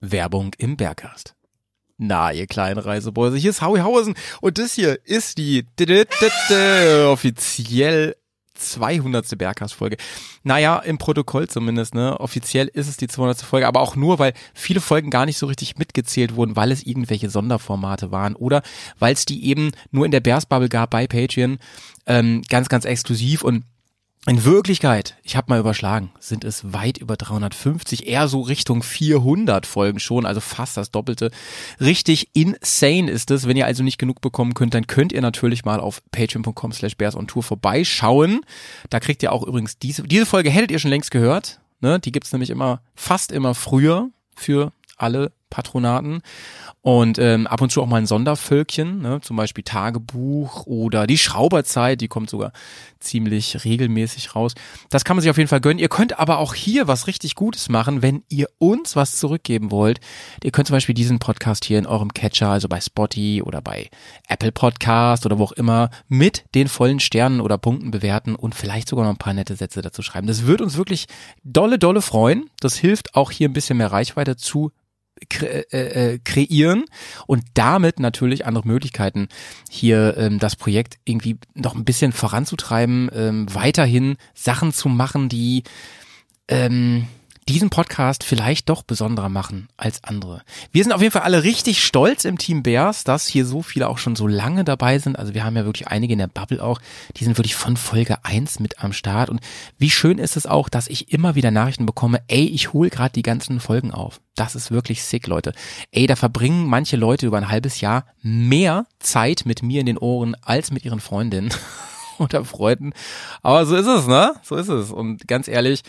Werbung im Bergcast. Na, ihr kleinen Reisebeuse, hier ist Howie Hausen und das hier ist die offiziell 200. Bergcast-Folge. Naja, im Protokoll zumindest, ne? Offiziell ist es die 200. Folge, aber auch nur, weil viele Folgen gar nicht so richtig mitgezählt wurden, weil es irgendwelche Sonderformate waren oder weil es die eben nur in der Bears Bubble gab bei Patreon, ähm, ganz, ganz exklusiv und in Wirklichkeit, ich habe mal überschlagen, sind es weit über 350, eher so Richtung 400 Folgen schon, also fast das Doppelte. Richtig insane ist es. Wenn ihr also nicht genug bekommen könnt, dann könnt ihr natürlich mal auf patreon.com slash bears on tour vorbeischauen. Da kriegt ihr auch übrigens diese, diese Folge hättet ihr schon längst gehört. Ne? Die gibt's nämlich immer, fast immer früher für alle Patronaten und ähm, ab und zu auch mal ein Sondervölkchen, ne, zum Beispiel Tagebuch oder die Schrauberzeit, die kommt sogar ziemlich regelmäßig raus. Das kann man sich auf jeden Fall gönnen. Ihr könnt aber auch hier was richtig Gutes machen, wenn ihr uns was zurückgeben wollt. Ihr könnt zum Beispiel diesen Podcast hier in eurem Catcher, also bei Spotty oder bei Apple Podcast oder wo auch immer, mit den vollen Sternen oder Punkten bewerten und vielleicht sogar noch ein paar nette Sätze dazu schreiben. Das wird uns wirklich dolle, dolle freuen. Das hilft auch hier ein bisschen mehr Reichweite zu kre äh, äh, kreieren und damit natürlich andere Möglichkeiten, hier ähm, das Projekt irgendwie noch ein bisschen voranzutreiben, ähm, weiterhin Sachen zu machen, die ähm, diesen Podcast vielleicht doch besonderer machen als andere. Wir sind auf jeden Fall alle richtig stolz im Team Bears, dass hier so viele auch schon so lange dabei sind. Also wir haben ja wirklich einige in der Bubble auch, die sind wirklich von Folge 1 mit am Start. Und wie schön ist es auch, dass ich immer wieder Nachrichten bekomme, ey, ich hole gerade die ganzen Folgen auf. Das ist wirklich sick, Leute. Ey, da verbringen manche Leute über ein halbes Jahr mehr Zeit mit mir in den Ohren als mit ihren Freundinnen oder Freunden. Aber so ist es, ne? So ist es. Und ganz ehrlich,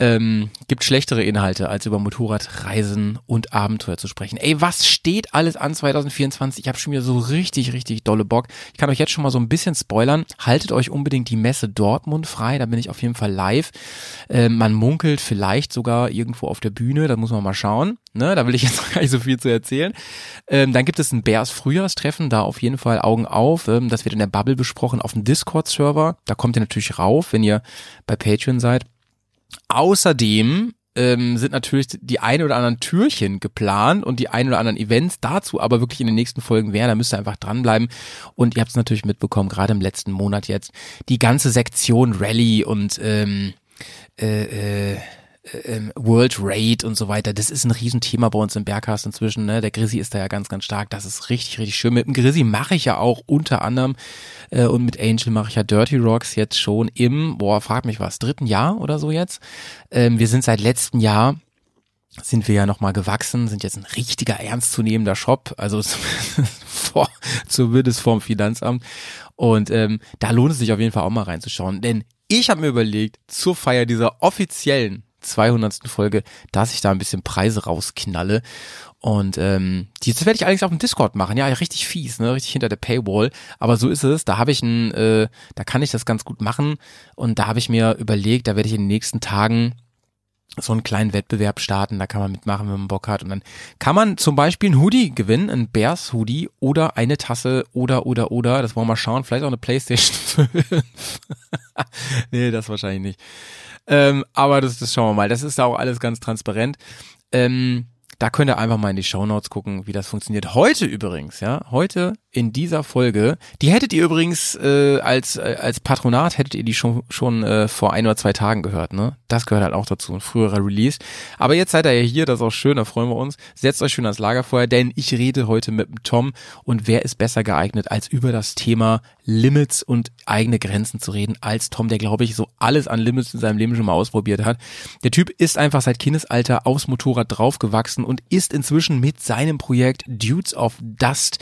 ähm, gibt schlechtere Inhalte, als über Motorradreisen und Abenteuer zu sprechen. Ey, was steht alles an 2024? Ich habe schon wieder so richtig, richtig dolle Bock. Ich kann euch jetzt schon mal so ein bisschen spoilern. Haltet euch unbedingt die Messe Dortmund frei, da bin ich auf jeden Fall live. Ähm, man munkelt vielleicht sogar irgendwo auf der Bühne, da muss man mal schauen. Ne, da will ich jetzt gar nicht so viel zu erzählen. Ähm, dann gibt es ein Bears Frühjahrstreffen, da auf jeden Fall Augen auf. Ähm, das wird in der Bubble besprochen auf dem Discord-Server. Da kommt ihr natürlich rauf, wenn ihr bei Patreon seid. Außerdem ähm, sind natürlich die ein oder anderen Türchen geplant und die ein oder anderen Events dazu, aber wirklich in den nächsten Folgen wären, da müsst ihr einfach dranbleiben. Und ihr habt es natürlich mitbekommen, gerade im letzten Monat jetzt, die ganze Sektion Rally und ähm, äh, äh, ähm, World Raid und so weiter, das ist ein Riesenthema bei uns im Berghast inzwischen. Ne? Der Grizzly ist da ja ganz, ganz stark. Das ist richtig, richtig schön. Mit dem Grizzly mache ich ja auch unter anderem äh, und mit Angel mache ich ja Dirty Rocks jetzt schon im, boah, frag mich was, dritten Jahr oder so jetzt. Ähm, wir sind seit letztem Jahr sind wir ja nochmal gewachsen, sind jetzt ein richtiger ernstzunehmender Shop, also vor, zumindest vorm Finanzamt. Und ähm, da lohnt es sich auf jeden Fall auch mal reinzuschauen, denn ich habe mir überlegt, zur Feier dieser offiziellen 200. Folge, dass ich da ein bisschen Preise rausknalle. Und ähm, das werde ich allerdings auf dem Discord machen. Ja, richtig fies, ne, richtig hinter der Paywall. Aber so ist es. Da habe ich ein, äh, da kann ich das ganz gut machen. Und da habe ich mir überlegt, da werde ich in den nächsten Tagen so einen kleinen Wettbewerb starten, da kann man mitmachen, wenn man Bock hat. Und dann kann man zum Beispiel ein Hoodie gewinnen, ein Bears Hoodie oder eine Tasse oder, oder, oder. Das wollen wir mal schauen. Vielleicht auch eine Playstation 5. nee, das wahrscheinlich nicht. Ähm, aber das, das schauen wir mal. Das ist auch alles ganz transparent. Ähm, da könnt ihr einfach mal in die Show Notes gucken, wie das funktioniert. Heute übrigens, ja, heute in dieser Folge, die hättet ihr übrigens äh, als äh, als Patronat hättet ihr die schon schon äh, vor ein oder zwei Tagen gehört, ne? Das gehört halt auch dazu, ein früherer Release. Aber jetzt seid ihr ja hier, das ist auch schön, da freuen wir uns. Setzt euch schön ans Lagerfeuer, denn ich rede heute mit dem Tom und wer ist besser geeignet, als über das Thema Limits und eigene Grenzen zu reden, als Tom, der glaube ich so alles an Limits in seinem Leben schon mal ausprobiert hat. Der Typ ist einfach seit Kindesalter aufs Motorrad draufgewachsen und ist inzwischen mit seinem Projekt Dudes of Dust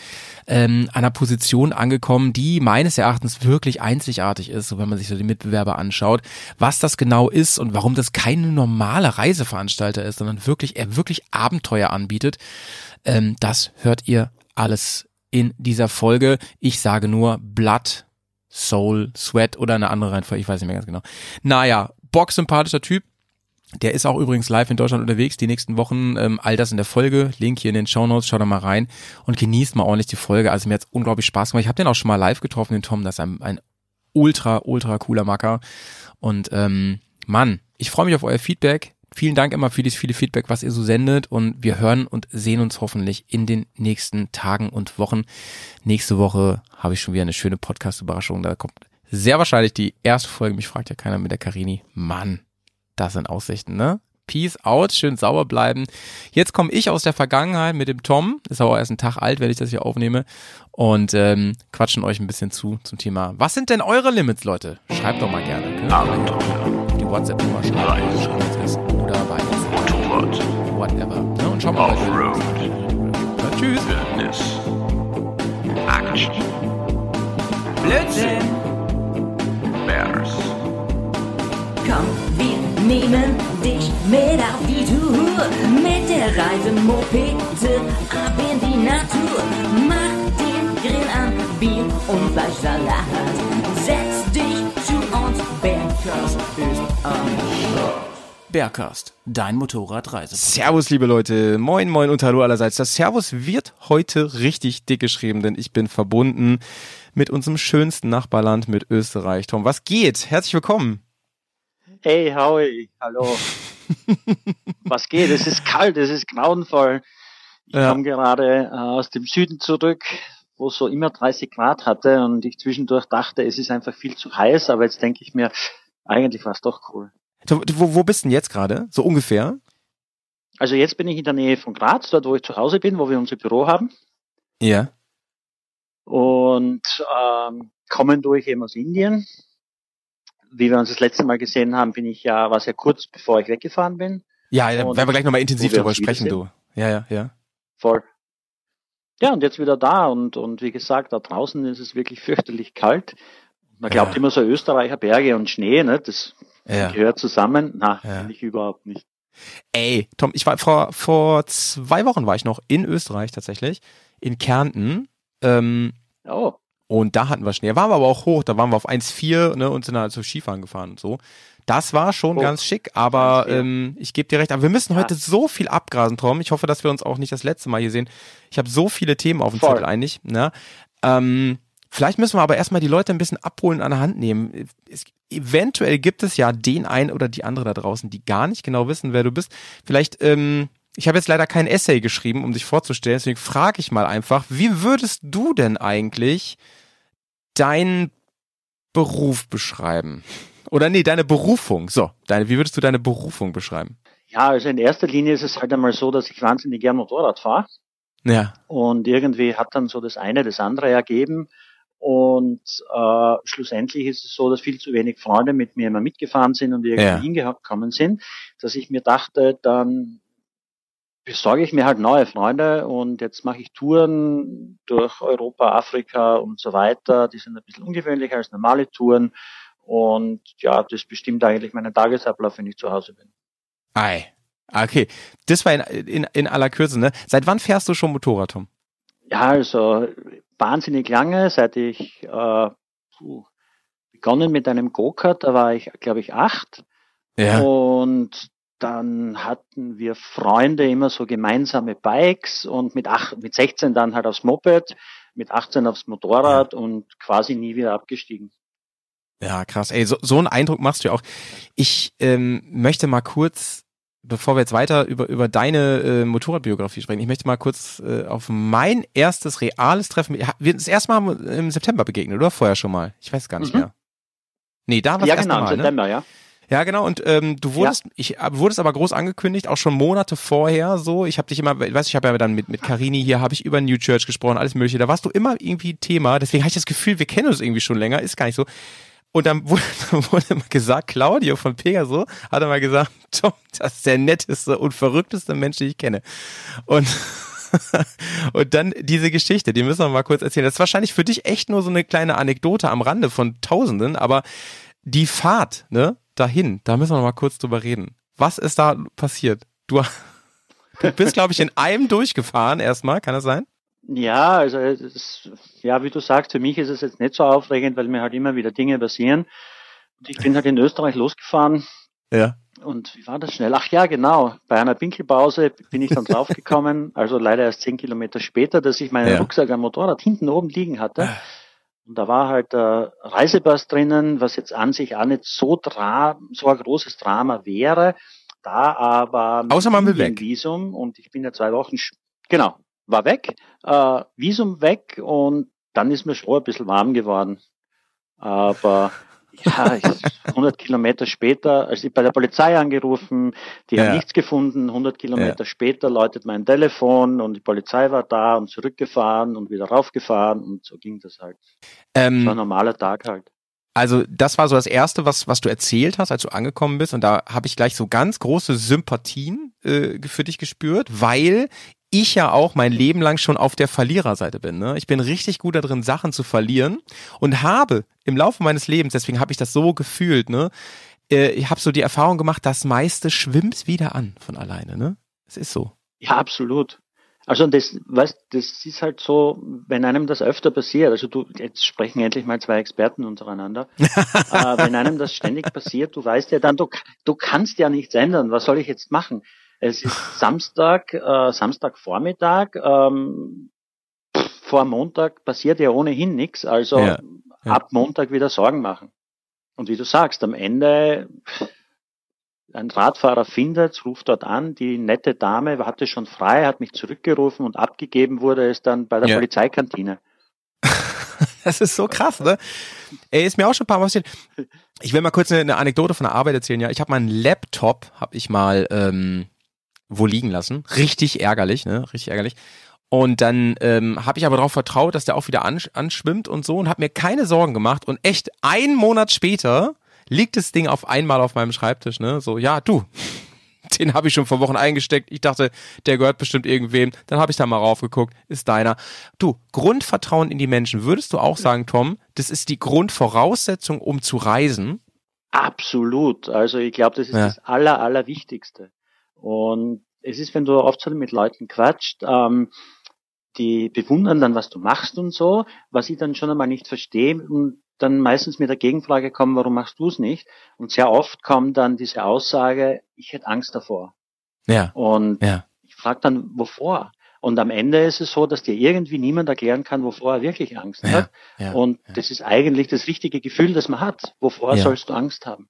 ähm, einer Position angekommen, die meines Erachtens wirklich einzigartig ist, so wenn man sich so die Mitbewerber anschaut. Was das genau ist und warum das keine normale Reiseveranstalter ist, sondern wirklich, er wirklich Abenteuer anbietet, ähm, das hört ihr alles in dieser Folge. Ich sage nur Blood, Soul, Sweat oder eine andere Reihenfolge, ich weiß nicht mehr ganz genau. Naja, Bock sympathischer Typ, der ist auch übrigens live in Deutschland unterwegs, die nächsten Wochen, ähm, all das in der Folge, Link hier in den Show Notes, schaut da mal rein und genießt mal ordentlich die Folge. Also mir hat's unglaublich Spaß gemacht. Ich habe den auch schon mal live getroffen, den Tom, das ist ein, ein ultra, ultra cooler Macker. Und ähm, Mann, ich freue mich auf euer Feedback. Vielen Dank immer für das viele Feedback, was ihr so sendet und wir hören und sehen uns hoffentlich in den nächsten Tagen und Wochen. Nächste Woche habe ich schon wieder eine schöne Podcast-Überraschung. Da kommt sehr wahrscheinlich die erste Folge. Mich fragt ja keiner mit der Karini. Mann, das sind Aussichten, ne? Peace out, schön sauber bleiben. Jetzt komme ich aus der Vergangenheit mit dem Tom, ist aber erst ein Tag alt, wenn ich das hier aufnehme, und ähm, quatschen euch ein bisschen zu zum Thema. Was sind denn eure Limits, Leute? Schreibt doch mal gerne. Die WhatsApp-Nummer schreiben oder bei. Whatever. Ne? Und schaut mal. Offroad. Ja, tschüss. Fitness. Action. Blödsinn. Bears. Komm, wir nehmen dich mit auf die Tour. Mit der Reise Mopete ab in die Natur. Mach den Grill an, Bier und Fleischsalat. Setz dich zu uns, Bergkast ist am Start. Bergcast, dein Motorradreise. Servus, liebe Leute. Moin, moin und hallo allerseits. Das Servus wird heute richtig dick geschrieben, denn ich bin verbunden mit unserem schönsten Nachbarland, mit Österreich. Tom, was geht? Herzlich willkommen. Hey, Howie, hallo. was geht? Es ist kalt, es ist grauenvoll. Ich ja. komme gerade äh, aus dem Süden zurück, wo es so immer 30 Grad hatte und ich zwischendurch dachte, es ist einfach viel zu heiß, aber jetzt denke ich mir, eigentlich war es doch cool. Wo, wo bist du denn jetzt gerade? So ungefähr? Also jetzt bin ich in der Nähe von Graz, dort wo ich zu Hause bin, wo wir unser Büro haben. Ja. Und ähm, kommen durch eben aus Indien. Wie wir uns das letzte Mal gesehen haben, bin ich ja, war sehr kurz bevor ich weggefahren bin. Ja, da werden wir gleich nochmal intensiv drüber sprechen, du. Ja, ja, ja. Voll. Ja, und jetzt wieder da und, und wie gesagt, da draußen ist es wirklich fürchterlich kalt. Man glaubt ja. immer so Österreicher Berge und Schnee, ne? Das ja. gehört zusammen. Na, ja. ich überhaupt nicht. Ey, Tom, ich war vor, vor zwei Wochen war ich noch in Österreich tatsächlich, in Kärnten. Ähm, oh. Und da hatten wir Schnee. Waren wir aber auch hoch, da waren wir auf 1,4 ne, und sind halt so Skifahren gefahren und so. Das war schon oh. ganz schick, aber ähm, ich gebe dir recht, aber wir müssen heute ja. so viel abgrasen, Tom. Ich hoffe, dass wir uns auch nicht das letzte Mal hier sehen. Ich habe so viele Themen auf dem Voll. Zettel eigentlich. Ne? Ähm, Vielleicht müssen wir aber erstmal die Leute ein bisschen abholen, an der Hand nehmen. Es, eventuell gibt es ja den einen oder die andere da draußen, die gar nicht genau wissen, wer du bist. Vielleicht, ähm, ich habe jetzt leider kein Essay geschrieben, um dich vorzustellen, deswegen frage ich mal einfach, wie würdest du denn eigentlich deinen Beruf beschreiben? Oder nee, deine Berufung. So, deine, wie würdest du deine Berufung beschreiben? Ja, also in erster Linie ist es halt einmal so, dass ich wahnsinnig gern Motorrad fahre. Ja. Und irgendwie hat dann so das eine das andere ergeben. Und äh, schlussendlich ist es so, dass viel zu wenig Freunde mit mir immer mitgefahren sind und irgendwie ja. hingekommen sind, dass ich mir dachte, dann besorge ich mir halt neue Freunde und jetzt mache ich Touren durch Europa, Afrika und so weiter. Die sind ein bisschen ungewöhnlicher als normale Touren. Und ja, das bestimmt eigentlich meinen Tagesablauf, wenn ich zu Hause bin. Ei. Okay. Das war in, in, in aller Kürze, ne? Seit wann fährst du schon Motorrad, Tom? Ja, also wahnsinnig lange, seit ich äh, puh, begonnen mit einem Go-Kart, da war ich, glaube ich, acht. Ja. Und dann hatten wir Freunde immer so gemeinsame Bikes und mit, acht, mit 16 dann halt aufs Moped, mit 18 aufs Motorrad und quasi nie wieder abgestiegen. Ja, krass. Ey, so, so einen Eindruck machst du ja auch. Ich ähm, möchte mal kurz bevor wir jetzt weiter über, über deine äh, Motorradbiografie sprechen, ich möchte mal kurz äh, auf mein erstes reales Treffen. Wir das erste Mal im September begegnet, oder? Vorher schon mal? Ich weiß gar nicht mhm. mehr. Nee, da war es ja, genau, Mal, im September, ne? ja. Ja, genau. Und ähm, du wurdest, ja. ich äh, wurdest aber groß angekündigt, auch schon Monate vorher. So, ich habe dich immer, weiß, ich habe ja dann mit mit Carini hier, habe ich über New Church gesprochen, alles Mögliche. Da warst du immer irgendwie Thema. Deswegen habe ich das Gefühl, wir kennen uns irgendwie schon länger. Ist gar nicht so. Und dann wurde, wurde mal gesagt, Claudio von Pegaso hat mal gesagt, Tom, das ist der netteste und verrückteste Mensch, den ich kenne. Und und dann diese Geschichte, die müssen wir mal kurz erzählen. Das ist wahrscheinlich für dich echt nur so eine kleine Anekdote am Rande von Tausenden, aber die Fahrt, ne, dahin, da müssen wir noch mal kurz drüber reden. Was ist da passiert? Du, du bist, glaube ich, in einem durchgefahren erstmal, kann das sein? Ja, also das, ja, wie du sagst, für mich ist es jetzt nicht so aufregend, weil mir halt immer wieder Dinge passieren. Und ich bin halt in Österreich losgefahren. Ja. Und wie war das schnell? Ach ja, genau. Bei einer Pinkelpause bin ich dann draufgekommen, also leider erst zehn Kilometer später, dass ich meinen ja. Rucksack am Motorrad hinten oben liegen hatte. Und da war halt der Reisepass drinnen, was jetzt an sich auch nicht so, dra so ein großes Drama wäre. da aber Außer man will weg. Visum und ich bin ja zwei Wochen, genau, war weg, äh, Visum weg und dann ist mir schon ein bisschen warm geworden. Aber ja, 100 Kilometer später, als ich bei der Polizei angerufen, die ja. haben nichts gefunden. 100 Kilometer ja. später läutet mein Telefon und die Polizei war da und zurückgefahren und wieder raufgefahren und so ging das halt. Ähm, das war ein normaler Tag halt. Also das war so das Erste, was, was du erzählt hast, als du angekommen bist. Und da habe ich gleich so ganz große Sympathien äh, für dich gespürt, weil ich ja auch mein Leben lang schon auf der Verliererseite bin. Ne? Ich bin richtig gut darin, Sachen zu verlieren und habe im Laufe meines Lebens, deswegen habe ich das so gefühlt, ne, äh, ich habe so die Erfahrung gemacht, das meiste schwimmt wieder an von alleine. Ne? Es ist so. Ja, absolut. Also das, weißt, das ist halt so, wenn einem das öfter passiert, also du, jetzt sprechen endlich mal zwei Experten untereinander, äh, wenn einem das ständig passiert, du weißt ja dann, du, du kannst ja nichts ändern, was soll ich jetzt machen? Es ist Samstag, äh, Samstagvormittag, ähm, vor Montag passiert ja ohnehin nichts, also ja, ja. ab Montag wieder Sorgen machen. Und wie du sagst, am Ende ein Radfahrer findet, ruft dort an, die nette Dame hatte schon frei, hat mich zurückgerufen und abgegeben wurde es dann bei der ja. Polizeikantine. das ist so krass, ne? Ey, ist mir auch schon ein paar Mal passiert. Ich will mal kurz eine, eine Anekdote von der Arbeit erzählen. Ja, ich habe meinen Laptop, habe ich mal ähm, wo liegen lassen. Richtig ärgerlich, ne? Richtig ärgerlich. Und dann ähm, habe ich aber darauf vertraut, dass der auch wieder ansch anschwimmt und so und habe mir keine Sorgen gemacht. Und echt einen Monat später liegt das Ding auf einmal auf meinem Schreibtisch, ne? So, ja, du, den habe ich schon vor Wochen eingesteckt. Ich dachte, der gehört bestimmt irgendwem. Dann habe ich da mal raufgeguckt, ist deiner. Du, Grundvertrauen in die Menschen. Würdest du auch sagen, Tom, das ist die Grundvoraussetzung, um zu reisen? Absolut. Also ich glaube, das ist ja. das Aller, Allerwichtigste. Und es ist, wenn du oft so mit Leuten quatscht, ähm, die bewundern dann, was du machst und so, was ich dann schon einmal nicht verstehe und dann meistens mit der Gegenfrage kommen, warum machst du es nicht? Und sehr oft kommt dann diese Aussage, ich hätte Angst davor. Ja. Und ja. ich frage dann, wovor? Und am Ende ist es so, dass dir irgendwie niemand erklären kann, wovor er wirklich Angst ja, hat. Ja, und ja. das ist eigentlich das richtige Gefühl, das man hat. Wovor sollst du Angst haben?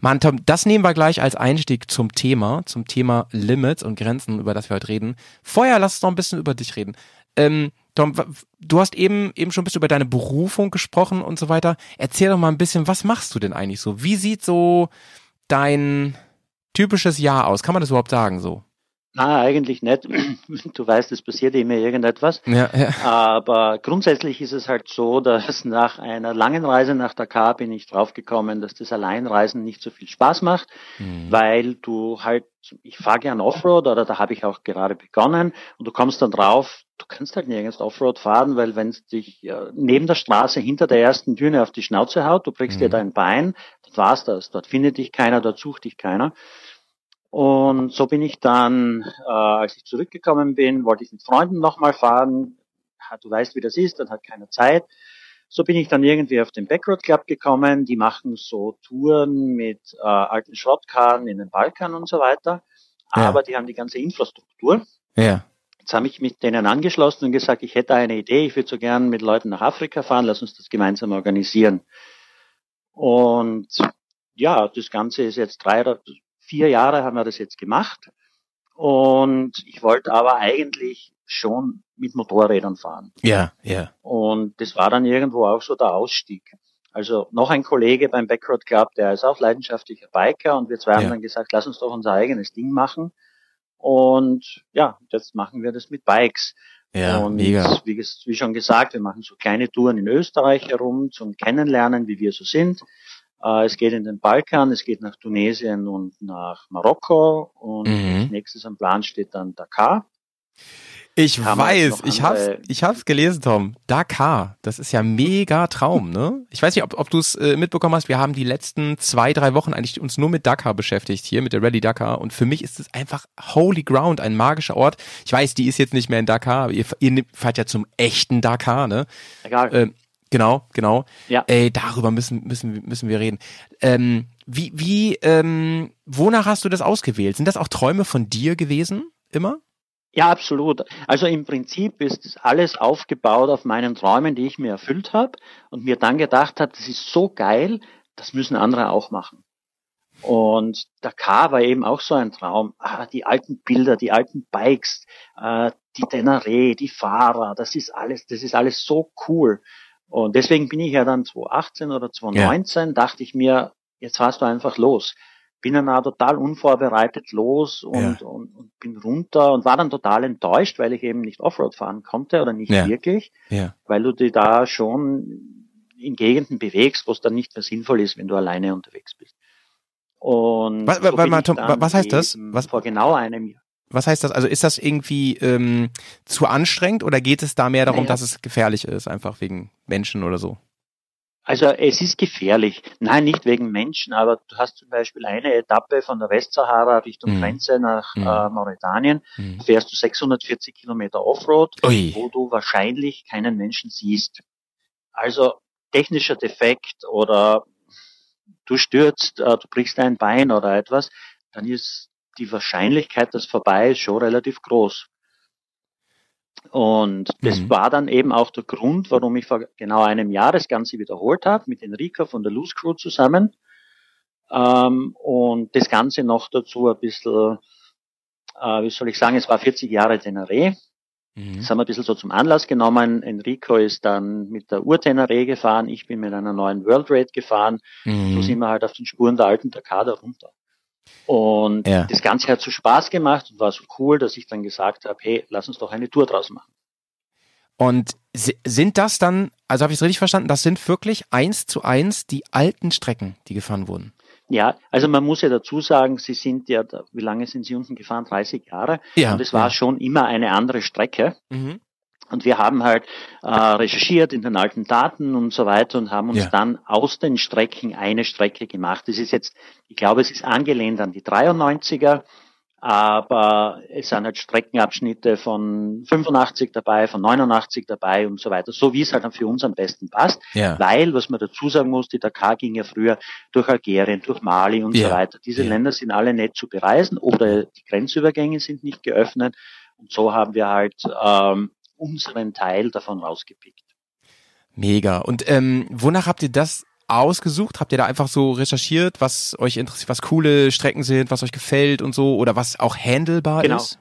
Mann, Tom, das nehmen wir gleich als Einstieg zum Thema, zum Thema Limits und Grenzen, über das wir heute reden. Vorher lass uns noch ein bisschen über dich reden. Ähm, Tom, du hast eben, eben schon ein bisschen über deine Berufung gesprochen und so weiter. Erzähl doch mal ein bisschen, was machst du denn eigentlich so? Wie sieht so dein typisches Jahr aus? Kann man das überhaupt sagen so? Na, eigentlich nicht. Du weißt, es passiert immer irgendetwas. Ja, ja. Aber grundsätzlich ist es halt so, dass nach einer langen Reise nach Dakar bin ich draufgekommen, dass das Alleinreisen nicht so viel Spaß macht, mhm. weil du halt, ich fahre gern Offroad oder da habe ich auch gerade begonnen und du kommst dann drauf, du kannst halt nirgends Offroad fahren, weil wenn es dich äh, neben der Straße hinter der ersten Düne auf die Schnauze haut, du brichst mhm. dir dein Bein, dann war's das. Dort findet dich keiner, dort sucht dich keiner. Und so bin ich dann, äh, als ich zurückgekommen bin, wollte ich mit Freunden nochmal fahren. Du weißt, wie das ist, dann hat keiner Zeit. So bin ich dann irgendwie auf den Backroad Club gekommen. Die machen so Touren mit äh, alten Schrottkarren in den Balkan und so weiter. Aber ja. die haben die ganze Infrastruktur. Ja. Jetzt habe ich mich denen angeschlossen und gesagt, ich hätte eine Idee, ich würde so gern mit Leuten nach Afrika fahren, lass uns das gemeinsam organisieren. Und ja, das Ganze ist jetzt drei, vier Jahre haben wir das jetzt gemacht. Und ich wollte aber eigentlich schon mit Motorrädern fahren. Ja, ja. Und das war dann irgendwo auch so der Ausstieg. Also noch ein Kollege beim Backroad Club, der ist auch leidenschaftlicher Biker und wir zwei ja. haben dann gesagt, lass uns doch unser eigenes Ding machen. Und ja, jetzt machen wir das mit Bikes. Ja, und mega. Wie, wie schon gesagt, wir machen so kleine Touren in Österreich herum zum Kennenlernen, wie wir so sind. Äh, es geht in den Balkan, es geht nach Tunesien und nach Marokko und mhm. als nächstes am Plan steht dann Dakar. Ich weiß, ich hab's, ich hab's gelesen, Tom. Dakar, das ist ja mega Traum, ne? Ich weiß nicht, ob, ob du es äh, mitbekommen hast. Wir haben die letzten zwei, drei Wochen eigentlich uns nur mit Dakar beschäftigt hier, mit der Rallye Dakar. Und für mich ist es einfach Holy Ground, ein magischer Ort. Ich weiß, die ist jetzt nicht mehr in Dakar. Aber ihr, ihr fahrt ja zum echten Dakar, ne? Egal. Äh, Genau, genau. Ja. Ey, darüber müssen, müssen, müssen wir reden. Ähm, wie, wie, ähm, wonach hast du das ausgewählt? Sind das auch Träume von dir gewesen? Immer? Ja, absolut. Also im Prinzip ist alles aufgebaut auf meinen Träumen, die ich mir erfüllt habe und mir dann gedacht habe, das ist so geil, das müssen andere auch machen. Und Dakar war eben auch so ein Traum. Ah, die alten Bilder, die alten Bikes, äh, die Tenere, die Fahrer, das ist alles, das ist alles so cool. Und deswegen bin ich ja dann 2018 oder 2019, ja. dachte ich mir, jetzt fahrst du einfach los. Bin dann auch total unvorbereitet los und, ja. und, und, bin runter und war dann total enttäuscht, weil ich eben nicht Offroad fahren konnte oder nicht ja. wirklich, weil du dich da schon in Gegenden bewegst, wo es dann nicht mehr sinnvoll ist, wenn du alleine unterwegs bist. Und was, so mal, Tom, was heißt das? Was, vor genau einem Jahr. Was heißt das? Also ist das irgendwie ähm, zu anstrengend oder geht es da mehr darum, naja. dass es gefährlich ist, einfach wegen Menschen oder so? Also es ist gefährlich. Nein, nicht wegen Menschen, aber du hast zum Beispiel eine Etappe von der Westsahara Richtung mhm. Grenze nach mhm. äh, Mauretanien, mhm. fährst du 640 Kilometer Offroad, Ui. wo du wahrscheinlich keinen Menschen siehst. Also technischer Defekt oder du stürzt, äh, du brichst ein Bein oder etwas, dann ist die Wahrscheinlichkeit, dass vorbei ist, schon relativ groß. Und das mhm. war dann eben auch der Grund, warum ich vor genau einem Jahr das Ganze wiederholt habe, mit Enrico von der Loose Crew zusammen. Ähm, und das Ganze noch dazu ein bisschen, äh, wie soll ich sagen, es war 40 Jahre Tenere. Mhm. Das haben wir ein bisschen so zum Anlass genommen. Enrico ist dann mit der Ur-Tenere gefahren, ich bin mit einer neuen World Raid gefahren. Mhm. So sind wir halt auf den Spuren der alten Takada runter. Und ja. das Ganze hat so Spaß gemacht und war so cool, dass ich dann gesagt habe, hey, lass uns doch eine Tour draus machen. Und sind das dann, also habe ich es richtig verstanden, das sind wirklich eins zu eins die alten Strecken, die gefahren wurden? Ja, also man muss ja dazu sagen, Sie sind ja, wie lange sind Sie unten gefahren? 30 Jahre. Ja, und es war ja. schon immer eine andere Strecke. Mhm. Und wir haben halt äh, recherchiert in den alten Daten und so weiter und haben uns ja. dann aus den Strecken eine Strecke gemacht. Das ist jetzt, ich glaube, es ist angelehnt an die 93er, aber es sind halt Streckenabschnitte von 85 dabei, von 89 dabei und so weiter, so wie es halt dann für uns am besten passt. Ja. Weil, was man dazu sagen muss, die Dakar ging ja früher durch Algerien, durch Mali und ja. so weiter. Diese. Länder sind alle nicht zu bereisen oder die Grenzübergänge sind nicht geöffnet. Und so haben wir halt ähm, unseren Teil davon rausgepickt. Mega. Und ähm, wonach habt ihr das ausgesucht? Habt ihr da einfach so recherchiert, was euch interessiert, was coole Strecken sind, was euch gefällt und so oder was auch handelbar genau. ist?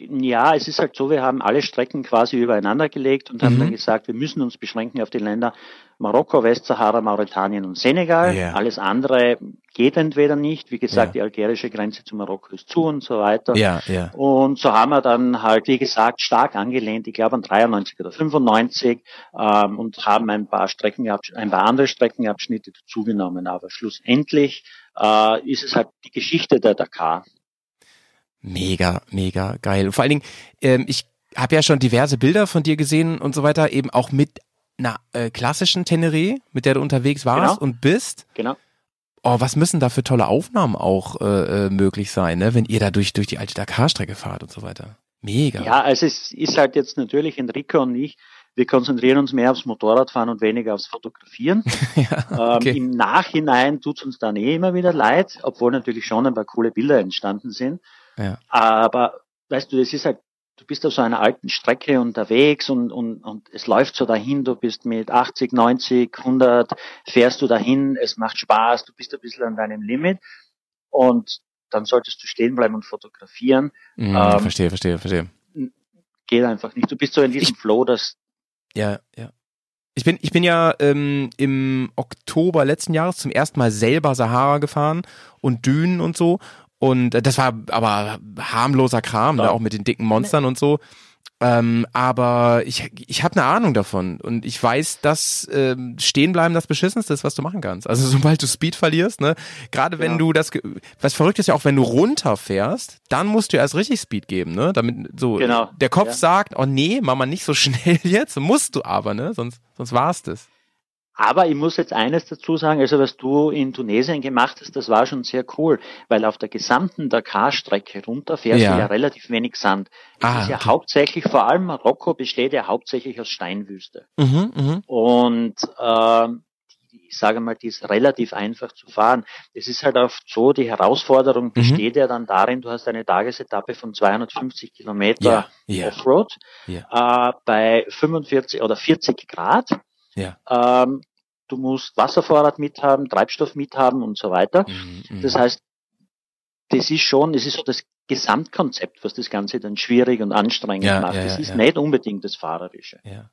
Ja, es ist halt so, wir haben alle Strecken quasi übereinander gelegt und mhm. haben dann gesagt, wir müssen uns beschränken auf die Länder Marokko, Westsahara, Mauretanien und Senegal. Yeah. Alles andere geht entweder nicht. Wie gesagt, yeah. die algerische Grenze zu Marokko ist zu und so weiter. Ja, ja. Und so haben wir dann halt, wie gesagt, stark angelehnt, ich glaube an 93 oder 95 ähm, und haben ein paar Strecken, ein paar andere Streckenabschnitte dazugenommen. Aber schlussendlich äh, ist es halt die Geschichte der Dakar. Mega, mega geil. Und vor allen Dingen, ähm, ich habe ja schon diverse Bilder von dir gesehen und so weiter, eben auch mit einer äh, klassischen Teneré, mit der du unterwegs warst genau. und bist. Genau. Oh, was müssen da für tolle Aufnahmen auch äh, äh, möglich sein, ne? wenn ihr da durch, durch die alte Dakar-Strecke fahrt und so weiter. Mega. Ja, also es ist halt jetzt natürlich Enrico und ich, wir konzentrieren uns mehr aufs Motorradfahren und weniger aufs Fotografieren. ja, okay. ähm, Im Nachhinein tut's uns dann eh immer wieder leid, obwohl natürlich schon ein paar coole Bilder entstanden sind. Ja. Aber weißt du, das ist halt, du bist auf so einer alten Strecke unterwegs und, und, und es läuft so dahin, du bist mit 80, 90, 100, fährst du dahin, es macht Spaß, du bist ein bisschen an deinem Limit und dann solltest du stehen bleiben und fotografieren. Mhm, ähm, verstehe, verstehe, verstehe. Geht einfach nicht. Du bist so in diesem ich, Flow, dass ja, ja. Ich bin, ich bin ja ähm, im Oktober letzten Jahres zum ersten Mal selber Sahara gefahren und Dünen und so. Und das war aber harmloser Kram, ne, auch mit den dicken Monstern und so. Ähm, aber ich, ich habe eine Ahnung davon und ich weiß, dass ähm, stehenbleiben das beschissenste ist, was du machen kannst. Also sobald du Speed verlierst, ne, gerade wenn ja. du das, was verrückt ist ja auch, wenn du runterfährst, dann musst du erst richtig Speed geben, ne, damit so genau. der Kopf ja. sagt, oh nee, mach mal nicht so schnell jetzt, musst du aber, ne, sonst sonst war's das. Aber ich muss jetzt eines dazu sagen, also was du in Tunesien gemacht hast, das war schon sehr cool, weil auf der gesamten Dakar-Strecke runter fährst ja. du ja relativ wenig Sand. Es ah, ist ja okay. hauptsächlich, vor allem Marokko besteht ja hauptsächlich aus Steinwüste. Mhm, mh. Und äh, ich sage mal, die ist relativ einfach zu fahren. Es ist halt oft so, die Herausforderung mhm. besteht mhm. ja dann darin, du hast eine Tagesetappe von 250 Kilometer ja, ja. Offroad ja. Äh, bei 45 oder 40 Grad. Ja. Ähm, du musst Wasservorrat mithaben, Treibstoff mithaben und so weiter. Mhm, das heißt, das ist schon, es ist so das Gesamtkonzept, was das Ganze dann schwierig und anstrengend ja, macht. Ja, das ist ja. nicht unbedingt das Fahrerische. Ja.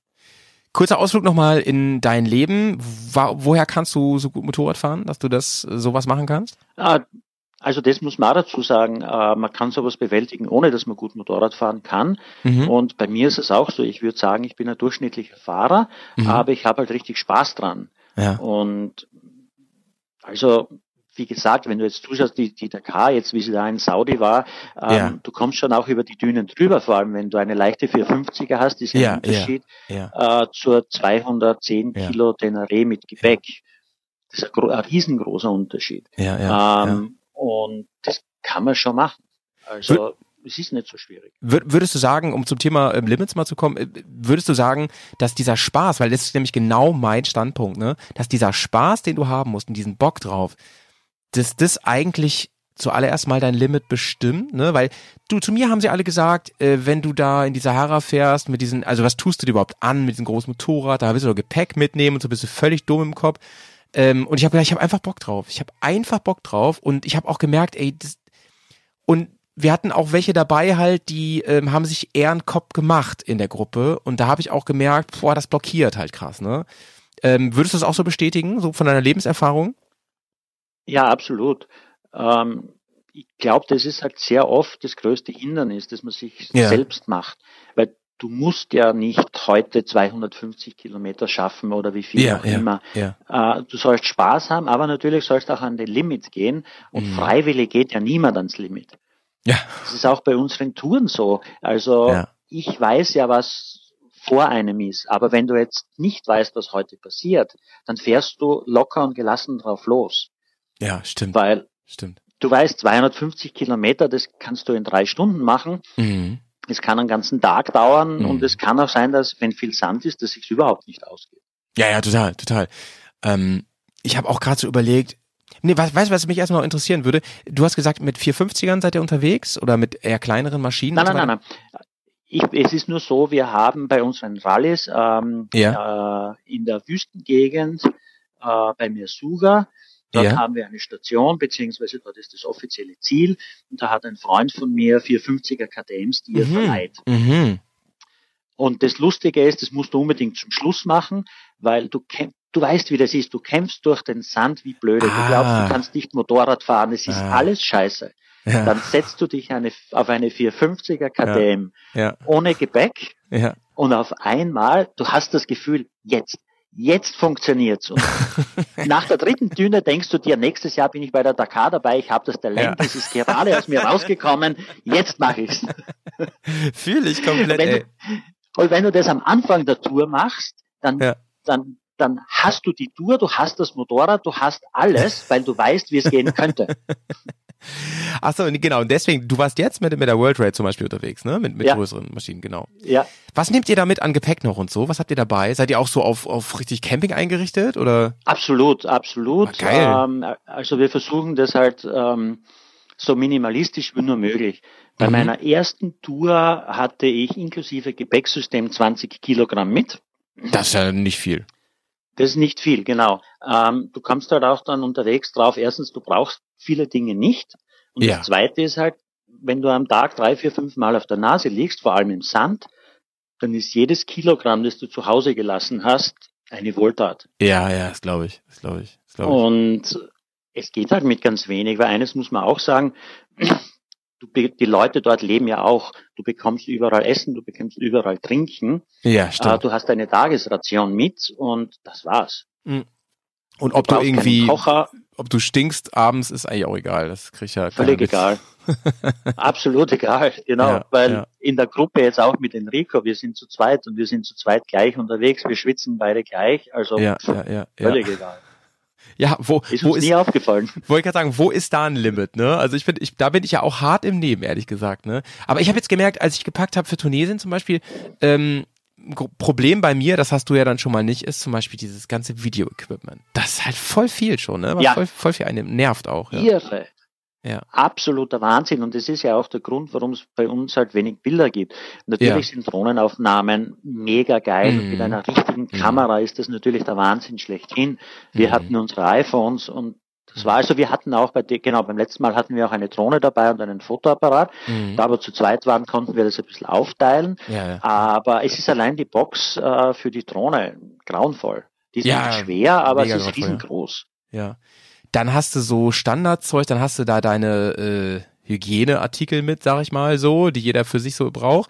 Kurzer Ausflug nochmal in dein Leben. Woher kannst du so gut Motorrad fahren, dass du das sowas machen kannst? Ah, also das muss man auch dazu sagen. Äh, man kann sowas bewältigen, ohne dass man gut Motorrad fahren kann. Mhm. Und bei mir ist es auch so. Ich würde sagen, ich bin ein durchschnittlicher Fahrer, mhm. aber ich habe halt richtig Spaß dran. Ja. Und also wie gesagt, wenn du jetzt zuschaust, die, die Dakar, jetzt wie sie da in Saudi war, ähm, ja. du kommst schon auch über die Dünen drüber, vor allem wenn du eine leichte 450er hast, ist ja, ein Unterschied ja, äh, zur 210 Kilo Tenere mit Gepäck. Das ist ein, ein riesengroßer Unterschied. Ähm, und das kann man schon machen. Also es ist nicht so schwierig. Würdest du sagen, um zum Thema ähm, Limits mal zu kommen, äh, würdest du sagen, dass dieser Spaß, weil das ist nämlich genau mein Standpunkt, ne, dass dieser Spaß, den du haben musst und diesen Bock drauf, dass das eigentlich zuallererst mal dein Limit bestimmt, ne? Weil du zu mir haben sie alle gesagt, äh, wenn du da in die Sahara fährst mit diesen, also was tust du dir überhaupt an mit diesem großen Motorrad? Da willst du doch Gepäck mitnehmen und so bist du völlig dumm im Kopf. Ähm, und ich habe gedacht, ich habe einfach Bock drauf. Ich habe einfach Bock drauf und ich habe auch gemerkt, ey, das, und wir hatten auch welche dabei halt, die ähm, haben sich eher einen Kopf gemacht in der Gruppe und da habe ich auch gemerkt, boah, das blockiert halt krass, ne? Ähm, würdest du das auch so bestätigen, so von deiner Lebenserfahrung? Ja, absolut. Ähm, ich glaube, das ist halt sehr oft das größte Hindernis, das man sich ja. selbst macht. Weil du musst ja nicht heute 250 Kilometer schaffen oder wie viel ja, auch ja, immer. Ja. Äh, du sollst Spaß haben, aber natürlich sollst du auch an den Limit gehen. Und mhm. freiwillig geht ja niemand ans Limit. Ja. Das ist auch bei unseren Touren so. Also ich weiß ja, was vor einem ist. Aber wenn du jetzt nicht weißt, was heute passiert, dann fährst du locker und gelassen drauf los. Ja, stimmt. Weil stimmt. du weißt, 250 Kilometer, das kannst du in drei Stunden machen. Mhm. Es kann einen ganzen Tag dauern mhm. und es kann auch sein, dass, wenn viel Sand ist, dass sich überhaupt nicht ausgeht. Ja, ja, total, total. Ähm, ich habe auch gerade so überlegt, Nee, weißt du, was mich erstmal noch interessieren würde? Du hast gesagt, mit 450ern seid ihr unterwegs oder mit eher kleineren Maschinen? Nein, nein, nein, nein. Ich, es ist nur so, wir haben bei unseren Rallyes ähm, ja. äh, in der Wüstengegend äh, bei Mirsuga Dort ja. haben wir eine Station, beziehungsweise dort ist das offizielle Ziel. Und da hat ein Freund von mir 450er KTMs, die er mhm. verleiht. Mhm. Und das Lustige ist, das musst du unbedingt zum Schluss machen, weil du kämpfst, du weißt, wie das ist. Du kämpfst durch den Sand wie blöde. Ah. Du glaubst, du kannst nicht Motorrad fahren. Es ist ah. alles scheiße. Ja. Dann setzt du dich eine, auf eine 450er KTM ja. Ja. ohne Gepäck und auf einmal, du hast das Gefühl, jetzt, Jetzt funktioniert's. Und nach der dritten Düne denkst du dir, nächstes Jahr bin ich bei der Dakar dabei, ich habe das Talent, ja. es ist gerade aus mir rausgekommen, jetzt mache ich's. Fühle ich komplett. Wenn du, und wenn du das am Anfang der Tour machst, dann, ja. dann, dann hast du die Tour, du hast das Motorrad, du hast alles, weil du weißt, wie es gehen könnte. Achso, genau. Und deswegen, du warst jetzt mit, mit der World Raid zum Beispiel unterwegs, ne? Mit, mit ja. größeren Maschinen, genau. Ja. Was nehmt ihr da mit an Gepäck noch und so? Was habt ihr dabei? Seid ihr auch so auf, auf richtig Camping eingerichtet oder? Absolut, absolut. Ah, geil. Ähm, also wir versuchen das halt ähm, so minimalistisch wie nur möglich. Bei mhm. meiner ersten Tour hatte ich inklusive Gepäcksystem 20 Kilogramm mit. Das ist ja nicht viel. Das ist nicht viel, genau. Ähm, du kommst halt auch dann unterwegs drauf. Erstens, du brauchst viele Dinge nicht. Und ja. das Zweite ist halt, wenn du am Tag drei, vier, fünf Mal auf der Nase liegst, vor allem im Sand, dann ist jedes Kilogramm, das du zu Hause gelassen hast, eine Wohltat. Ja, ja, das glaube ich, das glaube ich, das glaube ich. Und es geht halt mit ganz wenig, weil eines muss man auch sagen, du, die Leute dort leben ja auch. Du bekommst überall Essen, du bekommst überall Trinken. Ja, stimmt. Äh, du hast eine Tagesration mit und das war's. Mhm. Und ob du, du irgendwie, ob du stinkst abends, ist eigentlich auch egal. Das krieg ich ja Völlig egal. Absolut egal, genau. Ja, weil ja. in der Gruppe jetzt auch mit Enrico, wir sind zu zweit und wir sind zu zweit gleich unterwegs, wir schwitzen beide gleich, also ja, völlig egal. Ja, wo ist wo ist, nie aufgefallen. Wollte ich gerade sagen, wo ist da ein Limit, ne? Also ich bin, ich, da bin ich ja auch hart im Nehmen, ehrlich gesagt, ne? Aber ich habe jetzt gemerkt, als ich gepackt habe für Tunesien zum Beispiel, ähm, Problem bei mir, das hast du ja dann schon mal nicht, ist zum Beispiel dieses ganze Video-Equipment. Das ist halt voll viel schon, ne? Was ja. voll, voll viel einem nervt auch. Ja. Irre. Ja. Absoluter Wahnsinn. Und das ist ja auch der Grund, warum es bei uns halt wenig Bilder gibt. Natürlich ja. sind Drohnenaufnahmen mega geil. Mhm. Mit einer richtigen mhm. Kamera ist das natürlich der Wahnsinn schlechthin. Wir mhm. hatten unsere iPhones und das war also, wir hatten auch bei, genau, beim letzten Mal hatten wir auch eine Drohne dabei und einen Fotoapparat. Mhm. Da wir zu zweit waren, konnten wir das ein bisschen aufteilen. Ja, ja. Aber es ist allein die Box äh, für die Drohne grauenvoll. Die ist ja, schwer, aber es ist riesengroß. Ja. Dann hast du so Standardzeug, dann hast du da deine äh, Hygieneartikel mit, sag ich mal so, die jeder für sich so braucht.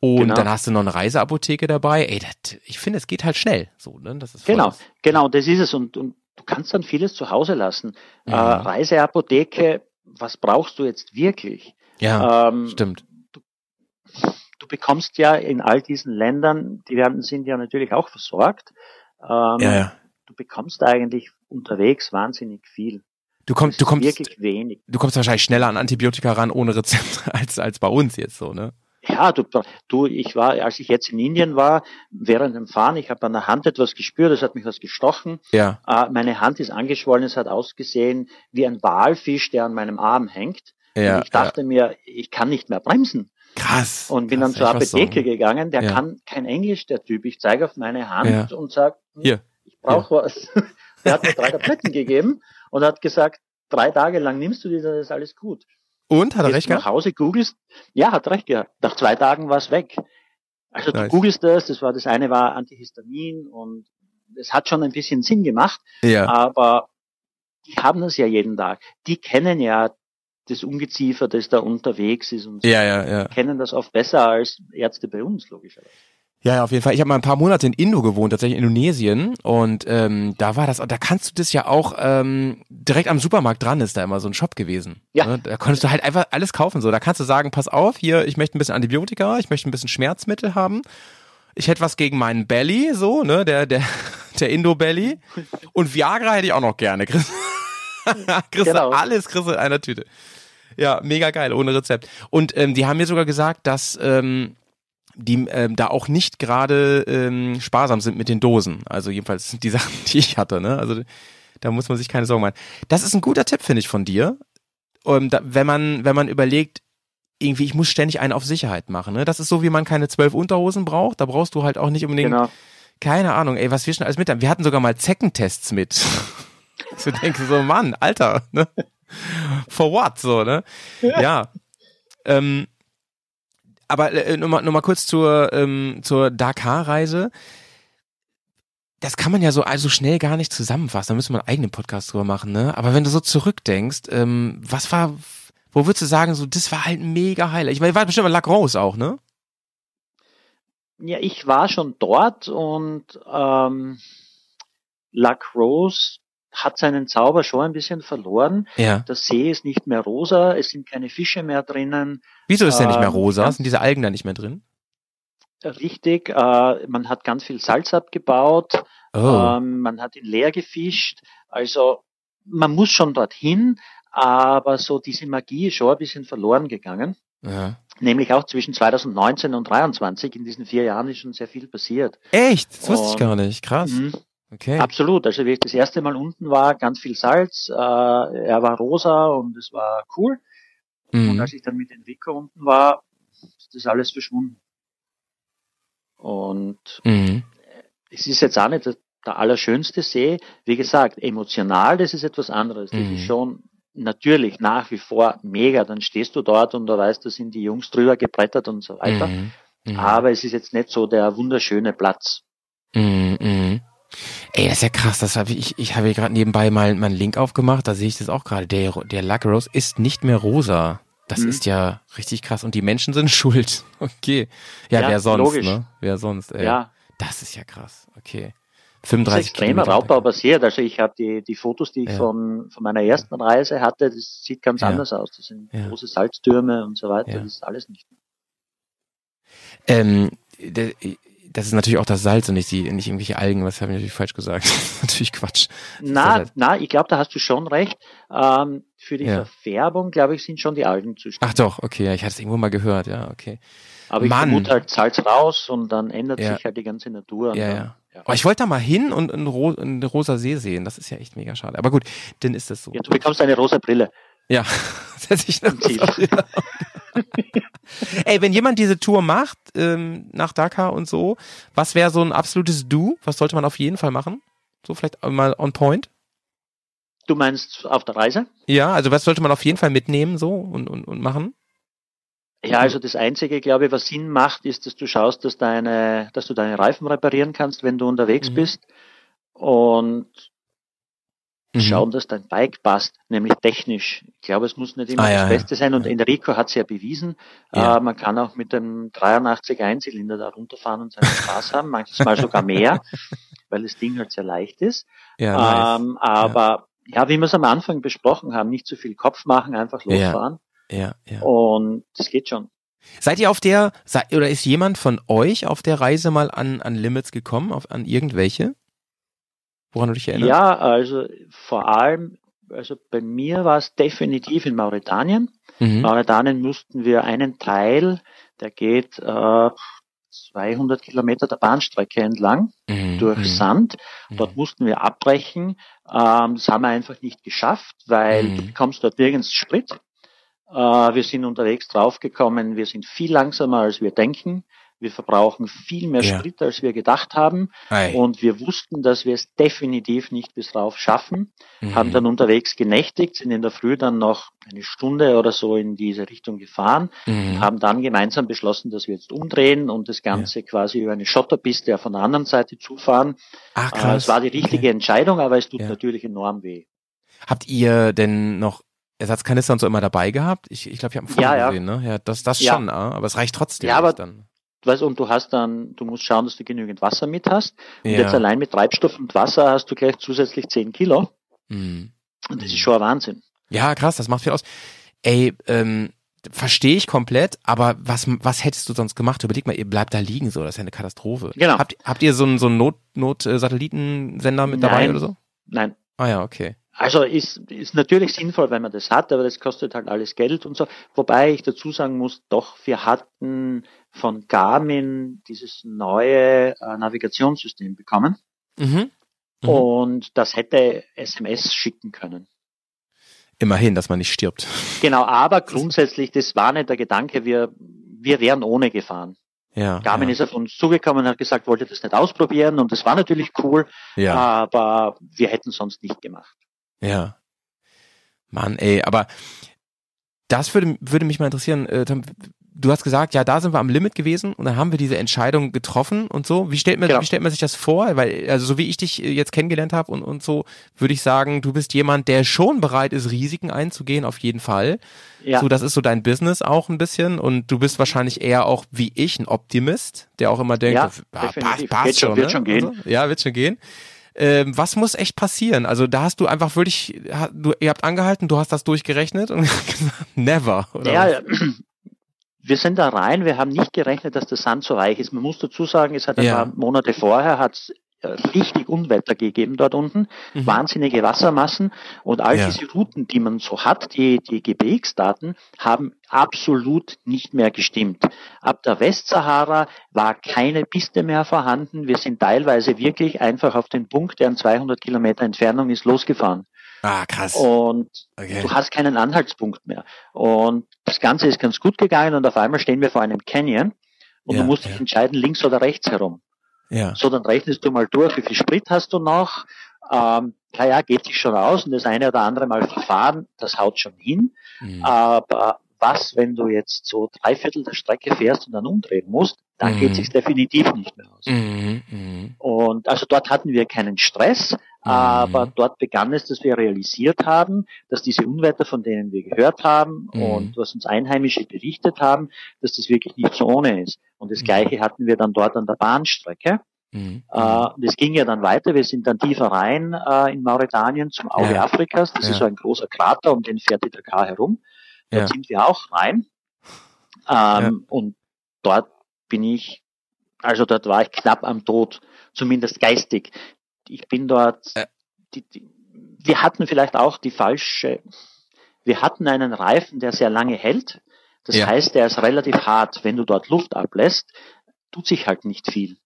Und genau. dann hast du noch eine Reiseapotheke dabei. Ey, das, ich finde, es geht halt schnell. So, ne? Das ist genau, genau, das ist es. Und, und kannst dann vieles zu Hause lassen. Mhm. Äh, Reiseapotheke, was brauchst du jetzt wirklich? Ja, ähm, stimmt. Du, du, bekommst ja in all diesen Ländern, die werden, sind ja natürlich auch versorgt. Ähm, ja, ja. Du bekommst eigentlich unterwegs wahnsinnig viel. Du kommst, du kommst, wirklich wenig. Du kommst wahrscheinlich schneller an Antibiotika ran ohne Rezept als, als bei uns jetzt so, ne? Ja, du, du, ich war, als ich jetzt in Indien war, während dem Fahren, ich habe an der Hand etwas gespürt, es hat mich was gestochen. Ja. Äh, meine Hand ist angeschwollen, es hat ausgesehen wie ein Walfisch, der an meinem Arm hängt. Ja, und ich dachte ja. mir, ich kann nicht mehr bremsen. Krass. Und bin krass, dann zur Apotheke so. gegangen, der ja. kann kein Englisch, der Typ. Ich zeige auf meine Hand und sage, hm, ich brauche was. der hat mir drei Tabletten gegeben und hat gesagt, drei Tage lang nimmst du die, dann ist alles gut. Und hat er recht gehabt? Nach Hause googelst, ja, hat recht gehabt. Nach zwei Tagen war es weg. Also nice. du googelst das, das war das eine war Antihistamin und es hat schon ein bisschen Sinn gemacht, ja. aber die haben das ja jeden Tag. Die kennen ja das Ungeziefer, das da unterwegs ist und ja, ja, ja. kennen das oft besser als Ärzte bei uns, logischerweise. Ja, ja, auf jeden Fall. Ich habe mal ein paar Monate in Indo gewohnt, tatsächlich in Indonesien. Und ähm, da war das, da kannst du das ja auch ähm, direkt am Supermarkt dran ist da immer so ein Shop gewesen. Ja. Ne? Da konntest du halt einfach alles kaufen. So, da kannst du sagen, pass auf, hier, ich möchte ein bisschen Antibiotika, ich möchte ein bisschen Schmerzmittel haben. Ich hätte was gegen meinen Belly, so, ne, der, der, der Indo-Belly. Und Viagra hätte ich auch noch gerne. Chris. kriegst genau. alles, kriegst du in einer Tüte. Ja, mega geil, ohne Rezept. Und ähm, die haben mir sogar gesagt, dass ähm, die ähm, da auch nicht gerade ähm, sparsam sind mit den Dosen. Also jedenfalls sind die Sachen, die ich hatte. Ne? Also da muss man sich keine Sorgen machen. Das ist ein guter Tipp, finde ich, von dir. Ähm, da, wenn man wenn man überlegt, irgendwie ich muss ständig einen auf Sicherheit machen. Ne? Das ist so, wie man keine zwölf Unterhosen braucht. Da brauchst du halt auch nicht unbedingt. Genau. Keine Ahnung, ey, was wir schon alles mit haben. Wir hatten sogar mal Zeckentests mit. so denkst du so, Mann, Alter, ne? For what, so, ne? Ja. Ähm, aber äh, nur, mal, nur mal kurz zur, ähm, zur Dakar-Reise. Das kann man ja so also schnell gar nicht zusammenfassen. Da müssen wir einen eigenen Podcast drüber machen, ne? Aber wenn du so zurückdenkst, ähm, was war, wo würdest du sagen, so, das war halt mega Highlight? Ich meine, war bestimmt mal Lac Rose auch, ne? Ja, ich war schon dort und ähm, Lac Rose hat seinen Zauber schon ein bisschen verloren. Ja. Der See ist nicht mehr rosa, es sind keine Fische mehr drinnen. Wieso ist der nicht mehr ähm, rosa? Sind diese Algen da nicht mehr drin? Richtig, äh, man hat ganz viel Salz abgebaut, oh. ähm, man hat ihn leer gefischt, also man muss schon dorthin, aber so diese Magie ist schon ein bisschen verloren gegangen. Ja. Nämlich auch zwischen 2019 und 2023, in diesen vier Jahren ist schon sehr viel passiert. Echt? Das wusste und, ich gar nicht, krass. Okay. Absolut. Also wie ich das erste Mal unten war, ganz viel Salz, äh, er war rosa und es war cool. Mhm. Und als ich dann mit Enrico unten war, ist das alles verschwunden. Und mhm. es ist jetzt auch nicht der, der, allerschönste See. Wie gesagt, emotional, das ist etwas anderes. Das ist mhm. schon natürlich nach wie vor mega. Dann stehst du dort und da weißt, da sind die Jungs drüber gebrettert und so weiter. Mhm. Mhm. Aber es ist jetzt nicht so der wunderschöne Platz. Mhm. Ey, das ist ja krass. Das hab ich, ich habe hier gerade nebenbei mal meinen Link aufgemacht, da sehe ich das auch gerade. Der, der Lacrose ist nicht mehr rosa. Das mhm. ist ja richtig krass. Und die Menschen sind schuld. Okay. Ja, ja wer sonst, logisch. ne? Wer sonst, ey. Ja. Das ist ja krass. Okay. 35 das ist extremer Raubbau passiert. Also ich habe die, die Fotos, die ich ja. von, von meiner ersten Reise hatte, das sieht ganz ja. anders aus. Das sind ja. große Salztürme und so weiter. Das ist alles nicht mehr. Ähm, das ist natürlich auch das Salz und nicht die, nicht irgendwelche Algen, was habe ich natürlich falsch gesagt. natürlich Quatsch. Na, na, ich glaube, da hast du schon recht. Ähm, für die ja. Verfärbung, glaube ich, sind schon die Algen zuständig. Ach doch, okay, ja, ich hatte es irgendwo mal gehört, ja, okay. Aber ich Mann. vermute halt Salz raus und dann ändert ja. sich halt die ganze Natur. Ja, dann, ja. ja. Aber ich wollte da mal hin und einen, Ro einen rosa See sehen. Das ist ja echt mega schade. Aber gut, dann ist das so. Ja, du bekommst eine rosa Brille. Ja, setze ich Ziel. Ey, wenn jemand diese Tour macht, ähm, nach Dakar und so, was wäre so ein absolutes Do? Was sollte man auf jeden Fall machen? So vielleicht mal on point? Du meinst auf der Reise? Ja, also was sollte man auf jeden Fall mitnehmen so und, und, und machen? Ja, also das Einzige, glaube ich, was Sinn macht, ist, dass du schaust, dass deine, dass du deine Reifen reparieren kannst, wenn du unterwegs mhm. bist. Und mhm. schauen, dass dein Bike passt, nämlich technisch. Ich glaube, es muss nicht immer ah, das ja, Beste sein und Enrico hat es ja bewiesen. Ja. Äh, man kann auch mit dem 83 Einzylinder da runterfahren und seinen Spaß haben, manchmal sogar mehr, weil das Ding halt sehr leicht ist. Ja, ähm, nice. Aber ja. wie wir es am Anfang besprochen haben, nicht zu viel Kopf machen, einfach losfahren. Ja, ja. Und das geht schon. Seid ihr auf der, oder ist jemand von euch auf der Reise mal an, an Limits gekommen, auf, an irgendwelche? Woran du dich erinnerst? Ja, also vor allem, also bei mir war es definitiv in Mauretanien. Mhm. Mauretanien mussten wir einen Teil, der geht äh, 200 Kilometer der Bahnstrecke entlang mhm. durch mhm. Sand. Dort mhm. mussten wir abbrechen. Ähm, das haben wir einfach nicht geschafft, weil mhm. du bekommst dort nirgends Sprit. Äh, wir sind unterwegs draufgekommen, wir sind viel langsamer als wir denken. Wir verbrauchen viel mehr ja. Sprit, als wir gedacht haben. Ei. Und wir wussten, dass wir es definitiv nicht bis rauf schaffen. Mhm. Haben dann unterwegs genächtigt, sind in der Früh dann noch eine Stunde oder so in diese Richtung gefahren mhm. und haben dann gemeinsam beschlossen, dass wir jetzt umdrehen und das Ganze ja. quasi über eine Schotterpiste von der anderen Seite zufahren. Ach, krass. Äh, es war die richtige okay. Entscheidung, aber es tut ja. natürlich enorm weh. Habt ihr denn noch Ersatzkanister und so immer dabei gehabt? Ich, ich glaube, ich habe ein Foto ja, gesehen, ne? Ja, das, das schon, ah, aber es reicht trotzdem ja, aber dann weißt, und du hast dann, du musst schauen, dass du genügend Wasser mit hast. Und ja. jetzt allein mit Treibstoff und Wasser hast du gleich zusätzlich 10 Kilo. Mhm. Und das ist schon ein Wahnsinn. Ja, krass, das macht viel aus. Ey, ähm, verstehe ich komplett, aber was, was hättest du sonst gemacht? Überleg mal, ihr bleibt da liegen so, das ist ja eine Katastrophe. Genau. Habt, habt ihr so einen, so einen Not, Not-Satellitensender mit Nein. dabei oder so? Nein. Ah ja, okay. Also ist, ist natürlich sinnvoll, wenn man das hat, aber das kostet halt alles Geld und so. Wobei ich dazu sagen muss, doch, wir hatten von Garmin dieses neue äh, Navigationssystem bekommen. Mhm. Mhm. Und das hätte SMS schicken können. Immerhin, dass man nicht stirbt. Genau, aber grundsätzlich, das war nicht der Gedanke, wir, wir wären ohne gefahren. Ja, Garmin ja. ist auf uns zugekommen und hat gesagt, wollte das nicht ausprobieren und das war natürlich cool, ja. aber wir hätten sonst nicht gemacht. Ja. Mann, ey, aber das würde, würde mich mal interessieren. Äh, du hast gesagt, ja, da sind wir am Limit gewesen und dann haben wir diese Entscheidung getroffen und so. Wie stellt man, genau. wie stellt man sich das vor? Weil, also so wie ich dich äh, jetzt kennengelernt habe und, und so, würde ich sagen, du bist jemand, der schon bereit ist, Risiken einzugehen, auf jeden Fall. Ja. So, das ist so dein Business auch ein bisschen und du bist wahrscheinlich eher auch wie ich ein Optimist, der auch immer denkt, ja, ah, passt, passt schon, wird ne? schon gehen. Also, ja, wird schon gehen ähm, was muss echt passieren? Also da hast du einfach wirklich, du, ihr habt angehalten, du hast das durchgerechnet und gesagt, never. Oder ja, wir sind da rein, wir haben nicht gerechnet, dass der Sand so weich ist. Man muss dazu sagen, es hat ein ja. paar Monate vorher hat richtig Unwetter gegeben dort unten, mhm. wahnsinnige Wassermassen und all ja. diese Routen, die man so hat, die, die Gebirgsdaten, haben absolut nicht mehr gestimmt. Ab der Westsahara war keine Piste mehr vorhanden. Wir sind teilweise wirklich einfach auf den Punkt, der an 200 Kilometer Entfernung ist, losgefahren. Ah, krass. Und okay. du hast keinen Anhaltspunkt mehr. Und das Ganze ist ganz gut gegangen und auf einmal stehen wir vor einem Canyon und ja, du musst ja. dich entscheiden, links oder rechts herum. Ja. So, dann rechnest du mal durch, wie viel Sprit hast du noch. Ähm, naja, geht sich schon aus und das eine oder andere Mal verfahren, das haut schon hin. Mhm. Aber was, wenn du jetzt so drei Viertel der Strecke fährst und dann umdrehen musst, dann mhm. geht sich definitiv nicht mehr aus. Mhm. mhm. Und also dort hatten wir keinen Stress, mhm. aber dort begann es, dass wir realisiert haben, dass diese Unwetter, von denen wir gehört haben mhm. und was uns Einheimische berichtet haben, dass das wirklich nicht so ohne ist. Und das Gleiche hatten wir dann dort an der Bahnstrecke. Mhm. Äh, das ging ja dann weiter. Wir sind dann tiefer rein äh, in Mauretanien zum Auge ja. Afrikas. Das ja. ist so ein großer Krater, um den fährt die Dakar herum. Dort ja. sind wir auch rein. Ähm, und dort bin ich, also dort war ich knapp am Tod, zumindest geistig. Ich bin dort, äh. die, die, wir hatten vielleicht auch die falsche, wir hatten einen Reifen, der sehr lange hält. Das heißt, der ist relativ hart. Wenn du dort Luft ablässt, tut sich halt nicht viel.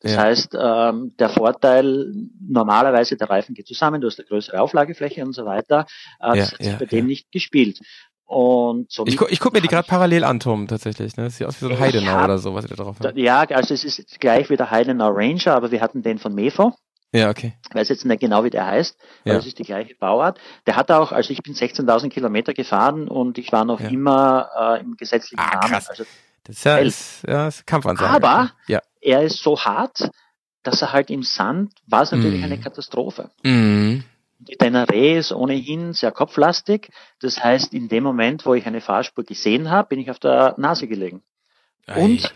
Das ja. heißt, ähm, der Vorteil, normalerweise der Reifen geht zusammen, du hast eine größere Auflagefläche und so weiter, äh, das hat sich bei dem nicht gespielt. Und so ich, gu ich gucke mir die gerade parallel an, Tom, tatsächlich. Ne? Das sieht aus wie so ein Heidenau hab, oder so, was ihr da drauf habt. Ja, also es ist gleich wie der Heidenau Ranger, aber wir hatten den von Mefo. Ja, okay. Ich weiß jetzt nicht genau, wie der heißt, aber ja. es ist die gleiche Bauart. Der hat auch, also ich bin 16.000 Kilometer gefahren und ich war noch ja. immer äh, im gesetzlichen ah, Rahmen. Krass. Also das ist ja, ist, ja ist Kampfansage. Aber ja. er ist so hart, dass er halt im Sand war es natürlich mm. eine Katastrophe. Mm. Die Teneré ist ohnehin sehr kopflastig. Das heißt, in dem Moment, wo ich eine Fahrspur gesehen habe, bin ich auf der Nase gelegen. Ei. Und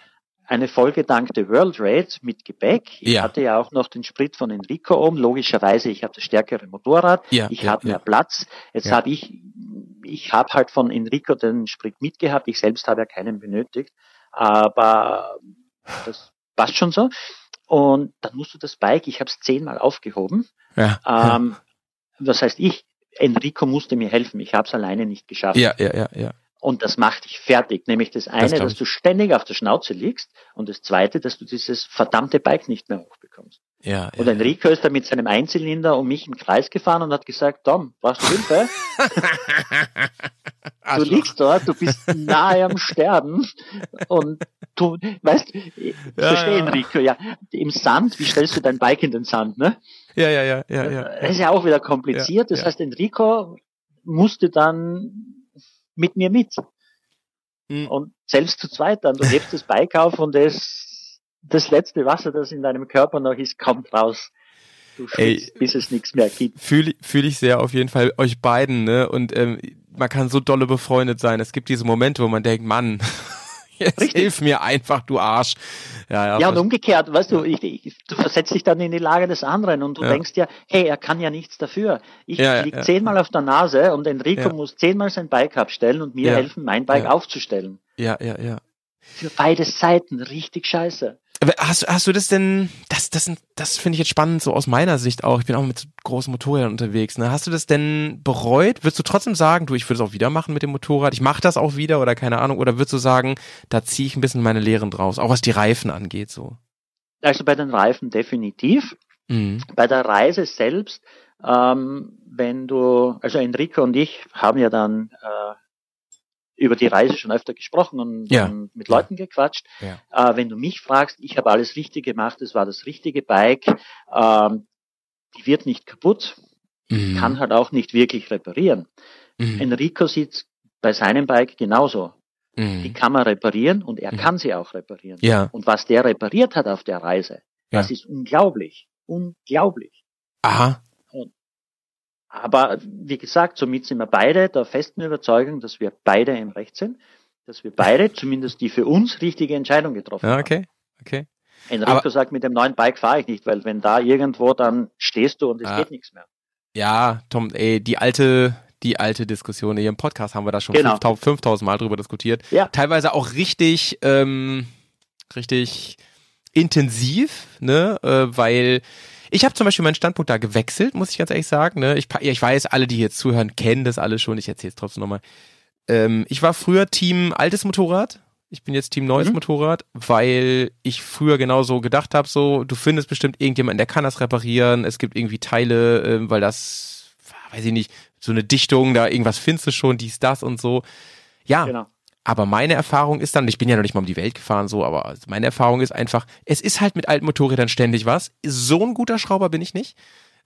eine vollgedankte World Raid mit Gepäck. Ich ja. hatte ja auch noch den Sprit von Enrico oben. Logischerweise, ich habe das stärkere Motorrad. Ja, ich ja, habe mehr Platz. Jetzt habe ich, ich habe halt von Enrico den Sprit mitgehabt. Ich selbst habe ja keinen benötigt. Aber das passt schon so. Und dann musst du das Bike, ich habe es zehnmal aufgehoben. Ja. Ähm, das heißt, ich, Enrico musste mir helfen. Ich habe es alleine nicht geschafft. Ja, ja, ja, ja. Und das macht dich fertig. Nämlich das eine, das dass du ständig auf der Schnauze liegst und das zweite, dass du dieses verdammte Bike nicht mehr hochbekommst. Ja, und ja, Enrico ist da mit seinem Einzylinder um mich im Kreis gefahren und hat gesagt, Tom, brauchst du Hilfe? du liegst dort, du bist nahe am Sterben und du, weißt, ich ja, verstehe ja. Enrico, ja, im Sand, wie stellst du dein Bike in den Sand, ne? Ja, ja, ja, ja, ja. Das ist ja auch wieder kompliziert. das heißt, Enrico musste dann mit mir mit. Mhm. Und selbst zu zweit dann, du hebst das Bike auf und das, das letzte Wasser, das in deinem Körper noch ist, kommt raus. Du schwitzt, bis es nichts mehr gibt. Fühle fühl ich sehr auf jeden Fall euch beiden, ne? Und ähm, man kann so dolle befreundet sein. Es gibt diese Momente, wo man denkt, Mann, Jetzt Richtig. hilf mir einfach, du Arsch. Ja, ja, ja und umgekehrt, weißt du, ich, ich, du versetzt dich dann in die Lage des anderen und du ja. denkst ja, hey, er kann ja nichts dafür. Ich ja, lieg zehnmal auf der Nase und Enrico muss zehnmal sein Bike abstellen und mir helfen, mein Bike aufzustellen. Ja, ja, ja. Für beide Seiten richtig scheiße. Hast, hast du das denn, das, das, das finde ich jetzt spannend, so aus meiner Sicht auch. Ich bin auch mit großen Motorrädern unterwegs. Ne? Hast du das denn bereut? Würdest du trotzdem sagen, du, ich würde es auch wieder machen mit dem Motorrad, ich mache das auch wieder oder keine Ahnung? Oder würdest du sagen, da ziehe ich ein bisschen meine Lehren draus, auch was die Reifen angeht so? Also bei den Reifen definitiv. Mhm. Bei der Reise selbst, ähm, wenn du, also Enrico und ich haben ja dann äh, über die Reise schon öfter gesprochen und, ja. und mit Leuten ja. gequatscht. Ja. Äh, wenn du mich fragst, ich habe alles richtig gemacht, es war das richtige Bike, ähm, die wird nicht kaputt, mhm. kann halt auch nicht wirklich reparieren. Mhm. Enrico sieht bei seinem Bike genauso. Mhm. Die kann man reparieren und er kann sie auch reparieren. Ja. Und was der repariert hat auf der Reise, das ist unglaublich. Unglaublich. Aha. Aber wie gesagt, somit sind wir beide der festen Überzeugung, dass wir beide im Recht sind, dass wir beide zumindest die für uns richtige Entscheidung getroffen ja, okay. Okay. Enrico Aber, sagt, mit dem neuen Bike fahre ich nicht, weil wenn da irgendwo, dann stehst du und es ah, geht nichts mehr. Ja, Tom, ey, die alte, die alte Diskussion hier im Podcast haben wir da schon genau. 5000, 5000 Mal drüber diskutiert. Ja. Teilweise auch richtig, ähm, richtig intensiv, ne, äh, weil ich habe zum Beispiel meinen Standpunkt da gewechselt, muss ich ganz ehrlich sagen. Ne? Ich, ich weiß, alle, die jetzt zuhören, kennen das alle schon. Ich erzähle es trotzdem nochmal. Ähm, ich war früher Team altes Motorrad. Ich bin jetzt Team neues mhm. Motorrad, weil ich früher genauso gedacht habe, so, du findest bestimmt irgendjemanden, der kann das reparieren. Es gibt irgendwie Teile, äh, weil das, weiß ich nicht, so eine Dichtung, da irgendwas findest du schon, dies, das und so. Ja, genau. Aber meine Erfahrung ist dann, ich bin ja noch nicht mal um die Welt gefahren, so, aber meine Erfahrung ist einfach, es ist halt mit alten Motorrädern ständig was. So ein guter Schrauber bin ich nicht.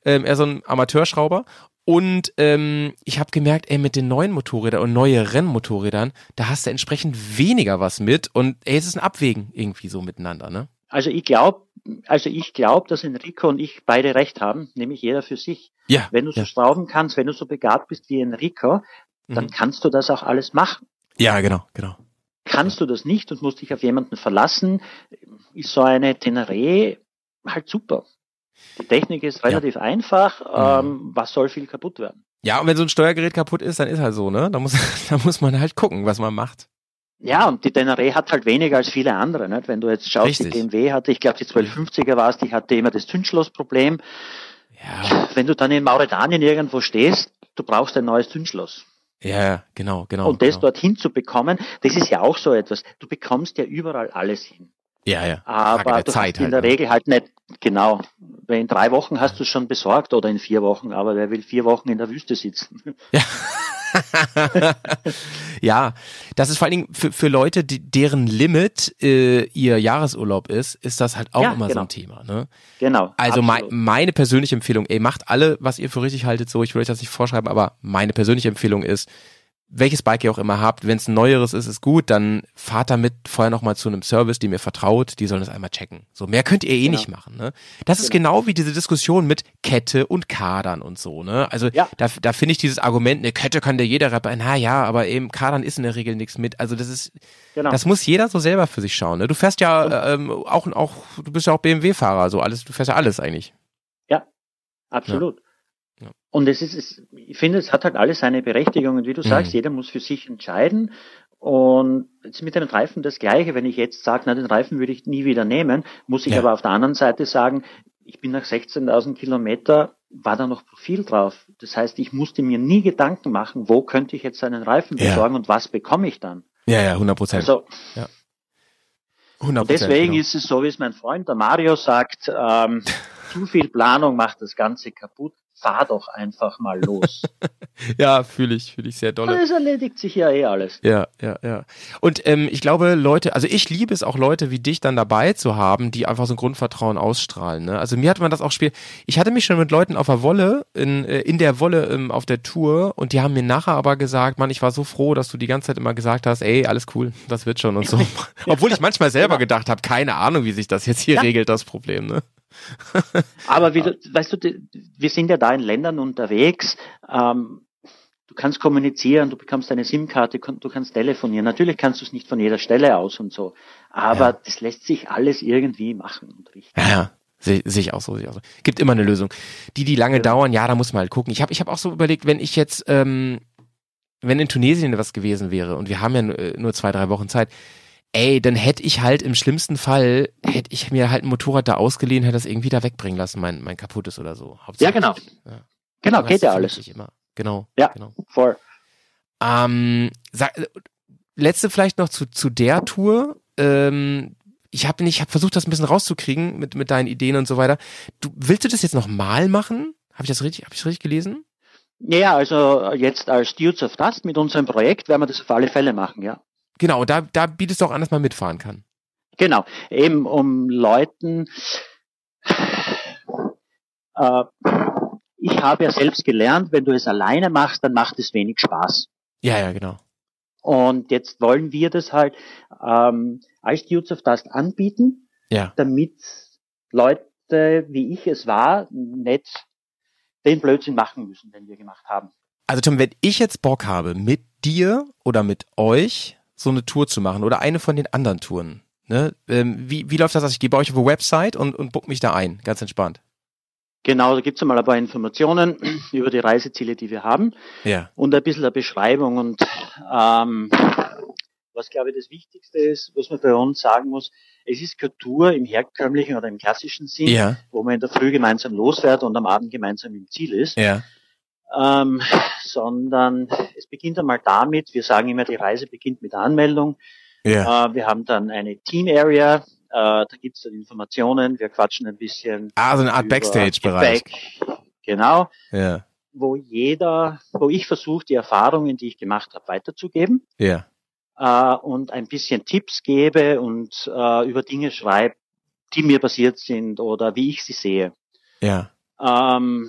Ähm, eher so ein Amateurschrauber. Und ähm, ich habe gemerkt, ey, mit den neuen Motorrädern und neue Rennmotorrädern, da hast du entsprechend weniger was mit. Und ey, es ist ein Abwägen irgendwie so miteinander, ne? Also ich glaube, also ich glaube, dass Enrico und ich beide recht haben, nämlich jeder für sich. Ja. Wenn du so ja. schrauben kannst, wenn du so begabt bist wie Enrico, dann mhm. kannst du das auch alles machen. Ja, genau, genau. Kannst du das nicht und musst dich auf jemanden verlassen, ist so eine Teneré halt super. Die Technik ist relativ ja. einfach, mhm. ähm, was soll viel kaputt werden? Ja, und wenn so ein Steuergerät kaputt ist, dann ist halt so, ne? Da muss, da muss man halt gucken, was man macht. Ja, und die Teneré hat halt weniger als viele andere. Nicht? Wenn du jetzt schaust, Richtig. die BMW hatte, ich glaube die 1250er war es, die hatte immer das Zündschlossproblem. Ja. Wenn du dann in Mauretanien irgendwo stehst, du brauchst ein neues Zündschloss. Ja, genau, genau. Und das genau. dorthin zu bekommen, das ist ja auch so etwas. Du bekommst ja überall alles hin. Ja, ja. Aber du Zeit hast in halt, der ne? Regel halt nicht, genau. In drei Wochen hast du es schon besorgt oder in vier Wochen, aber wer will vier Wochen in der Wüste sitzen? Ja. ja, das ist vor allen Dingen für, für Leute, die, deren Limit äh, ihr Jahresurlaub ist, ist das halt auch ja, immer genau. so ein Thema. Ne? Genau. Also me meine persönliche Empfehlung, ey, macht alle, was ihr für richtig haltet, so, ich will euch das nicht vorschreiben, aber meine persönliche Empfehlung ist, welches Bike ihr auch immer habt, wenn es ein neueres ist, ist gut, dann fahrt damit vorher nochmal zu einem Service, die mir vertraut, die sollen das einmal checken. So, mehr könnt ihr eh genau. nicht machen, ne? Das ist genau. genau wie diese Diskussion mit Kette und Kadern und so, ne? Also ja. da, da finde ich dieses Argument, eine Kette kann dir jeder reparieren, na ja, aber eben Kadern ist in der Regel nichts mit. Also das ist, genau. das muss jeder so selber für sich schauen, ne? Du fährst ja ähm, auch, auch, du bist ja auch BMW-Fahrer, so alles, du fährst ja alles eigentlich. Ja, absolut. Ja. Und es ist, es, ich finde, es hat halt alles seine Berechtigung. Und wie du mhm. sagst, jeder muss für sich entscheiden. Und jetzt mit den Reifen das Gleiche. Wenn ich jetzt sage, na, den Reifen würde ich nie wieder nehmen, muss ich ja. aber auf der anderen Seite sagen, ich bin nach 16.000 Kilometer, war da noch Profil drauf. Das heißt, ich musste mir nie Gedanken machen, wo könnte ich jetzt einen Reifen besorgen ja. und was bekomme ich dann. Ja, ja, 100 Prozent. Also, ja. 100%, deswegen genau. ist es so, wie es mein Freund der Mario sagt, ähm, zu viel Planung macht das Ganze kaputt fahr doch einfach mal los. ja, fühle ich, fühle ich sehr doll. Es erledigt sich ja eh alles. Ja, ja, ja. Und ähm, ich glaube, Leute, also ich liebe es auch Leute wie dich dann dabei zu haben, die einfach so ein Grundvertrauen ausstrahlen. Ne? Also mir hat man das auch spiel. Ich hatte mich schon mit Leuten auf der Wolle, in, äh, in der Wolle ähm, auf der Tour und die haben mir nachher aber gesagt, Mann, ich war so froh, dass du die ganze Zeit immer gesagt hast, ey, alles cool, das wird schon und so. Obwohl ich manchmal selber genau. gedacht habe, keine Ahnung, wie sich das jetzt hier ja. regelt, das Problem. Ne? Aber wie weißt du, wir sind ja da in Ländern unterwegs. Ähm, du kannst kommunizieren, du bekommst eine SIM-Karte, du kannst telefonieren. Natürlich kannst du es nicht von jeder Stelle aus und so. Aber ja. das lässt sich alles irgendwie machen und richten. Ja, ja. Sehe seh ich auch so, sehe ich auch so. Gibt immer eine Lösung. Die, die lange ja. dauern, ja, da muss man halt gucken. Ich habe ich hab auch so überlegt, wenn ich jetzt, ähm, wenn in Tunesien was gewesen wäre und wir haben ja äh, nur zwei, drei Wochen Zeit, ey, dann hätte ich halt im schlimmsten Fall, hätte ich mir halt ein Motorrad da ausgeliehen, hätte das irgendwie da wegbringen lassen, mein, mein kaputtes oder so. Ja, genau. Ja. Genau, geht ja alles. Immer. Genau. Ja, genau. voll. Ähm, sag, letzte vielleicht noch zu, zu der Tour. Ähm, ich habe nicht, hab versucht, das ein bisschen rauszukriegen mit, mit deinen Ideen und so weiter. Du, willst du das jetzt nochmal machen? Habe ich das richtig, habe ich richtig gelesen? Ja, also jetzt als Dudes of Dust mit unserem Projekt werden wir das auf alle Fälle machen, ja. Genau, da, da bietest du auch an, dass man mitfahren kann. Genau, eben um Leuten. Äh, ich habe ja selbst gelernt, wenn du es alleine machst, dann macht es wenig Spaß. Ja, ja, genau. Und jetzt wollen wir das halt ähm, als Dudes of Dust anbieten, ja. damit Leute, wie ich es war, nicht den Blödsinn machen müssen, den wir gemacht haben. Also Tom, wenn ich jetzt Bock habe, mit dir oder mit euch so eine Tour zu machen oder eine von den anderen Touren. Ne? Ähm, wie, wie läuft das? Also ich gehe bei euch auf eine Website und, und book mich da ein, ganz entspannt. Genau, da gibt es einmal ein paar Informationen über die Reiseziele, die wir haben. Ja. Und ein bisschen eine Beschreibung. Und ähm, was glaube ich das Wichtigste ist, was man bei uns sagen muss, es ist Tour im herkömmlichen oder im klassischen Sinn, ja. wo man in der Früh gemeinsam losfährt und am Abend gemeinsam im Ziel ist. Ja ähm, sondern es beginnt einmal damit, wir sagen immer, die Reise beginnt mit der Anmeldung. Ja. Äh, wir haben dann eine Team Area, äh, da gibt es dann Informationen, wir quatschen ein bisschen. Ah, so eine Art Backstage-Bereich. Genau. Ja. Wo jeder, wo ich versuche, die Erfahrungen, die ich gemacht habe, weiterzugeben. Ja. Äh, und ein bisschen Tipps gebe und äh, über Dinge schreibe, die mir passiert sind oder wie ich sie sehe. Ja. Ähm,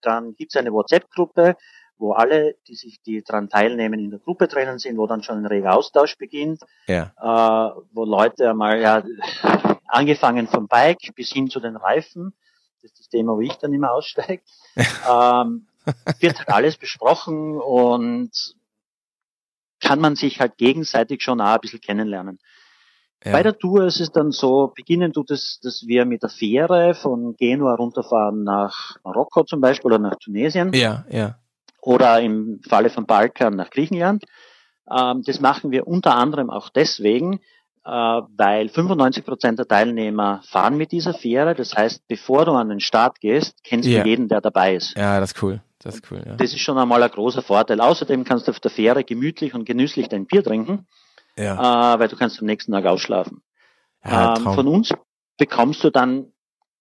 dann gibt es eine WhatsApp-Gruppe, wo alle, die sich, die daran teilnehmen, in der Gruppe drinnen sind, wo dann schon ein reger Austausch beginnt, ja. äh, wo Leute einmal, ja, angefangen vom Bike bis hin zu den Reifen, das ist das Thema, wo ich dann immer aussteige, ähm, wird halt alles besprochen und kann man sich halt gegenseitig schon auch ein bisschen kennenlernen. Ja. Bei der Tour ist es dann so, beginnen tut es, dass wir mit der Fähre von Genua runterfahren nach Marokko zum Beispiel oder nach Tunesien. Ja, ja. Oder im Falle von Balkan nach Griechenland. Ähm, das machen wir unter anderem auch deswegen, äh, weil 95 Prozent der Teilnehmer fahren mit dieser Fähre. Das heißt, bevor du an den Start gehst, kennst ja. du jeden, der dabei ist. Ja, das ist cool. Das ist cool. Ja. Das ist schon einmal ein großer Vorteil. Außerdem kannst du auf der Fähre gemütlich und genüsslich dein Bier trinken ja. äh, weil du kannst am nächsten Tag ausschlafen. Ja, ähm, von uns bekommst du dann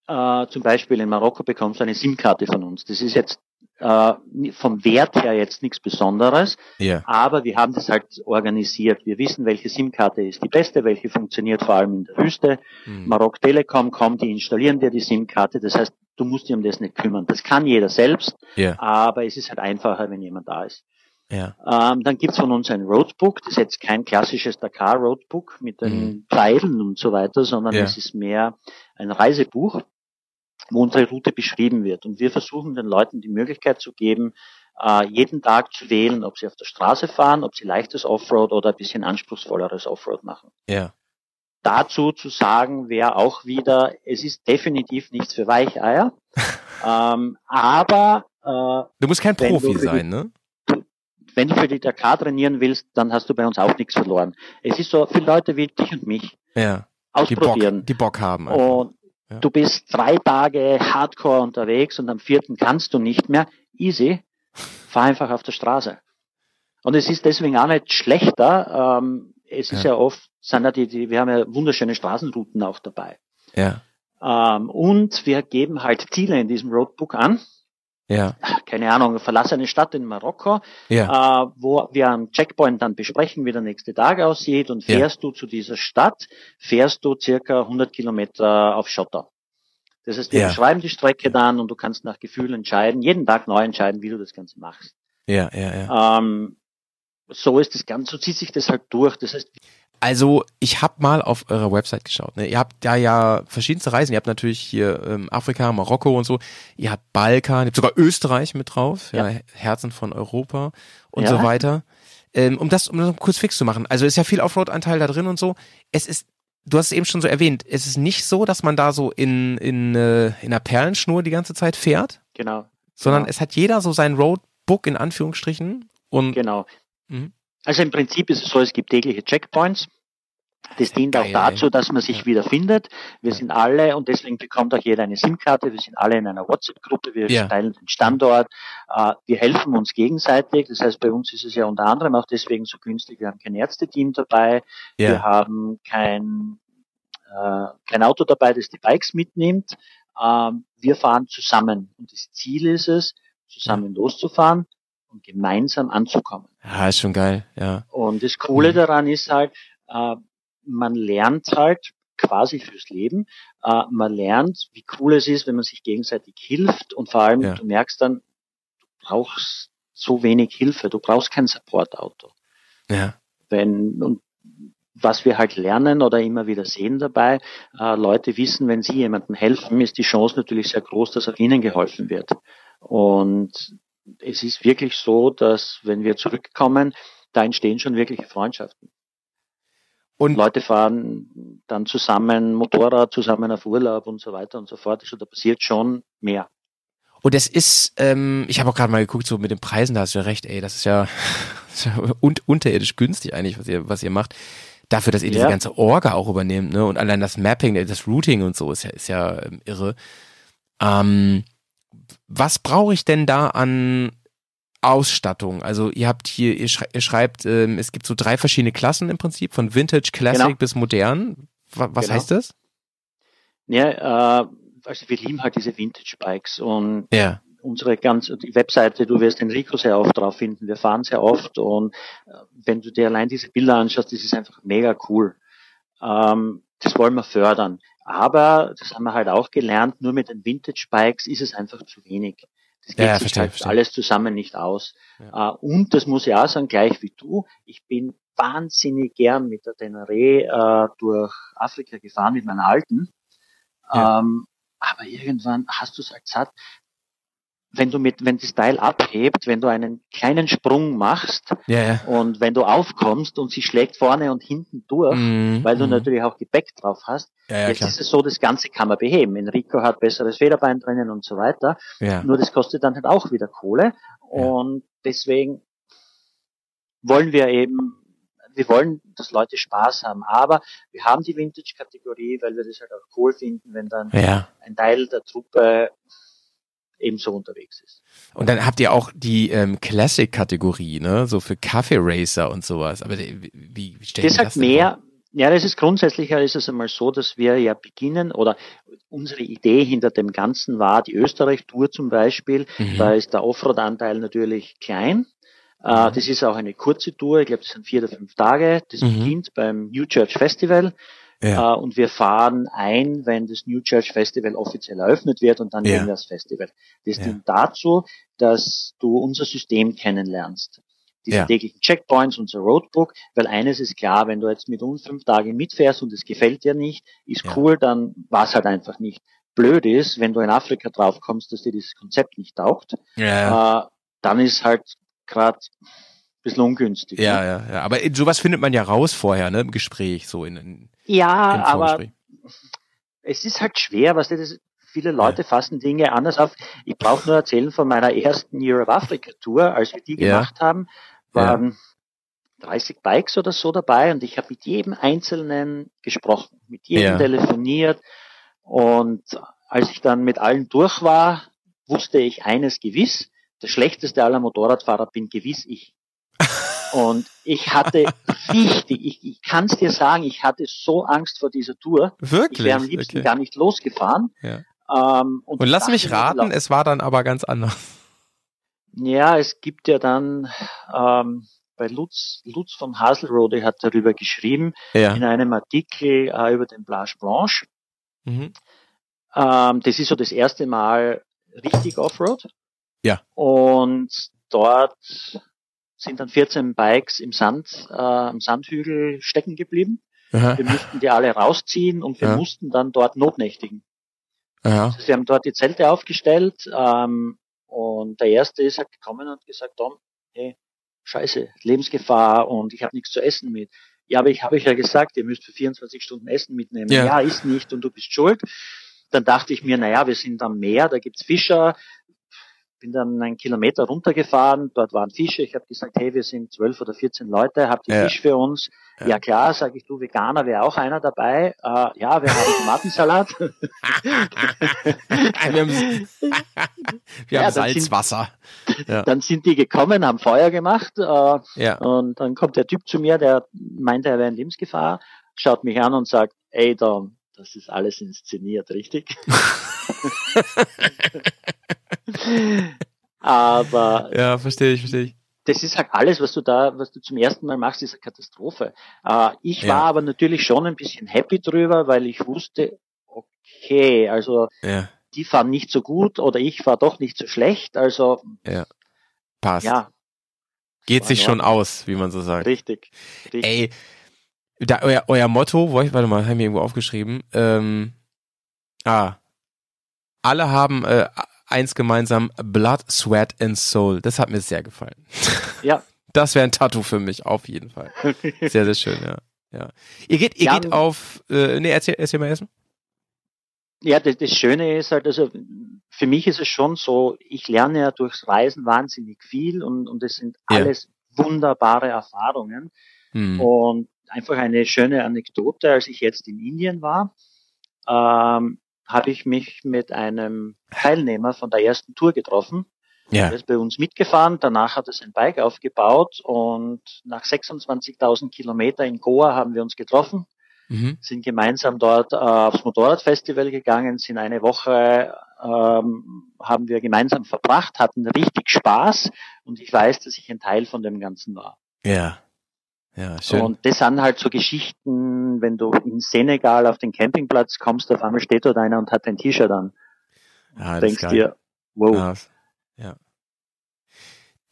äh, zum Beispiel in Marokko bekommst du eine SIM-Karte von uns. Das ist jetzt äh, vom Wert her jetzt nichts Besonderes, yeah. aber wir haben das halt organisiert. Wir wissen, welche SIM-Karte ist die beste, welche funktioniert vor allem in der Wüste. Mhm. Marok Telekom kommt, die installieren dir die SIM-Karte. Das heißt, du musst dich um das nicht kümmern. Das kann jeder selbst, yeah. aber es ist halt einfacher, wenn jemand da ist. Ja. Ähm, dann gibt's von uns ein Roadbook, das ist jetzt kein klassisches Dakar-Roadbook mit den mhm. Pfeilen und so weiter, sondern ja. es ist mehr ein Reisebuch wo unsere Route beschrieben wird. Und wir versuchen den Leuten die Möglichkeit zu geben, äh, jeden Tag zu wählen, ob sie auf der Straße fahren, ob sie leichtes Offroad oder ein bisschen anspruchsvolleres Offroad machen. Ja. Dazu zu sagen wäre auch wieder, es ist definitiv nichts für Weicheier, ähm, aber äh, du musst kein Profi sein, ne? Wenn du für die Dakar trainieren willst, dann hast du bei uns auch nichts verloren. Es ist so für Leute wie dich und mich. Ja. Ausprobieren. Die Bock, die Bock haben. Einfach. Und ja. Du bist drei Tage hardcore unterwegs und am vierten kannst du nicht mehr. Easy. Fahr einfach auf der Straße. Und es ist deswegen auch nicht schlechter. Ähm, es ist ja, ja oft, sind ja die, die, wir haben ja wunderschöne Straßenrouten auch dabei. Ja. Ähm, und wir geben halt Ziele in diesem Roadbook an. Ja. Keine Ahnung, verlasse eine Stadt in Marokko, ja. äh, wo wir am Checkpoint dann besprechen, wie der nächste Tag aussieht und fährst ja. du zu dieser Stadt, fährst du circa 100 Kilometer auf Schotter. Das heißt, wir ja. beschreiben die Strecke dann und du kannst nach Gefühl entscheiden, jeden Tag neu entscheiden, wie du das Ganze machst. Ja, ja, ja. Ähm, so ist das Ganze, so zieht sich das halt durch. Das heißt, also ich habe mal auf eurer Website geschaut. Ne? Ihr habt da ja verschiedenste Reisen. Ihr habt natürlich hier ähm, Afrika, Marokko und so. Ihr habt Balkan, ihr habt sogar Österreich mit drauf, ja, ja Herzen von Europa und ja. so weiter. Ähm, um das, um das kurz fix zu machen. Also ist ja viel Offroad-Anteil da drin und so. Es ist, du hast es eben schon so erwähnt, es ist nicht so, dass man da so in in äh, in einer Perlenschnur die ganze Zeit fährt. Genau. Sondern genau. es hat jeder so sein Roadbook in Anführungsstrichen und genau. Mhm. Also im Prinzip ist es so, es gibt tägliche Checkpoints. Das dient Geil, auch dazu, dass man sich wieder findet. Wir sind alle, und deswegen bekommt auch jeder eine SIM-Karte, wir sind alle in einer WhatsApp-Gruppe, wir ja. teilen den Standort, äh, wir helfen uns gegenseitig. Das heißt, bei uns ist es ja unter anderem auch deswegen so günstig, wir haben kein Ärzteteam dabei, ja. wir haben kein, äh, kein Auto dabei, das die Bikes mitnimmt. Ähm, wir fahren zusammen. Und das Ziel ist es, zusammen loszufahren und gemeinsam anzukommen. Ja, ist schon geil, ja. Und das Coole mhm. daran ist halt, äh, man lernt halt quasi fürs Leben. Äh, man lernt, wie cool es ist, wenn man sich gegenseitig hilft und vor allem, ja. du merkst dann, du brauchst so wenig Hilfe, du brauchst kein Supportauto. Ja. Wenn, und was wir halt lernen oder immer wieder sehen dabei, äh, Leute wissen, wenn sie jemandem helfen, ist die Chance natürlich sehr groß, dass auch ihnen geholfen wird. Und es ist wirklich so, dass wenn wir zurückkommen, da entstehen schon wirkliche Freundschaften. Und Leute fahren dann zusammen Motorrad, zusammen auf Urlaub und so weiter und so fort. Also da passiert schon mehr. Und es ist, ähm, ich habe auch gerade mal geguckt, so mit den Preisen, da hast du ja recht, ey, das ist ja, das ist ja un unterirdisch günstig eigentlich, was ihr, was ihr macht. Dafür, dass ihr ja. diese ganze Orga auch übernehmt, ne? Und allein das Mapping, das Routing und so ist ja, ist ja ähm, irre. Ähm, was brauche ich denn da an Ausstattung. Also ihr habt hier, ihr, schrei ihr schreibt, ähm, es gibt so drei verschiedene Klassen im Prinzip, von Vintage, Classic genau. bis modern. Was genau. heißt das? Ja, äh, also wir lieben halt diese Vintage-Bikes und ja. unsere ganze die Webseite, du wirst Enrico sehr oft drauf finden. Wir fahren sehr oft und äh, wenn du dir allein diese Bilder anschaust, das ist einfach mega cool. Ähm, das wollen wir fördern. Aber, das haben wir halt auch gelernt, nur mit den Vintage-Bikes ist es einfach zu wenig. Das geht ja, sich verstehe, halt verstehe. alles zusammen nicht aus. Ja. Uh, und das muss ich auch sagen, gleich wie du, ich bin wahnsinnig gern mit der Teneré uh, durch Afrika gefahren mit meiner Alten. Ja. Ähm, aber irgendwann hast du es halt satt wenn du mit, wenn das Teil abhebt, wenn du einen kleinen Sprung machst ja, ja. und wenn du aufkommst und sie schlägt vorne und hinten durch, mm, weil du mm. natürlich auch Gepäck drauf hast, ja, jetzt klar. ist es so, das Ganze kann man beheben. Enrico hat besseres Federbein drinnen und so weiter. Nur das kostet dann halt auch wieder Kohle. Und deswegen wollen wir eben, wir wollen, dass Leute Spaß haben. Aber wir haben die Vintage-Kategorie, weil wir das halt auch cool finden, wenn dann ein Teil der Truppe ebenso unterwegs ist. Und dann habt ihr auch die ähm, Classic-Kategorie, ne? So für Kaffee Racer und sowas. Aber wie, wie stellt das halt mehr, Ja, das ist grundsätzlich ist es einmal so, dass wir ja beginnen oder unsere Idee hinter dem Ganzen war, die Österreich-Tour zum Beispiel, mhm. da ist der Offroad-Anteil natürlich klein. Äh, mhm. das ist auch eine kurze Tour, ich glaube, das sind vier oder fünf Tage. Das mhm. beginnt beim New Church Festival. Ja. Äh, und wir fahren ein, wenn das New Church Festival offiziell eröffnet wird und dann ja. gehen wir das Festival. Das dient dazu, dass du unser System kennenlernst diese ja. täglichen Checkpoints, unser Roadbook, weil eines ist klar, wenn du jetzt mit uns fünf Tage mitfährst und es gefällt dir nicht, ist ja. cool, dann war es halt einfach nicht. Blöd ist, wenn du in Afrika draufkommst, dass dir dieses Konzept nicht taugt, ja. äh, dann ist halt gerade bisschen ungünstig. Ja, ne? ja, ja. Aber sowas findet man ja raus vorher, ne, im Gespräch, so in, in Ja, aber es ist halt schwer, was das viele Leute ja. fassen Dinge anders auf. Ich brauche nur erzählen von meiner ersten Europe Africa Tour, als wir die ja. gemacht haben waren ja. 30 Bikes oder so dabei und ich habe mit jedem Einzelnen gesprochen, mit jedem ja. telefoniert und als ich dann mit allen durch war, wusste ich eines gewiss, der schlechteste aller Motorradfahrer bin gewiss ich. Und ich hatte richtig, ich, ich kann es dir sagen, ich hatte so Angst vor dieser Tour. Wirklich? Ich wäre am liebsten okay. gar nicht losgefahren. Ja. Ähm, und, und lass mich raten, es war dann aber ganz anders. Ja, es gibt ja dann ähm, bei Lutz, Lutz von Haselrode hat darüber geschrieben, ja. in einem Artikel äh, über den Blanche Blanche. Mhm. Ähm, das ist so das erste Mal richtig Offroad. Ja. Und dort sind dann 14 Bikes im Sand, äh, am Sandhügel stecken geblieben. Aha. Wir mussten die alle rausziehen und wir ja. mussten dann dort notnächtigen. Ja. Also wir haben dort die Zelte aufgestellt, ähm, und der erste ist halt gekommen und gesagt, Tom, hey, scheiße, Lebensgefahr und ich habe nichts zu essen mit. Ja, aber ich habe euch ja gesagt, ihr müsst für 24 Stunden Essen mitnehmen. Ja. ja, ist nicht und du bist schuld. Dann dachte ich mir, naja, wir sind am Meer, da gibt's Fischer, bin dann einen Kilometer runtergefahren, dort waren Fische. Ich habe gesagt, hey, wir sind zwölf oder 14 Leute, habt ihr ja. Fisch für uns? Ja, ja klar, sage ich, du Veganer wäre auch einer dabei. Äh, ja, wir haben Tomatensalat. wir haben, wir haben Salzwasser. Sind. Dann sind die gekommen, haben Feuer gemacht äh, ja. und dann kommt der Typ zu mir, der meinte, er wäre in Lebensgefahr, schaut mich an und sagt, ey Dom, das ist alles inszeniert, richtig? Aber. Ja, verstehe ich, verstehe ich. Das ist halt alles, was du da, was du zum ersten Mal machst, ist eine Katastrophe. Äh, ich ja. war aber natürlich schon ein bisschen happy drüber, weil ich wusste, okay, also ja. die fahren nicht so gut oder ich fahre doch nicht so schlecht, also ja. passt. Ja. Geht sich schon aus, wie man so sagt. Richtig. richtig. Ey, da, euer, euer Motto, wo ich, warte mal, haben wir irgendwo aufgeschrieben. Ähm, ah, alle haben äh, eins gemeinsam, Blood, Sweat and Soul. Das hat mir sehr gefallen. Ja. Das wäre ein Tattoo für mich, auf jeden Fall. Sehr, sehr schön, ja. ja. Ihr geht, ihr ja, geht auf, äh, nee, erzähl, erzähl mal erstmal. Ja, das, das Schöne ist halt, also für mich ist es schon so, ich lerne ja durchs Reisen wahnsinnig viel und, und es sind alles ja. wunderbare Erfahrungen. Hm. Und einfach eine schöne Anekdote, als ich jetzt in Indien war, ähm, habe ich mich mit einem Teilnehmer von der ersten Tour getroffen. Ja. Er ist bei uns mitgefahren, danach hat er sein Bike aufgebaut und nach 26.000 Kilometer in Goa haben wir uns getroffen, mhm. sind gemeinsam dort äh, aufs Motorradfestival gegangen, sind eine Woche ähm, haben wir gemeinsam verbracht, hatten richtig Spaß und ich weiß, dass ich ein Teil von dem Ganzen war. Ja. Ja, schön. Und das sind halt so Geschichten, wenn du in Senegal auf den Campingplatz kommst, auf einmal steht dort einer und hat ein T-Shirt an. Ja, denkst dir, wow. Ja. ja.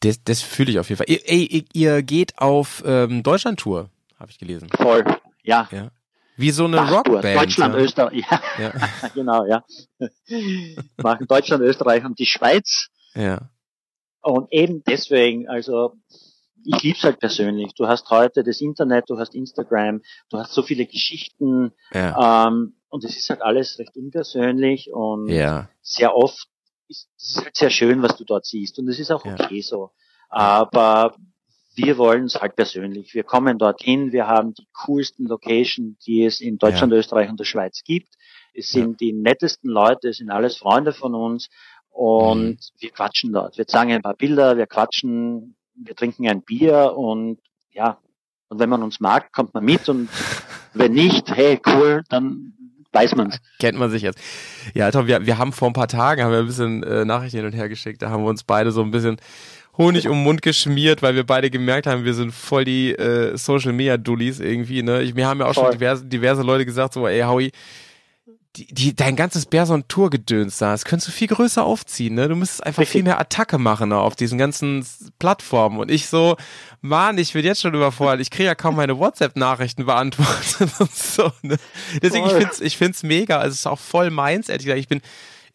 Das, das fühle ich auf jeden Fall. Ihr, ey, ihr geht auf ähm, Deutschland-Tour, habe ich gelesen. Voll, ja. ja. Wie so eine Rockband. Deutschland, ja. Österreich, ja. ja. genau, ja. Machen Deutschland, Österreich und die Schweiz. Ja. Und eben deswegen, also ich lieb's halt persönlich. Du hast heute das Internet, du hast Instagram, du hast so viele Geschichten ja. ähm, und es ist halt alles recht unpersönlich und ja. sehr oft ist es halt sehr schön, was du dort siehst und es ist auch okay ja. so. Aber wir wollen es halt persönlich. Wir kommen dorthin, wir haben die coolsten Locations, die es in Deutschland, Österreich und der Schweiz gibt. Es sind die nettesten Leute, es sind alles Freunde von uns und mhm. wir quatschen dort. Wir zeigen ein paar Bilder, wir quatschen wir trinken ein Bier und ja, Und wenn man uns mag, kommt man mit und wenn nicht, hey, cool, dann weiß man's. Kennt man sich jetzt. Ja, Tom, wir, wir haben vor ein paar Tagen haben wir ein bisschen äh, Nachrichten hin und her geschickt. Da haben wir uns beide so ein bisschen Honig um den Mund geschmiert, weil wir beide gemerkt haben, wir sind voll die äh, Social Media Dullis irgendwie. Ne? Ich, mir haben ja auch voll. schon diverse, diverse Leute gesagt, so, ey, Howie, die, die, dein ganzes Berson Tour gedöns da, das könntest du viel größer aufziehen, ne? Du müsstest einfach viel mehr Attacke machen ne, auf diesen ganzen Plattformen. Und ich so, Mann, ich bin jetzt schon überfordert. Ich kriege ja kaum meine WhatsApp-Nachrichten beantwortet und so, ne? Deswegen, voll. ich find's, ich find's mega. Also es ist auch voll meins, ehrlich gesagt. Ich bin,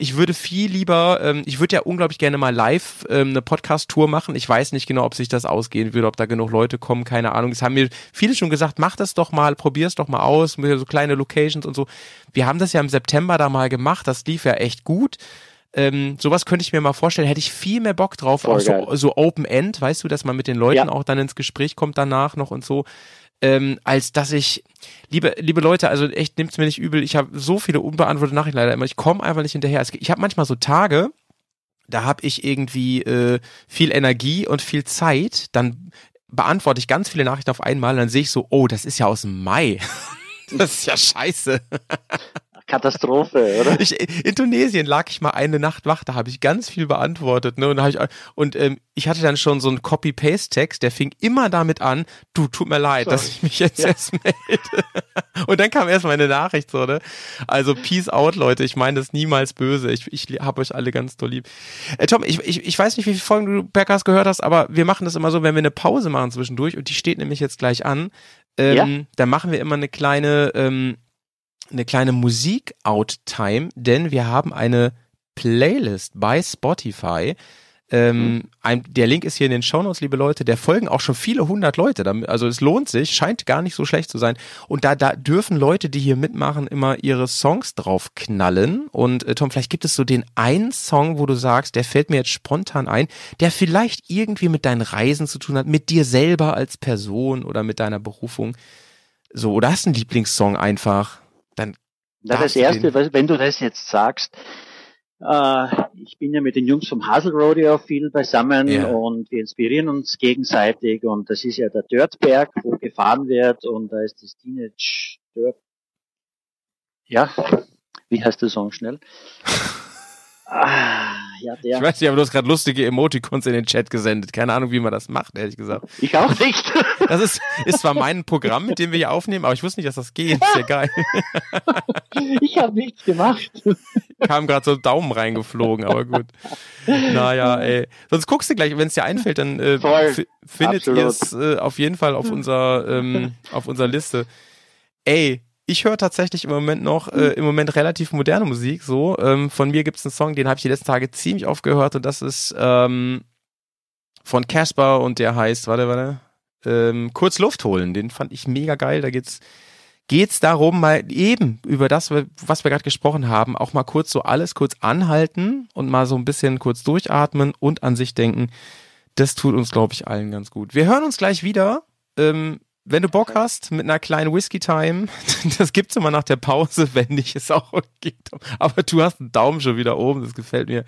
ich würde viel lieber, ähm, ich würde ja unglaublich gerne mal live ähm, eine Podcast-Tour machen. Ich weiß nicht genau, ob sich das ausgehen würde, ob da genug Leute kommen, keine Ahnung. Es haben mir viele schon gesagt, mach das doch mal, probier's doch mal aus, mit so kleine Locations und so. Wir haben das ja im September da mal gemacht, das lief ja echt gut. Ähm, sowas könnte ich mir mal vorstellen, hätte ich viel mehr Bock drauf, Voll auch so, so Open End, weißt du, dass man mit den Leuten ja. auch dann ins Gespräch kommt danach noch und so ähm, als dass ich, liebe, liebe Leute, also echt nimmt's mir nicht übel, ich habe so viele unbeantwortete Nachrichten leider immer, ich komme einfach nicht hinterher. Ich habe manchmal so Tage, da habe ich irgendwie äh, viel Energie und viel Zeit, dann beantworte ich ganz viele Nachrichten auf einmal, dann sehe ich so, oh, das ist ja aus dem Mai. das ist ja scheiße. Katastrophe, oder? Ich, in Tunesien lag ich mal eine Nacht wach, da habe ich ganz viel beantwortet. Ne? Und, ich, und ähm, ich hatte dann schon so einen Copy-Paste-Text, der fing immer damit an, du, tut mir leid, Sorry. dass ich mich jetzt ja. erst melde. und dann kam erst meine Nachricht so, ne? Also Peace out, Leute, ich meine das niemals böse. Ich, ich habe euch alle ganz doll lieb. Äh, Tom, ich, ich, ich weiß nicht, wie viele Folgen du Bergers gehört hast, aber wir machen das immer so, wenn wir eine Pause machen zwischendurch und die steht nämlich jetzt gleich an, ähm, ja? dann machen wir immer eine kleine ähm, eine kleine Musik-Out-Time, denn wir haben eine Playlist bei Spotify. Ähm, mhm. ein, der Link ist hier in den Shownotes, liebe Leute. Der folgen auch schon viele hundert Leute. Also es lohnt sich, scheint gar nicht so schlecht zu sein. Und da, da dürfen Leute, die hier mitmachen, immer ihre Songs drauf knallen. Und äh, Tom, vielleicht gibt es so den einen Song, wo du sagst, der fällt mir jetzt spontan ein, der vielleicht irgendwie mit deinen Reisen zu tun hat, mit dir selber als Person oder mit deiner Berufung. So, oder hast du einen Lieblingssong einfach? Dann Na, das erste, den... wenn du das jetzt sagst, äh, ich bin ja mit den Jungs vom Hasel Rodeo viel beisammen ja. und wir inspirieren uns gegenseitig und das ist ja der Dirtberg, wo gefahren wird und da ist das Teenage Dirt. Ja, wie heißt der Song schnell? Ah, ja, der. Ich weiß nicht, aber du hast gerade lustige Emoticons in den Chat gesendet. Keine Ahnung, wie man das macht, ehrlich gesagt. Ich auch nicht. Das ist, ist zwar mein Programm, mit dem wir hier aufnehmen, aber ich wusste nicht, dass das geht. Ist ja geil. Ich habe nichts gemacht. Kam gerade so Daumen reingeflogen, aber gut. Naja, ey. Sonst guckst du gleich, wenn es dir einfällt, dann äh, findet ihr es äh, auf jeden Fall auf unserer, ähm, auf unserer Liste. Ey, ich höre tatsächlich im Moment noch, äh, im Moment relativ moderne Musik. So, ähm, von mir gibt es einen Song, den habe ich die letzten Tage ziemlich oft gehört und das ist ähm, von Casper und der heißt, warte, warte, ähm, kurz Luft holen. Den fand ich mega geil. Da geht's geht's darum, mal eben über das, was wir gerade gesprochen haben, auch mal kurz so alles kurz anhalten und mal so ein bisschen kurz durchatmen und an sich denken. Das tut uns, glaube ich, allen ganz gut. Wir hören uns gleich wieder. Ähm, wenn du Bock hast, mit einer kleinen Whisky-Time, das gibt's immer nach der Pause, wenn nicht, ist auch okay. Aber du hast einen Daumen schon wieder oben, das gefällt mir.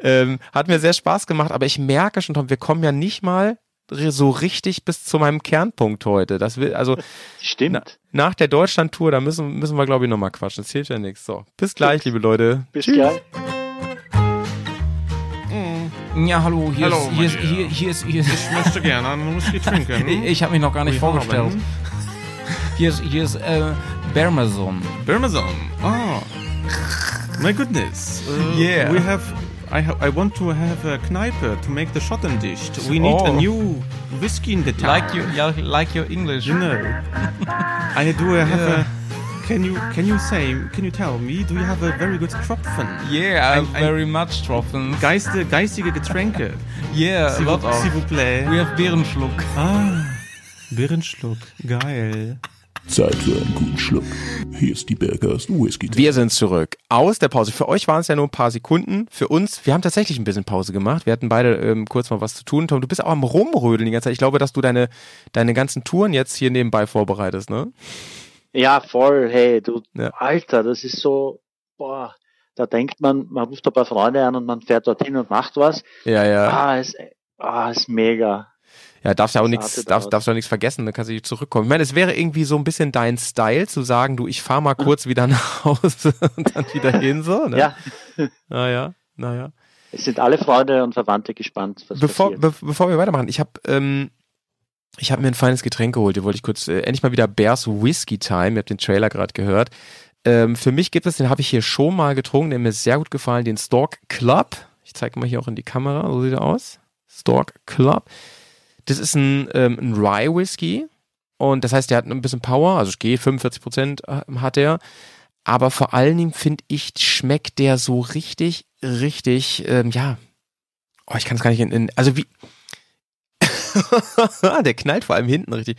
Ähm, hat mir sehr Spaß gemacht, aber ich merke schon, Tom, wir kommen ja nicht mal so richtig bis zu meinem Kernpunkt heute. Das will, also. Stimmt. Na, nach der Deutschland-Tour, da müssen, müssen wir, glaube ich, nochmal quatschen. Das hilft ja nichts. So. Bis gleich, liebe Leute. Bis Tschüss. gleich. Ja, hallo, hier, hallo, ist, hier, ist, hier, hier, ist, hier ist. Ich möchte gerne einen Whisky trinken. ich ich habe mich noch gar nicht vorgestellt. Hier ist, hier ist äh, Bermazon. Bermazon. Oh. My goodness. Uh, yeah. We have. I, ha I want to have a Kneipe to make the Schottendicht. We need oh. a new whiskey in the town. Like you, like your English. You know. I do have yeah. a can you can you say can you tell me do you have a very good Tropfen? Yeah, I have very much Tropfen. Geiste, geistige Getränke. yeah, a lot of. S'il vous plaît. We have Beerenschluck. Ah, Beerenschluck, geil. Zeit für einen guten Schluck. Hier ist die Bergers Whisky. -Tag. Wir sind zurück aus der Pause. Für euch waren es ja nur ein paar Sekunden. Für uns, wir haben tatsächlich ein bisschen Pause gemacht. Wir hatten beide ähm, kurz mal was zu tun. Tom, du bist auch am Rumrödeln die ganze Zeit. Ich glaube, dass du deine, deine ganzen Touren jetzt hier nebenbei vorbereitest, ne? Ja, voll, hey, du, ja. Alter, das ist so, boah, da denkt man, man ruft ein paar Freunde an und man fährt dorthin und macht was. Ja, ja. Ah, ist, ah, ist mega. Ja, darfst ja auch nichts, darfst, darfst ja auch nichts vergessen, dann kannst du zurückkommen. Ich meine, es wäre irgendwie so ein bisschen dein Style zu sagen, du, ich fahr mal kurz wieder nach Hause und dann wieder hin, so, ne? Ja, Naja, naja. es sind alle Freunde und Verwandte gespannt, was Bevor, passiert. be bevor wir weitermachen, ich habe ähm, ich habe mir ein feines Getränk geholt. Hier wollte ich kurz äh, endlich mal wieder Bears Whiskey Time. Ihr habt den Trailer gerade gehört. Ähm, für mich gibt es, den habe ich hier schon mal getrunken, der mir sehr gut gefallen, den Stork Club. Ich zeige mal hier auch in die Kamera, so sieht er aus. Stork Club. Das ist ein, ähm, ein Rye Whisky und das heißt, der hat ein bisschen Power, also es geht 45 Prozent hat er. Aber vor allen Dingen finde ich, schmeckt der so richtig, richtig, ähm, ja, oh, ich kann es gar nicht in, in also wie, der knallt vor allem hinten richtig.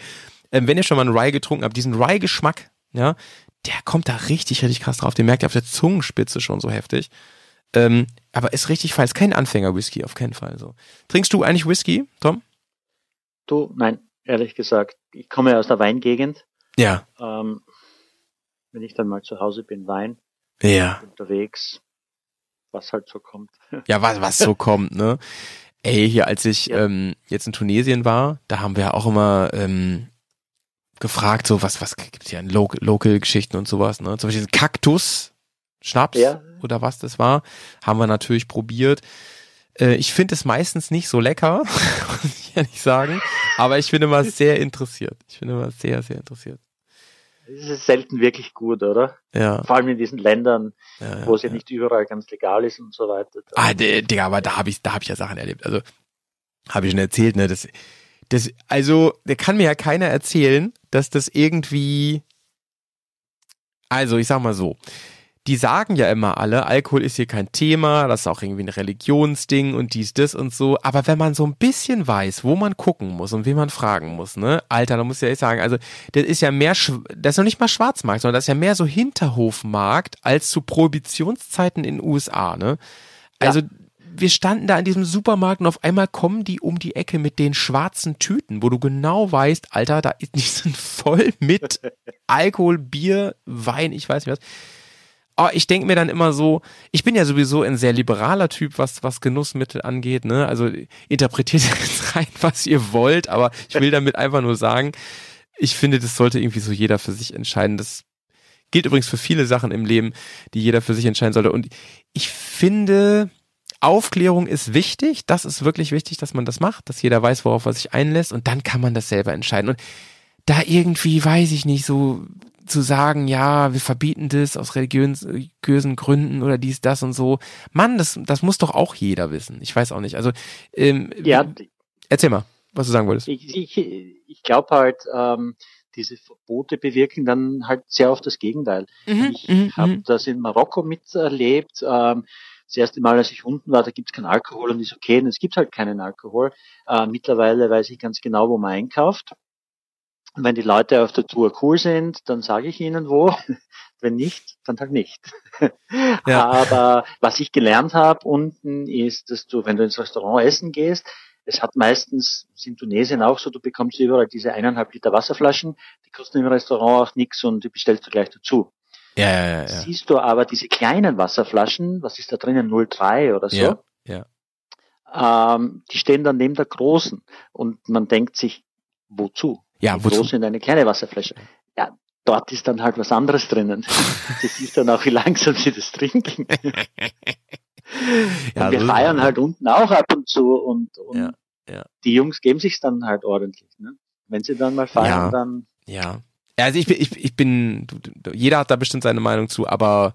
Ähm, wenn ihr schon mal einen Rye getrunken habt, diesen Rye-Geschmack, ja, der kommt da richtig, richtig krass drauf. Den merkt ihr auf der Zungenspitze schon so heftig. Ähm, aber ist richtig fein. Ist kein Anfänger-Whisky, auf keinen Fall so. Trinkst du eigentlich Whisky, Tom? Du, nein, ehrlich gesagt, ich komme ja aus der Weingegend. Ja. Ähm, wenn ich dann mal zu Hause bin, Wein, Ja. unterwegs, was halt so kommt. Ja, was, was so kommt, ne? Ey, hier, als ich Ja. ähm, jetzt in Tunesien war, da haben wir auch immer ähm, gefragt, so was, was gibt's hier an Lo Local-Geschichten und sowas, ne? Zum Beispiel diesen Kaktus, Schnaps Ja. oder was das war, haben wir natürlich probiert. Äh, ich finde es meistens nicht so lecker, muss ich ehrlich sagen, aber ich bin immer sehr interessiert. Ich bin immer sehr, sehr interessiert. Es ist selten wirklich gut, oder? Ja. Vor allem in diesen Ländern, ja, ja wo es ja, ja. nicht überall ganz legal ist und so weiter. Ah, Digga, aber da habe ich, da habe ich ja Sachen erlebt. Also habe ich schon erzählt, ne? Das, das, also, da kann mir ja keiner erzählen, dass das irgendwie. Also, ich sag mal so. Die sagen ja immer alle, Alkohol ist hier kein Thema, das ist auch irgendwie ein Religionsding und dies, das und so. Aber wenn man so ein bisschen weiß, wo man gucken muss und wen man fragen muss, ne? Alter, da muss ich ja echt sagen, also, das ist ja mehr, das ist noch nicht mal Schwarzmarkt, sondern das ist ja mehr so Hinterhofmarkt als zu Prohibitionszeiten in den USA, ne? Also, wir standen da in diesem Supermarkt und auf einmal kommen die um die Ecke mit den schwarzen Tüten, wo du genau weißt, Alter, da ist, die sind voll mit Alkohol, Bier, Wein, ich weiß nicht was. Oh, ich denke mir dann immer so, ich bin ja sowieso ein sehr liberaler Typ, was, was Genussmittel angeht, ne? Also interpretiert rein, was ihr wollt, aber ich will damit einfach nur sagen, ich finde, das sollte irgendwie so jeder für sich entscheiden. Das gilt übrigens für viele Sachen im Leben, die jeder für sich entscheiden sollte. Und ich finde, Aufklärung ist wichtig. Das ist wirklich wichtig, dass man das macht, dass jeder weiß, worauf er sich einlässt und dann kann man das selber entscheiden. Und da irgendwie, weiß ich nicht, so zu sagen, ja, wir verbieten das aus religiösen Gründen oder dies, das und so. Mann, das, das muss doch auch jeder wissen. Ich weiß auch nicht. Also, ähm, Ja, erzähl mal, was du sagen wolltest. ich, ich, ich glaube halt, ähm, diese Verbote bewirken dann halt sehr oft das Gegenteil. Mhm, Ich mhm, habe mhm. das in Marokko miterlebt. Ähm, das erste Mal, als ich unten war, da gibt's keinen Alkohol und ist okay, und es gibt halt keinen Alkohol. Äh, mittlerweile weiß ich ganz genau, wo man einkauft. Und wenn die Leute auf der Tour cool sind, dann sage ich ihnen wo. Wenn nicht, dann halt nicht. Ja. Aber was ich gelernt habe unten ist, dass du, wenn du ins Restaurant essen gehst, es hat meistens, ist in Tunesien auch so, du bekommst überall diese eineinhalb Liter Wasserflaschen, die kosten im Restaurant auch nichts und die bestellst du gleich dazu. Ja, ja, ja, ja. Siehst du aber diese kleinen Wasserflaschen, was ist da drinnen, 0,3 oder so, Ja, ja. ähm, die stehen dann neben der großen und man denkt sich, wozu? Ja, Die große in eine kleine Wasserflasche. Ja, dort ist dann halt was anderes drinnen. du siehst dann auch, wie langsam sie das trinken. Ja, und wir feiern halt unten auch ab und zu und, und Ja, ja. die Jungs geben sich dann halt ordentlich. Ne? Wenn sie dann mal feiern, dann Ja. Also ich bin, ich, ich bin, jeder hat da bestimmt seine Meinung zu, aber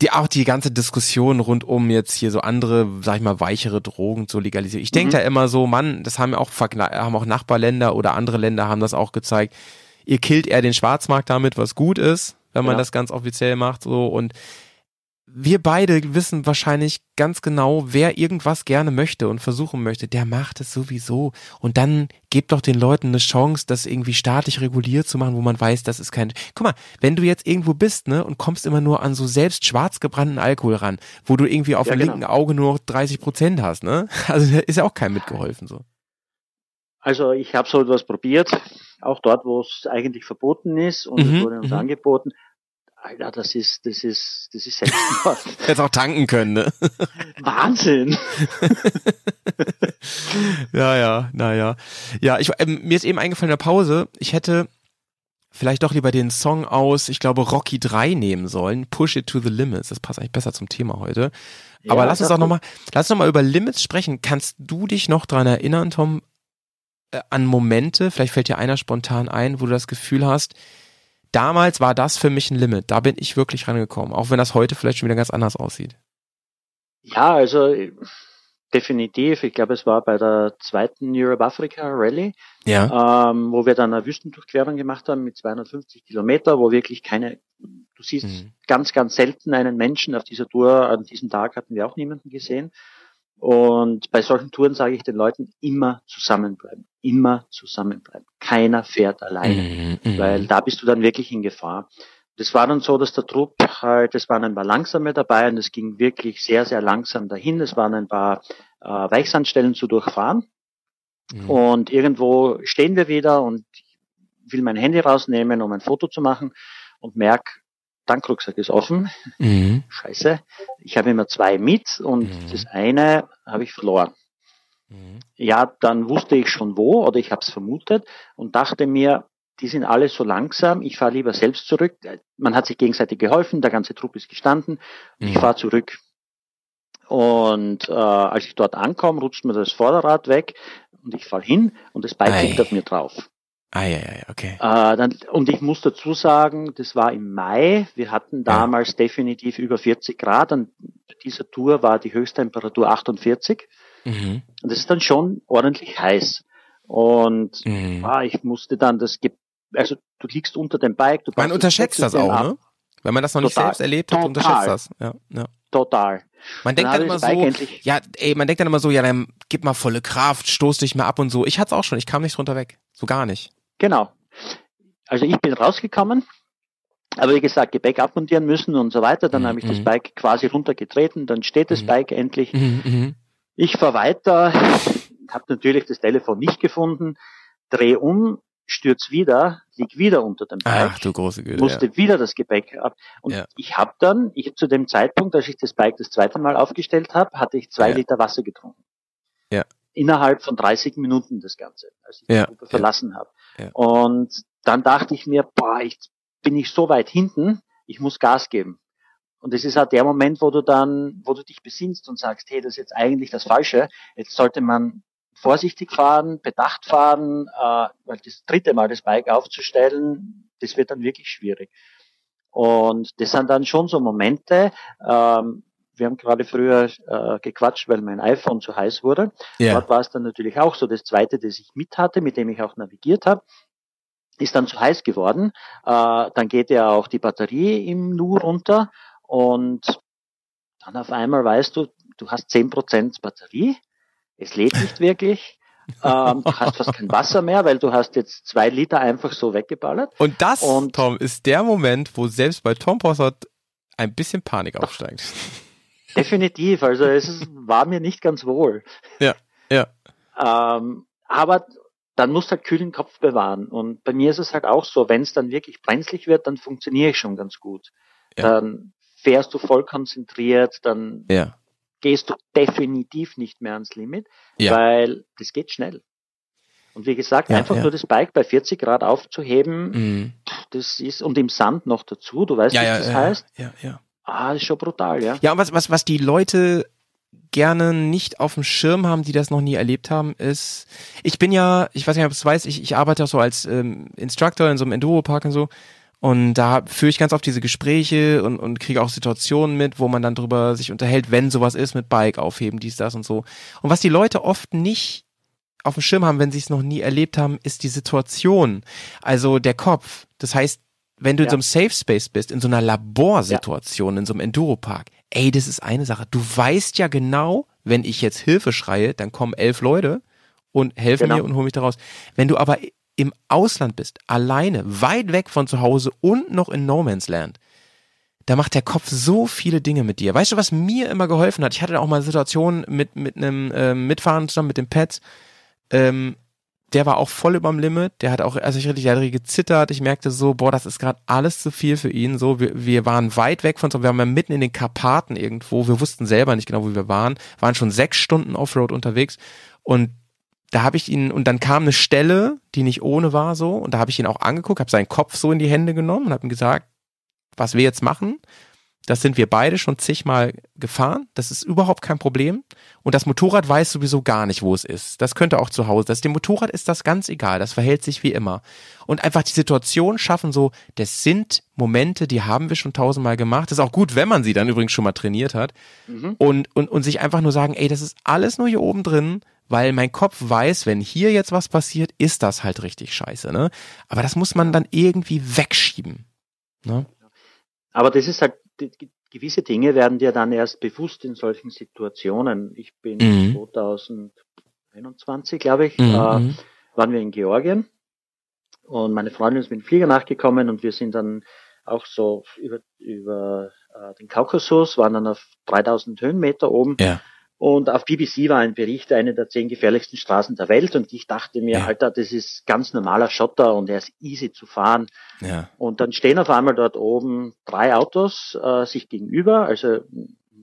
die, auch die ganze Diskussion rund um jetzt hier so andere, sag ich mal, weichere Drogen zu legalisieren. Ich denke Mhm. da immer so, Mann, das haben ja auch, haben auch Nachbarländer oder andere Länder haben das auch gezeigt. Ihr killt eher den Schwarzmarkt damit, was gut ist, wenn man Ja. das ganz offiziell macht, so und wir beide wissen wahrscheinlich ganz genau, wer irgendwas gerne möchte und versuchen möchte, der macht es sowieso. Und dann gebt doch den Leuten eine Chance, das irgendwie staatlich reguliert zu machen, wo man weiß, das ist kein. Guck mal, wenn du jetzt irgendwo bist, ne, und kommst immer nur an so selbst schwarz gebrannten Alkohol ran, wo du irgendwie auf Ja, dem genau. linken Auge nur noch 30 Prozent hast, ne? Also da ist ja auch keinem mitgeholfen so. Also ich habe so etwas probiert, auch dort, wo es eigentlich verboten ist und Mhm, es wurde uns mhm. angeboten. Alter, das ist, das ist, das ist Selbstmord. Hätte auch tanken können, ne? Wahnsinn. ja, ja, naja. Ja, ich, ähm, mir ist eben eingefallen in der Pause, ich hätte vielleicht doch lieber den Song aus, ich glaube, Rocky 3 nehmen sollen. Push it to the limits. Das passt eigentlich besser zum Thema heute. Ja, Aber lass uns auch nochmal, lass uns noch mal über Limits sprechen. Kannst du dich noch dran erinnern, Tom, äh, an Momente, vielleicht fällt dir einer spontan ein, wo du das Gefühl hast, damals war das für mich ein Limit. Da bin ich wirklich rangekommen. Auch wenn das heute vielleicht schon wieder ganz anders aussieht. Ja, also definitiv. Ich glaube, es war bei der zweiten Europe Africa Rallye, Ja. ähm, wo wir dann eine Wüstendurchquerung gemacht haben mit 250 Kilometer, wo wirklich keine, du siehst Mhm. ganz, ganz selten einen Menschen auf dieser Tour. An diesem Tag hatten wir auch niemanden gesehen. Und bei solchen Touren sage ich den Leuten immer zusammenbleiben, immer zusammenbleiben. Keiner fährt alleine, Mhm, mhm. weil da bist du dann wirklich in Gefahr. Das war dann so, dass der Trupp halt, es waren ein paar langsame dabei und es ging wirklich sehr, sehr langsam dahin. Es waren ein paar äh, Weichsandstellen zu durchfahren. Mhm. Und irgendwo stehen wir wieder und ich will mein Handy rausnehmen, um ein Foto zu machen und merk, Tankrucksack ist offen. Mhm. Scheiße. Ich habe immer zwei mit und Mhm. das eine habe ich verloren. Mhm. Ja, dann wusste ich schon wo oder ich habe es vermutet und dachte mir, die sind alle so langsam, ich fahre lieber selbst zurück. Man hat sich gegenseitig geholfen, der ganze Trupp ist gestanden, ich Mhm. fahre zurück. Und äh, als ich dort ankomme, rutscht mir das Vorderrad weg und ich fall hin und das Bike liegt auf mir drauf. Ah, ja, ja, ja, okay. Äh, dann, und ich muss dazu sagen, das war im Mai. Wir hatten damals definitiv über 40 Grad. An dieser Tour war die Höchsttemperatur 48. Mhm. Und das ist dann schon ordentlich heiß. Und Mhm. ah, ich musste dann das, Ge also du liegst unter dem Bike. Du Man unterschätzt das auch, ab. ne? Wenn man das noch nicht Total. selbst erlebt hat, Total. unterschätzt das. Ja, ja. Total. Man denkt dann ich immer so, ja, ey, man denkt dann immer so, ja, dann gib mal volle Kraft, stoß dich mal ab und so. Ich hatte es auch schon, ich kam nicht drunter weg. So gar nicht. Genau. Also ich bin rausgekommen, aber wie gesagt, Gepäck abmontieren müssen und so weiter. Dann Mhm, habe ich das mhm. Bike quasi runtergetreten, dann steht das Mhm. Bike endlich. Mhm, mhm. Ich fahr weiter, habe natürlich das Telefon nicht gefunden, dreh um, stürz wieder, lieg wieder unter dem Bike, Ach du große Güte. musste wieder das Gepäck ab. Und Ja. ich habe dann, ich zu dem Zeitpunkt, als ich das Bike das zweite Mal aufgestellt habe, hatte ich zwei Ja. Liter Wasser getrunken. Ja. Innerhalb von 30 Minuten das Ganze, als ich Ja, die Gruppe ja. verlassen habe. Und dann dachte ich mir, boah, ich bin ich so weit hinten, ich muss Gas geben. Und das ist halt der Moment, wo du dann, wo du dich besinnst und sagst, hey, das ist jetzt eigentlich das Falsche. Jetzt sollte man vorsichtig fahren, bedacht fahren, äh, weil das dritte Mal das Bike aufzustellen, das wird dann wirklich schwierig. Und das sind dann schon so Momente, ähm, wir haben gerade früher äh, gequatscht, weil mein iPhone zu heiß wurde. Ja. Dort war es dann natürlich auch so. Das zweite, das ich mit hatte, mit dem ich auch navigiert habe, ist dann zu heiß geworden. Äh, dann geht ja auch die Batterie im Nu runter und dann auf einmal weißt du, du hast 10% Batterie. Es lädt nicht wirklich. ähm, du hast fast kein Wasser mehr, weil du hast jetzt zwei Liter einfach so weggeballert. Und das, Und- Tom, ist der Moment, wo selbst bei Tom Possart ein bisschen Panik aufsteigt. Definitiv. Also es ist, war mir nicht ganz wohl. Ja, ja. Ähm, aber dann musst du halt kühlen Kopf bewahren. Und bei mir ist es halt auch so, wenn es dann wirklich brenzlig wird, dann funktioniere ich schon ganz gut. Ja. Dann fährst du voll konzentriert, dann Ja. gehst du definitiv nicht mehr ans Limit, Ja. weil das geht schnell. Und wie gesagt, Ja, einfach ja. nur das Bike bei 40 Grad aufzuheben, Mhm. das ist, und im Sand noch dazu, du weißt, Ja, was ja, das ja, heißt? ja, ja. Ah, ist schon brutal, ja. Ja, und was, was, was die Leute gerne nicht auf dem Schirm haben, die das noch nie erlebt haben, ist, ich bin ja, ich weiß nicht, ob du es weißt, ich, ich arbeite auch so als ähm, Instructor in so einem Enduro-Park und so. Und da führe ich ganz oft diese Gespräche und, und kriege auch Situationen mit, wo man dann drüber sich unterhält, wenn sowas ist mit Bike aufheben, dies, das und so. Und was die Leute oft nicht auf dem Schirm haben, wenn sie es noch nie erlebt haben, ist die Situation. Also der Kopf. Das heißt, wenn du in Ja. so einem Safe Space bist, in so einer Laborsituation, in so einem Enduropark, ey, das ist eine Sache. Du weißt ja genau, wenn ich jetzt Hilfe schreie, dann kommen elf Leute und helfen Genau. mir und holen mich da raus. Wenn du aber im Ausland bist, alleine, weit weg von zu Hause und noch in No Man's Land, da macht der Kopf so viele Dinge mit dir. Weißt du, was mir immer geholfen hat? Ich hatte auch mal Situationen mit, mit einem ähm, Mitfahren zusammen mit dem Pets, ähm, der war auch voll überm Limit. Der hat auch, also ich richtig, der hat gezittert. Ich merkte so, boah, das ist gerade alles zu viel für ihn. So, wir, wir waren weit weg von so, wir waren ja mitten in den Karpaten irgendwo. Wir wussten selber nicht genau, wo wir waren. Waren schon sechs Stunden Offroad unterwegs und da habe ich ihn und dann kam eine Stelle, die nicht ohne war so und da habe ich ihn auch angeguckt, habe seinen Kopf so in die Hände genommen und habe ihm gesagt, was wir jetzt machen das sind wir beide schon zigmal gefahren. Das ist überhaupt kein Problem. Und das Motorrad weiß sowieso gar nicht, wo es ist. Das könnte auch zu Hause. Das, dem Motorrad ist das ganz egal. Das verhält sich wie immer. Und einfach die Situation schaffen so, das sind Momente, die haben wir schon tausendmal gemacht. Das ist auch gut, wenn man sie dann übrigens schon mal trainiert hat. Mhm. Und, und, und sich einfach nur sagen, ey, das ist alles nur hier oben drin weil mein Kopf weiß, wenn hier jetzt was passiert, ist das halt richtig scheiße, ne? Aber das muss man dann irgendwie wegschieben. Ne? Aber das ist halt gewisse Dinge werden dir dann erst bewusst in solchen Situationen. Ich bin mhm. 2021, glaube ich, mhm. äh, mhm. waren wir in Georgien und meine Freundin ist mit dem Flieger nachgekommen und wir sind dann auch so über, über äh, den Kaukasus, waren dann auf 3000 Höhenmeter oben. Ja. Und auf BBC war ein Bericht, eine der zehn gefährlichsten Straßen der Welt. Und ich dachte mir, ja. Alter, das ist ganz normaler Schotter und er ist easy zu fahren. Ja. Und dann stehen auf einmal dort oben drei Autos äh, sich gegenüber, also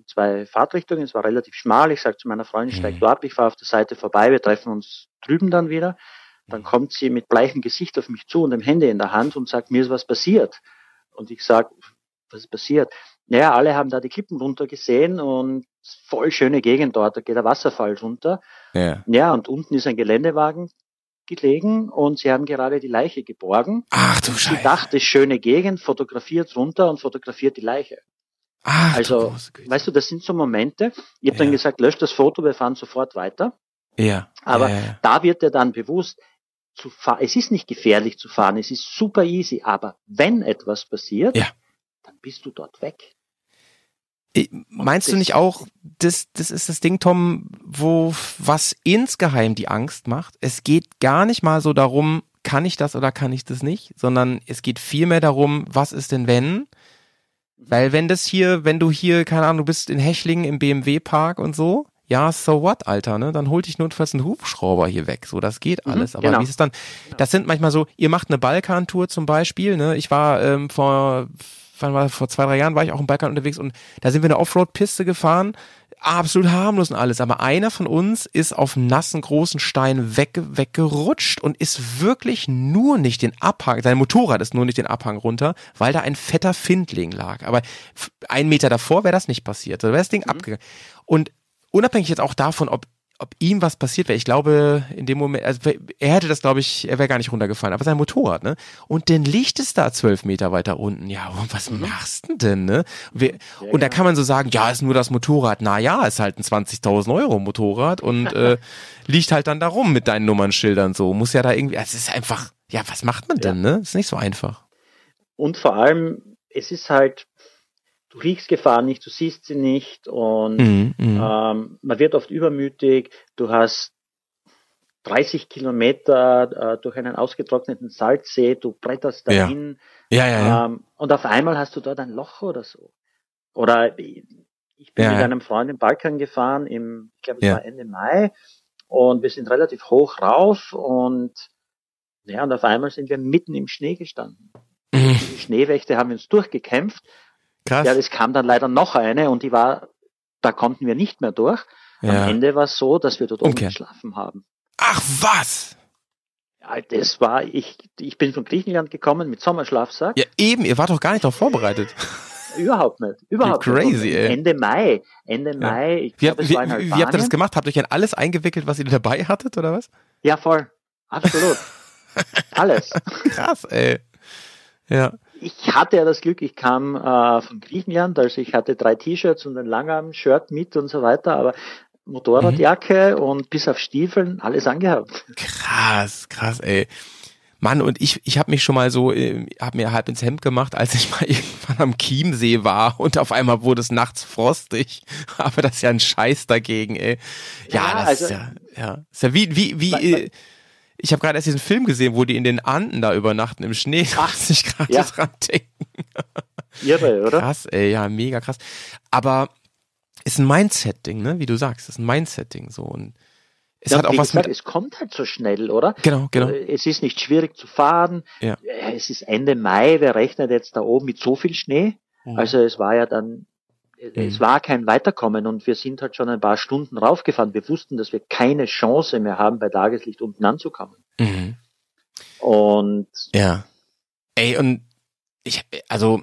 zwei Fahrtrichtungen. Es war relativ schmal. Ich sage zu meiner Freundin, mhm. steig du ab, ich fahre auf der Seite vorbei, wir treffen uns drüben dann wieder. Dann mhm. kommt sie mit bleichem Gesicht auf mich zu und dem Handy in der Hand und sagt, mir ist was passiert. Und ich sage, was ist passiert? Naja, alle haben da die Klippen runter gesehen und voll schöne Gegend dort, da geht der Wasserfall runter. Ja. ja, und unten ist ein Geländewagen gelegen und sie haben gerade die Leiche geborgen. Ach du Scheiße. Sie dachte, schöne Gegend, fotografiert runter und fotografiert die Leiche. Ach, also, du weißt du, das sind so Momente. Ich habe ja. dann gesagt, löscht das Foto, wir fahren sofort weiter. Ja. Aber ja, da wird dir dann bewusst, zu fahren, es ist nicht gefährlich zu fahren, es ist super easy, aber wenn etwas passiert, ja. Dann bist du dort weg. Meinst du nicht auch, das, das ist das Ding, Tom, wo was insgeheim die Angst macht? Es geht gar nicht mal so darum, kann ich das oder kann ich das nicht, sondern es geht vielmehr darum, was ist denn wenn? Weil wenn das hier, wenn du hier, keine Ahnung, du bist in Hechlingen im BMW-Park und so, ja, so what, Alter, ne? Dann holt dich notfalls einen Hubschrauber hier weg. So, das geht mhm, alles. Mhm, Aber genau. wie ist es dann? Das sind manchmal so, ihr macht eine Balkantour zum Beispiel, ne? Ich war ähm, vor wann war vor zwei, drei Jahren war ich auch im Balkan unterwegs und da sind wir eine Offroad-Piste gefahren, absolut harmlos und alles. Aber einer von uns ist auf nassen großen Stein weg, weggerutscht und ist wirklich nur nicht den Abhang, sein Motorrad ist nur nicht den Abhang runter, weil da ein fetter Findling lag. Aber einen Meter davor wäre das nicht passiert. Da wäre das Ding mhm. abgegangen. Und unabhängig jetzt auch davon, ob ob ihm was passiert wäre. Ich glaube, in dem Moment, also er hätte das, glaube ich, er wäre gar nicht runtergefallen, aber sein Motorrad, ne? Und dann liegt es da zwölf Meter weiter unten. Ja, und was mhm. machst du denn, ne? Wir, ja, und da kann man so sagen, ja, ist nur das Motorrad. Na ja, ist halt ein 20.000 Euro Motorrad und äh, liegt halt dann da rum mit deinen Nummernschildern so. Muss ja da irgendwie, es ist einfach, ja, was macht man denn, ja. ne? Ist nicht so einfach. Und vor allem, es ist halt, du riechst Gefahr nicht, du siehst sie nicht und mm, mm. Ähm, man wird oft übermütig, du hast 30 Kilometer äh, durch einen ausgetrockneten Salzsee, du bretterst dahin ja. Ja, ja. Ähm, und auf einmal hast du dort ein Loch oder so. Oder ich bin mit einem Freund im Balkan gefahren, im, ich glaube es war Ende Mai und wir sind relativ hoch rauf und ja, und auf einmal sind wir mitten im Schnee gestanden. Mhm. Die Schneewächte haben uns durchgekämpft Krass. Ja, es kam dann leider noch eine und die war, da konnten wir nicht mehr durch. Ja. Am Ende war es so, dass wir dort oben okay. geschlafen haben. Ach was! Ja, das war, ich, ich bin von Griechenland gekommen mit Sommerschlafsack. Ja, eben, ihr wart doch gar nicht darauf vorbereitet. Überhaupt nicht. Überhaupt wie crazy, nicht. Ey. Ende Mai. Ende ja. Mai. Ich wie, glaub, wie, wie habt ihr das gemacht? Habt ihr euch in alles eingewickelt, was ihr dabei hattet, oder was? Ja, voll. Absolut. alles. Krass, ey. Ja ich hatte ja das Glück, ich kam äh, von Griechenland, also ich hatte drei T-Shirts und ein Langarm-Shirt mit und so weiter, aber Motorradjacke mhm. und bis auf Stiefeln alles angehabt. Krass, krass, ey. Mann, und ich, ich habe mich schon mal so, äh, habe mir halb ins Hemd gemacht, als ich mal irgendwann am Chiemsee war und auf einmal wurde es nachts frostig. Aber das ist ja ein Scheiß dagegen, ey. Ja, ja das also, ist ja, ja, ist ja wie, wie, wie, äh, ich habe gerade erst diesen Film gesehen, wo die in den Anden da übernachten im Schnee. Ach, ich gerade ja. dran denken. Irre, oder? Krass, ey, ja, mega krass. Aber ist ein Mindset-Ding, ne? Wie du sagst, ist ein Mindset-Ding so. Und Es ja, hat auch was gesagt, mit. es kommt halt so schnell, oder? Genau, genau. Äh, Es ist nicht schwierig zu fahren. Ja. Äh, Es ist Ende Mai. Wer rechnet jetzt da oben mit so viel Schnee? Mhm. Also es war ja dann, es war kein Weiterkommen und wir sind halt schon ein paar Stunden raufgefahren. Wir wussten, dass wir keine Chance mehr haben, bei Tageslicht unten anzukommen. Mhm. Und Ja. Ey, und ich, also,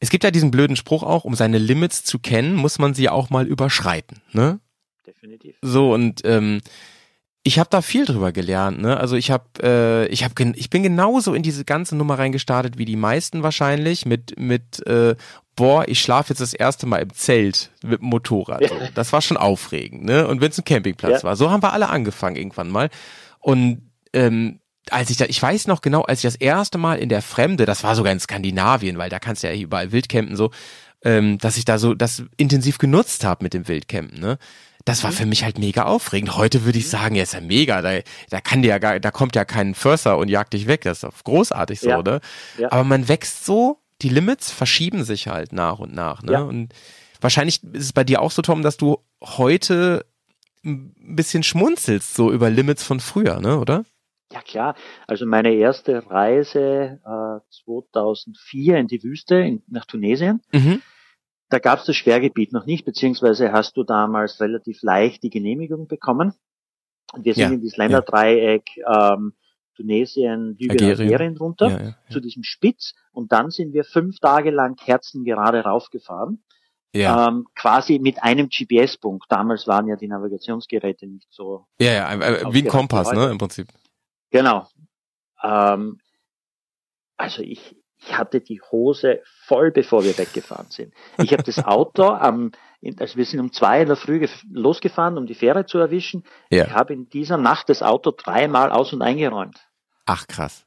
es gibt ja diesen blöden Spruch auch, um seine Limits zu kennen, muss man sie auch mal überschreiten, ne? definitiv. So, und ähm, ich habe da viel drüber gelernt, ne? Also ich habe, äh, ich habe, ich bin genauso in diese ganze Nummer reingestartet wie die meisten wahrscheinlich mit mit äh, boah, ich schlafe jetzt das erste Mal im Zelt mit dem Motorrad. So. Das war schon aufregend, ne? Und wenn es ein Campingplatz Ja. war, so haben wir alle angefangen irgendwann mal. Und ähm, als ich da, ich weiß noch genau, als ich das erste Mal in der Fremde, das war sogar in Skandinavien, weil da kannst du ja überall Wildcampen so, ähm, dass ich da so das intensiv genutzt habe mit dem Wildcampen, ne? Das war für mich halt mega aufregend. Heute würde ich sagen, ja, ist ja mega, da, da kann dir ja gar, da kommt ja kein Förster und jagt dich weg. Das ist doch großartig so, Ja. ne? Ja. Aber man wächst so, die Limits verschieben sich halt nach und nach, ne? Ja. Und wahrscheinlich ist es bei dir auch so, Tom, dass du heute ein bisschen schmunzelst, so über Limits von früher, ne, oder? Ja klar, also meine erste Reise äh, 2004 in die Wüste in, nach Tunesien, Mhm. Da gab es das Schwergebiet noch nicht, beziehungsweise hast du damals relativ leicht die Genehmigung bekommen. Und wir sind Ja, in dieses Länderdreieck ähm, Tunesien, Libyen, Algerien. Algerien, runter Ja, ja, zu diesem Spitz und dann sind wir fünf Tage lang kerzengerade raufgefahren, ja. ähm, quasi mit einem GPS-Punkt. Damals waren ja die Navigationsgeräte nicht so ja, ja, wie ein Kompass, ne, im Prinzip. Genau. Ähm, also ich, ich hatte die Hose voll, bevor wir weggefahren sind. Ich habe das Auto am, also wir sind um zwei in der Früh gef- losgefahren, um die Fähre zu erwischen. Ja. Ich habe in dieser Nacht das Auto dreimal aus- und eingeräumt. Ach, krass.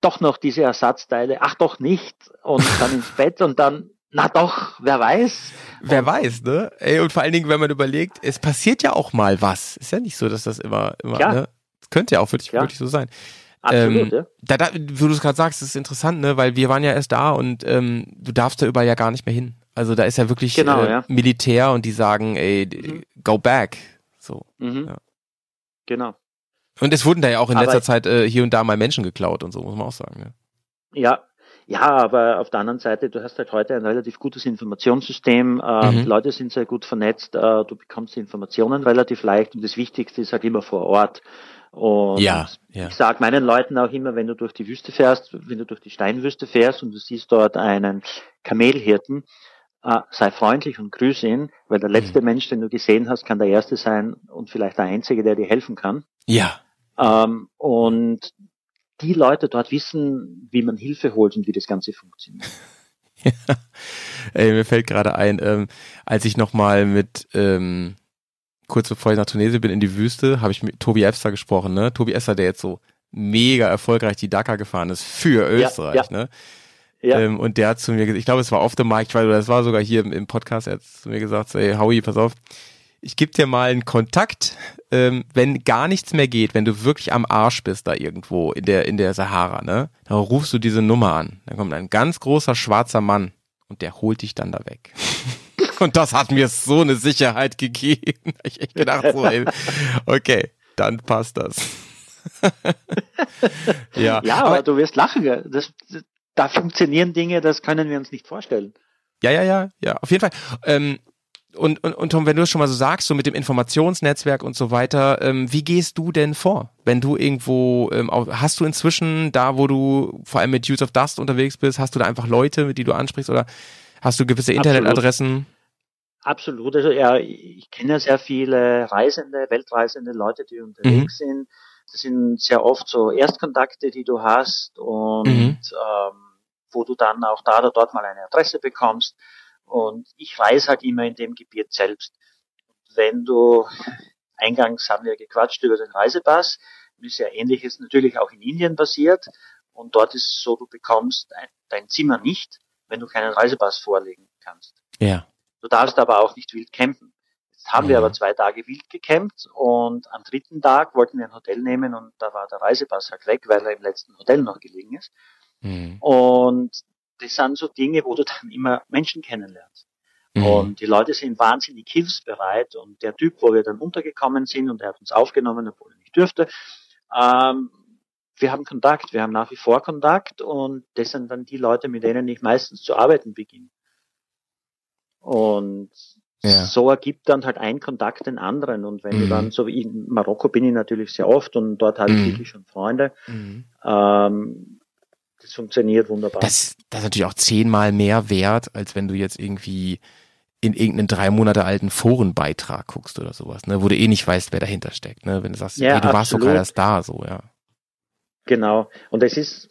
Doch noch diese Ersatzteile, ach doch nicht. Und dann ins Bett und dann, na doch, wer weiß. Wer weiß, ne? Ey, und vor allen Dingen, wenn man überlegt, es passiert ja auch mal was. Ist ja nicht so, dass das immer, immer, Klar. ne? Könnte ja auch wirklich, Klar. wirklich so sein. Absolut, Ähm, ja. Da, da, wo du es gerade sagst, ist interessant, ne? Weil wir waren ja erst da und ähm, du darfst da überall ja gar nicht mehr hin. Also da ist ja wirklich Genau, äh, ja. Militär und die sagen, ey, Mhm. go back. So. Mhm. ja. Genau. Und es wurden da ja auch in Aber- letzter Zeit äh, hier und da mal Menschen geklaut und so, muss man auch sagen. Ne? Ja, ja, aber auf der anderen Seite, du hast halt heute ein relativ gutes Informationssystem. Äh, Mhm. Leute sind sehr gut vernetzt. Äh, du bekommst Informationen relativ leicht und das Wichtigste ist halt immer vor Ort. Und Ja, ja. ich sage meinen Leuten auch immer, wenn du durch die Wüste fährst, wenn du durch die Steinwüste fährst und du siehst dort einen Kamelhirten, äh, sei freundlich und grüße ihn, weil der letzte Mensch, den du gesehen hast, kann der erste sein und vielleicht der einzige, der dir helfen kann. Ja. Ähm, und die Leute dort wissen, wie man Hilfe holt und wie das Ganze funktioniert. Ey, mir fällt gerade ein, ähm, als ich nochmal mit, ähm, kurz bevor ich nach Tunesien bin, in die Wüste, habe ich mit Tobi Efster gesprochen, ne? Tobi Efster, der jetzt so mega erfolgreich die Dakar gefahren ist für Österreich, ja. ne? Ja, Ähm, und der hat zu mir gesagt, ich glaube, es war mic, ich weiß, oder es war sogar hier im, im Podcast, er hat zu mir gesagt, so, ey, Howie, pass auf, ich gebe dir mal einen Kontakt, ähm, wenn gar nichts mehr geht, wenn du wirklich am Arsch bist da irgendwo in der, in der Sahara, ne, dann rufst du diese Nummer an. Dann kommt ein ganz großer schwarzer Mann und der holt dich dann da weg. Und das hat mir so eine Sicherheit gegeben. Ich echt gedacht, so, ey, okay, dann passt das. ja, ja aber, du wirst lachen. Das, das, da funktionieren Dinge, das können wir uns nicht vorstellen. Ja, ja, ja, ja, auf jeden Fall. Ähm, und, und, und Tom, wenn du es schon mal so sagst, so mit dem Informationsnetzwerk und so weiter, ähm, wie gehst du denn vor? Wenn du irgendwo, ähm, hast du inzwischen da, wo du vor allem mit Use of Dust unterwegs bist, hast du da einfach Leute, mit die du ansprichst oder hast du gewisse. Internetadressen? Absolut. Also ja, ich kenne sehr viele Reisende, Weltreisende, Leute, die unterwegs sind. Das sind sehr oft so Erstkontakte, die du hast und Mhm. ähm, wo du dann auch da oder dort mal eine Adresse bekommst. Und ich reise halt immer in dem Gebiet selbst. Wenn du, eingangs haben wir gequatscht über den Reisepass, ist ja ähnliches natürlich auch in Indien passiert. Und dort ist es so, du bekommst ein, dein Zimmer nicht, wenn du keinen Reisepass vorlegen kannst. Ja. Du darfst aber auch nicht wild campen. Jetzt haben wir Mhm. aber zwei Tage wild gecampt und am dritten Tag wollten wir ein Hotel nehmen und da war der Reisepass halt weg, weil er im letzten Hotel noch gelegen ist. Mhm. Und das sind so Dinge, wo du dann immer Menschen kennenlernst. Mhm. Und die Leute sind wahnsinnig hilfsbereit und der Typ, wo wir dann untergekommen sind und er hat uns aufgenommen, obwohl er nicht dürfte, ähm, wir haben Kontakt, wir haben nach wie vor Kontakt und das sind dann die Leute, mit denen ich meistens zu arbeiten beginne. Und ja. so ergibt dann halt ein Kontakt den anderen. Und wenn mhm. du dann, so wie in Marokko bin ich natürlich sehr oft und dort habe ich mhm. wirklich schon Freunde. Mhm. Ähm, das funktioniert wunderbar. Das, das ist natürlich auch zehnmal mehr wert, als wenn du jetzt irgendwie in irgendeinen drei Monate alten Forenbeitrag guckst oder sowas, ne, wo du eh nicht weißt, wer dahinter steckt, ne, wenn du sagst, ja, ey, du absolut. warst sogar erst da, so, ja. Genau. Und es ist,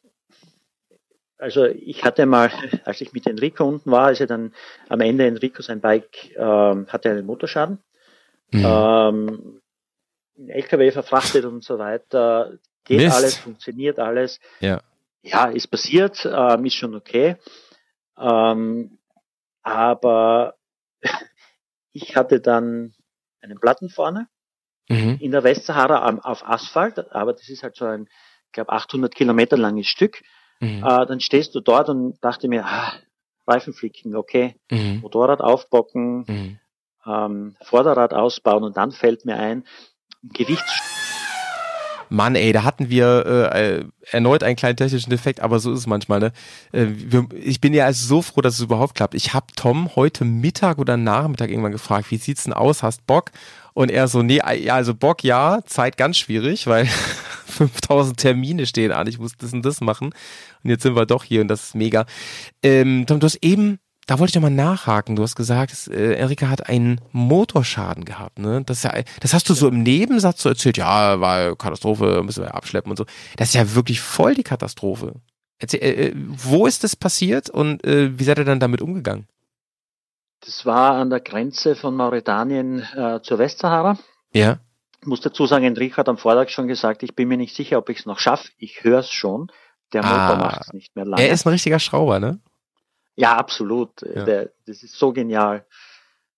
also ich hatte mal, als ich mit Enrico unten war, als er dann am Ende Enrico sein Bike ähm, hatte einen Motorschaden, mhm. ähm, LKW verfrachtet und so weiter, geht Mist. alles, funktioniert alles. Ja. Ja, ist passiert, ähm, ist schon okay. Ähm, aber ich hatte dann einen Platten vorne mhm. in der Westsahara auf Asphalt, aber das ist halt so ein, ich glaube, 800 Kilometer langes Stück. Mhm. Äh, dann stehst du dort und dachte mir, ah, Reifen flicken, okay, mhm. Motorrad aufbocken, mhm. ähm, Vorderrad ausbauen und dann fällt mir ein, Gewicht Mann, ey, da hatten wir äh, äh, erneut einen kleinen technischen Defekt, aber so ist es manchmal. Ne? Äh, wir, ich bin ja also so froh, dass es überhaupt klappt. Ich habe Tom heute Mittag oder Nachmittag irgendwann gefragt, wie sieht's denn aus, hast Bock? Und er so, nee, ja, also Bock ja, Zeit ganz schwierig, weil 5000 Termine stehen an, ich muss das und das machen. Und jetzt sind wir doch hier und das ist mega. Ähm, Tom, du hast eben da wollte ich doch mal nachhaken. Du hast gesagt, äh, Erika hat einen Motorschaden gehabt. Ne? Das, ja, das hast du so im Nebensatz so erzählt. Ja, war Katastrophe, müssen wir abschleppen und so. Das ist ja wirklich voll die Katastrophe. Erzähl, äh, äh, wo ist das passiert und äh, wie seid ihr dann damit umgegangen? Das war an der Grenze von Mauretanien äh, zur Westsahara. Ja. Ich muss dazu sagen, Enrico hat am Vortag schon gesagt, ich bin mir nicht sicher, ob ich es noch schaffe. Ich höre es schon. Der Motor ah, macht es nicht mehr lange. Er ist ein richtiger Schrauber, ne? Ja, absolut. Ja. Der, das ist so genial.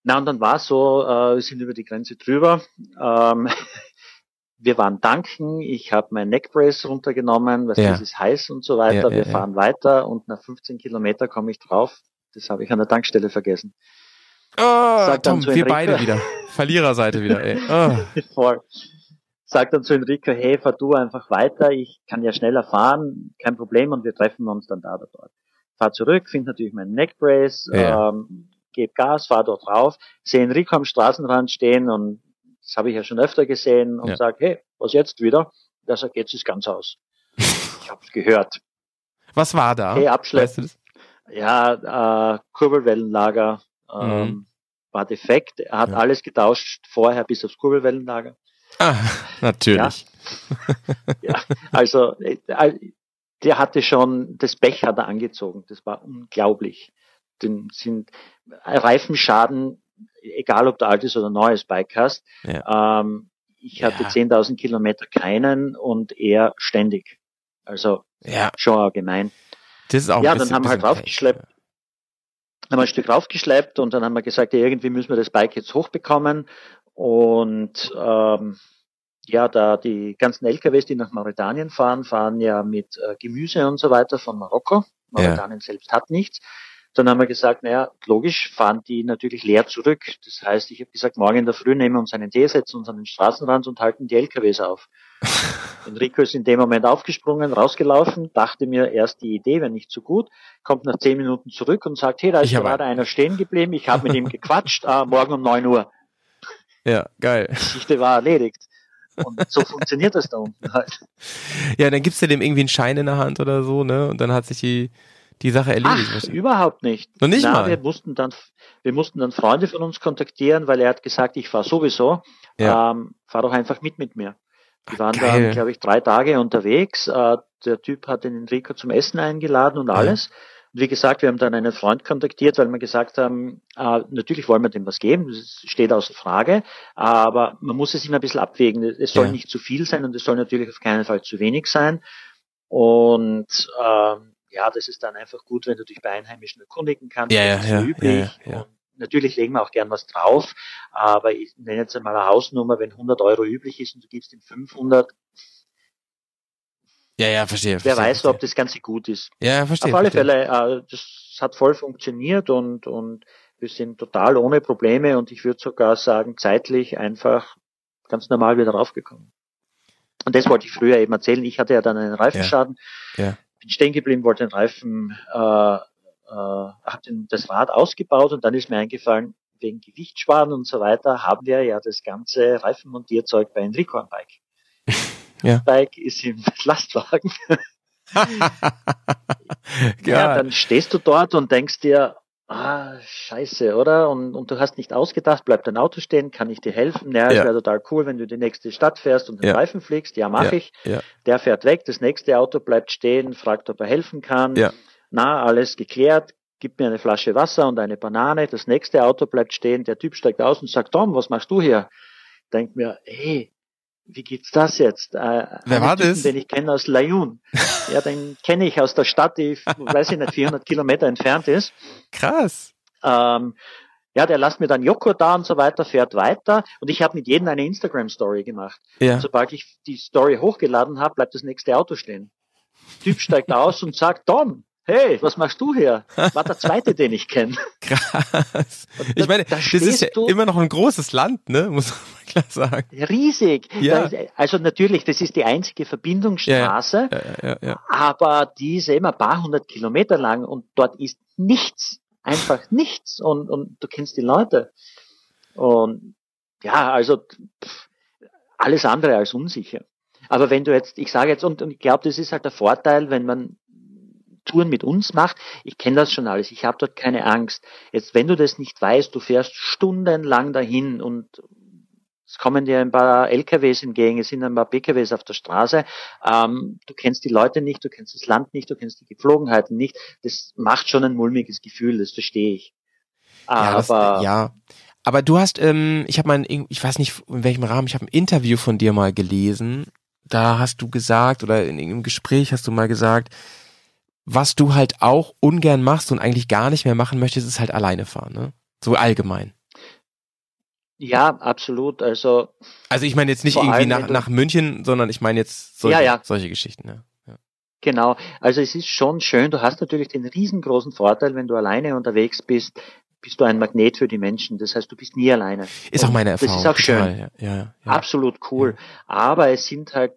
Na, und dann war es so, äh, wir sind über die Grenze drüber. Ähm, wir waren danken, ich habe mein Neckbrace runtergenommen, was ja. das ist heiß und so weiter. Ja, wir fahren weiter und nach 15 Kilometer komme ich drauf. Das habe ich an der Tankstelle vergessen. Oh, Sag Tom, wir beide wieder. Verliererseite wieder, ey. Voll. Sagt dann zu Enrico, hey, fahr du einfach weiter, ich kann ja schneller fahren, kein Problem und wir treffen uns dann da oder dort fahr zurück, finde natürlich meinen Neckbrace, ja. ähm, gebe Gas, fahr dort drauf, sehe Enrico am Straßenrand stehen und das habe ich ja schon öfter gesehen und ja. sage, hey, was jetzt wieder? Der sagt, jetzt ist ganz aus. ich habe es gehört. Was war da? Hey, Abschleppen. Weißt du ja, äh, Kurbelwellenlager ähm, mhm. war defekt. Er hat ja. alles getauscht vorher bis aufs Kurbelwellenlager. Ah, natürlich. Ja, ja also äh, der hatte schon, das Pech hat er angezogen. Das war unglaublich. Den sind Reifenschaden, egal ob du altes oder neues Bike hast. Ja. Ähm, ich hatte ja. 10.000 Kilometer keinen und er ständig. Also ja. schon allgemein. Das ist auch ja, dann haben wir halt raufgeschleppt. Ja. Haben wir ein Stück raufgeschleppt und dann haben wir gesagt, ja, irgendwie müssen wir das Bike jetzt hochbekommen. Und ähm, ja, da die ganzen LKWs, die nach Mauretanien fahren, fahren ja mit äh, Gemüse und so weiter von Marokko. Mauretanien ja. selbst hat nichts. Dann haben wir gesagt, naja, logisch fahren die natürlich leer zurück. Das heißt, ich habe gesagt, morgen in der Früh nehmen wir uns einen Tee, setzen uns an den Straßenrand und halten die LKWs auf. Enrico ist in dem Moment aufgesprungen, rausgelaufen, dachte mir erst die Idee wäre nicht so gut, kommt nach zehn Minuten zurück und sagt, hey, da ist gerade einer stehen geblieben, ich habe mit ihm gequatscht, ah, morgen um neun Uhr. Ja, geil. Die Geschichte war erledigt. Und so funktioniert das da unten halt. Ja, dann gibst du dem irgendwie einen Schein in der Hand oder so, ne? Und dann hat sich die, die Sache erledigt. Ach, überhaupt nicht. Noch nicht Na, mal. Wir mussten dann, wir mussten dann Freunde von uns kontaktieren, weil er hat gesagt, ich fahre sowieso. Ja. Ähm, fahr doch einfach mit mit mir. Die waren Ach, dann, glaube ich, drei Tage unterwegs. Äh, der Typ hat den Enrico zum Essen eingeladen und alles. Ja. Und wie gesagt, wir haben dann einen Freund kontaktiert, weil wir gesagt haben, äh, natürlich wollen wir dem was geben, das steht außer Frage, aber man muss es immer ein bisschen abwägen. Es soll ja. nicht zu viel sein und es soll natürlich auf keinen Fall zu wenig sein. Und ähm, ja, das ist dann einfach gut, wenn du dich bei Einheimischen erkundigen kannst. Ja, ja, ja, üblich. Ja, ja, natürlich legen wir auch gern was drauf, aber ich nenne jetzt einmal eine Hausnummer, wenn 100 Euro üblich ist und du gibst ihm 500, ja, ja, verstehe. Wer verstehe, weiß, verstehe. ob das Ganze gut ist. Ja, verstehe. Auf alle verstehe. Fälle, äh, das hat voll funktioniert und, und wir sind total ohne Probleme und ich würde sogar sagen, zeitlich einfach ganz normal wieder raufgekommen. Und das wollte ich früher eben erzählen. Ich hatte ja dann einen Reifenschaden, Ja. Ja. Bin stehen geblieben, wollte den Reifen, äh, äh, habe das Rad ausgebaut und dann ist mir eingefallen, wegen Gewichtssparen und so weiter haben wir ja das ganze Reifenmontierzeug bei Enrico am Bike. Ja. Das Bike ist im Lastwagen. Ja, ja, dann stehst du dort und denkst dir, ah, scheiße, oder? Und, und du hast nicht ausgedacht, bleibt dein Auto stehen, kann ich dir helfen? Ja, es Ja. wäre total cool, wenn du die nächste Stadt fährst und den Ja. Reifen fliegst. Ja, mache Ja, ich. ja. Der fährt weg, das nächste Auto bleibt stehen, fragt, ob er helfen kann. Ja. Na, alles geklärt, gib mir eine Flasche Wasser und eine Banane. Das nächste Auto bleibt stehen, der Typ steigt aus und sagt, Tom, was machst du hier? Denk mir, hey, wie geht's das jetzt? Äh, Wer war Typen, das? Den ich kenne aus Layun. ja, den kenne ich aus der Stadt, die, weiß ich nicht, 400 Kilometer entfernt ist. krass. Ähm, ja, der lässt mir dann Joghurt da und so weiter, fährt weiter und ich habe mit jedem eine Instagram-Story gemacht. Ja. Und sobald ich die Story hochgeladen habe, bleibt das nächste Auto stehen. Typ steigt aus und sagt, Tom, hey, was machst du hier? War der zweite, den ich kenne. Krass. Ich meine, da das ist ja du- immer noch ein großes Land, ne? Muss man mal klar sagen. Riesig. Ja. Da- Also natürlich, das ist die einzige Verbindungsstraße, Ja, ja, ja. aber die ist eben ein paar hundert Kilometer lang und dort ist nichts, einfach nichts und, und du kennst die Leute. Und ja, also pff, alles andere als unsicher. Aber wenn du jetzt, ich sage jetzt, und, und ich glaube, das ist halt der Vorteil, wenn man Touren mit uns macht, ich kenne das schon alles, ich habe dort keine Angst. Jetzt, wenn du das nicht weißt, du fährst stundenlang dahin und es kommen dir ein paar LKWs entgegen, es sind ein paar PKWs auf der Straße, ähm, du kennst die Leute nicht, du kennst das Land nicht, du kennst die Gepflogenheiten nicht, das macht schon ein mulmiges Gefühl, das verstehe ich. Ja, das, Aber ja. Aber du hast, ähm, ich habe mal, ein, ich weiß nicht in welchem Rahmen, ich habe ein Interview von dir mal gelesen. Da hast du gesagt oder in irgendeinem Gespräch hast du mal gesagt, was du halt auch ungern machst und eigentlich gar nicht mehr machen möchtest, ist halt alleine fahren, ne? So allgemein. ja, absolut. Also Also ich meine jetzt nicht irgendwie nach, nach München, sondern ich meine jetzt solche, Ja, ja. solche Geschichten, ja. ja. Genau, also es ist schon schön, du hast natürlich den riesengroßen Vorteil, wenn du alleine unterwegs bist, bist du ein Magnet für die Menschen. Das heißt, du bist nie alleine. Ist auch meine Erfahrung. Das ist auch total, schön. Ja, ja, ja. Absolut cool. Aber es sind halt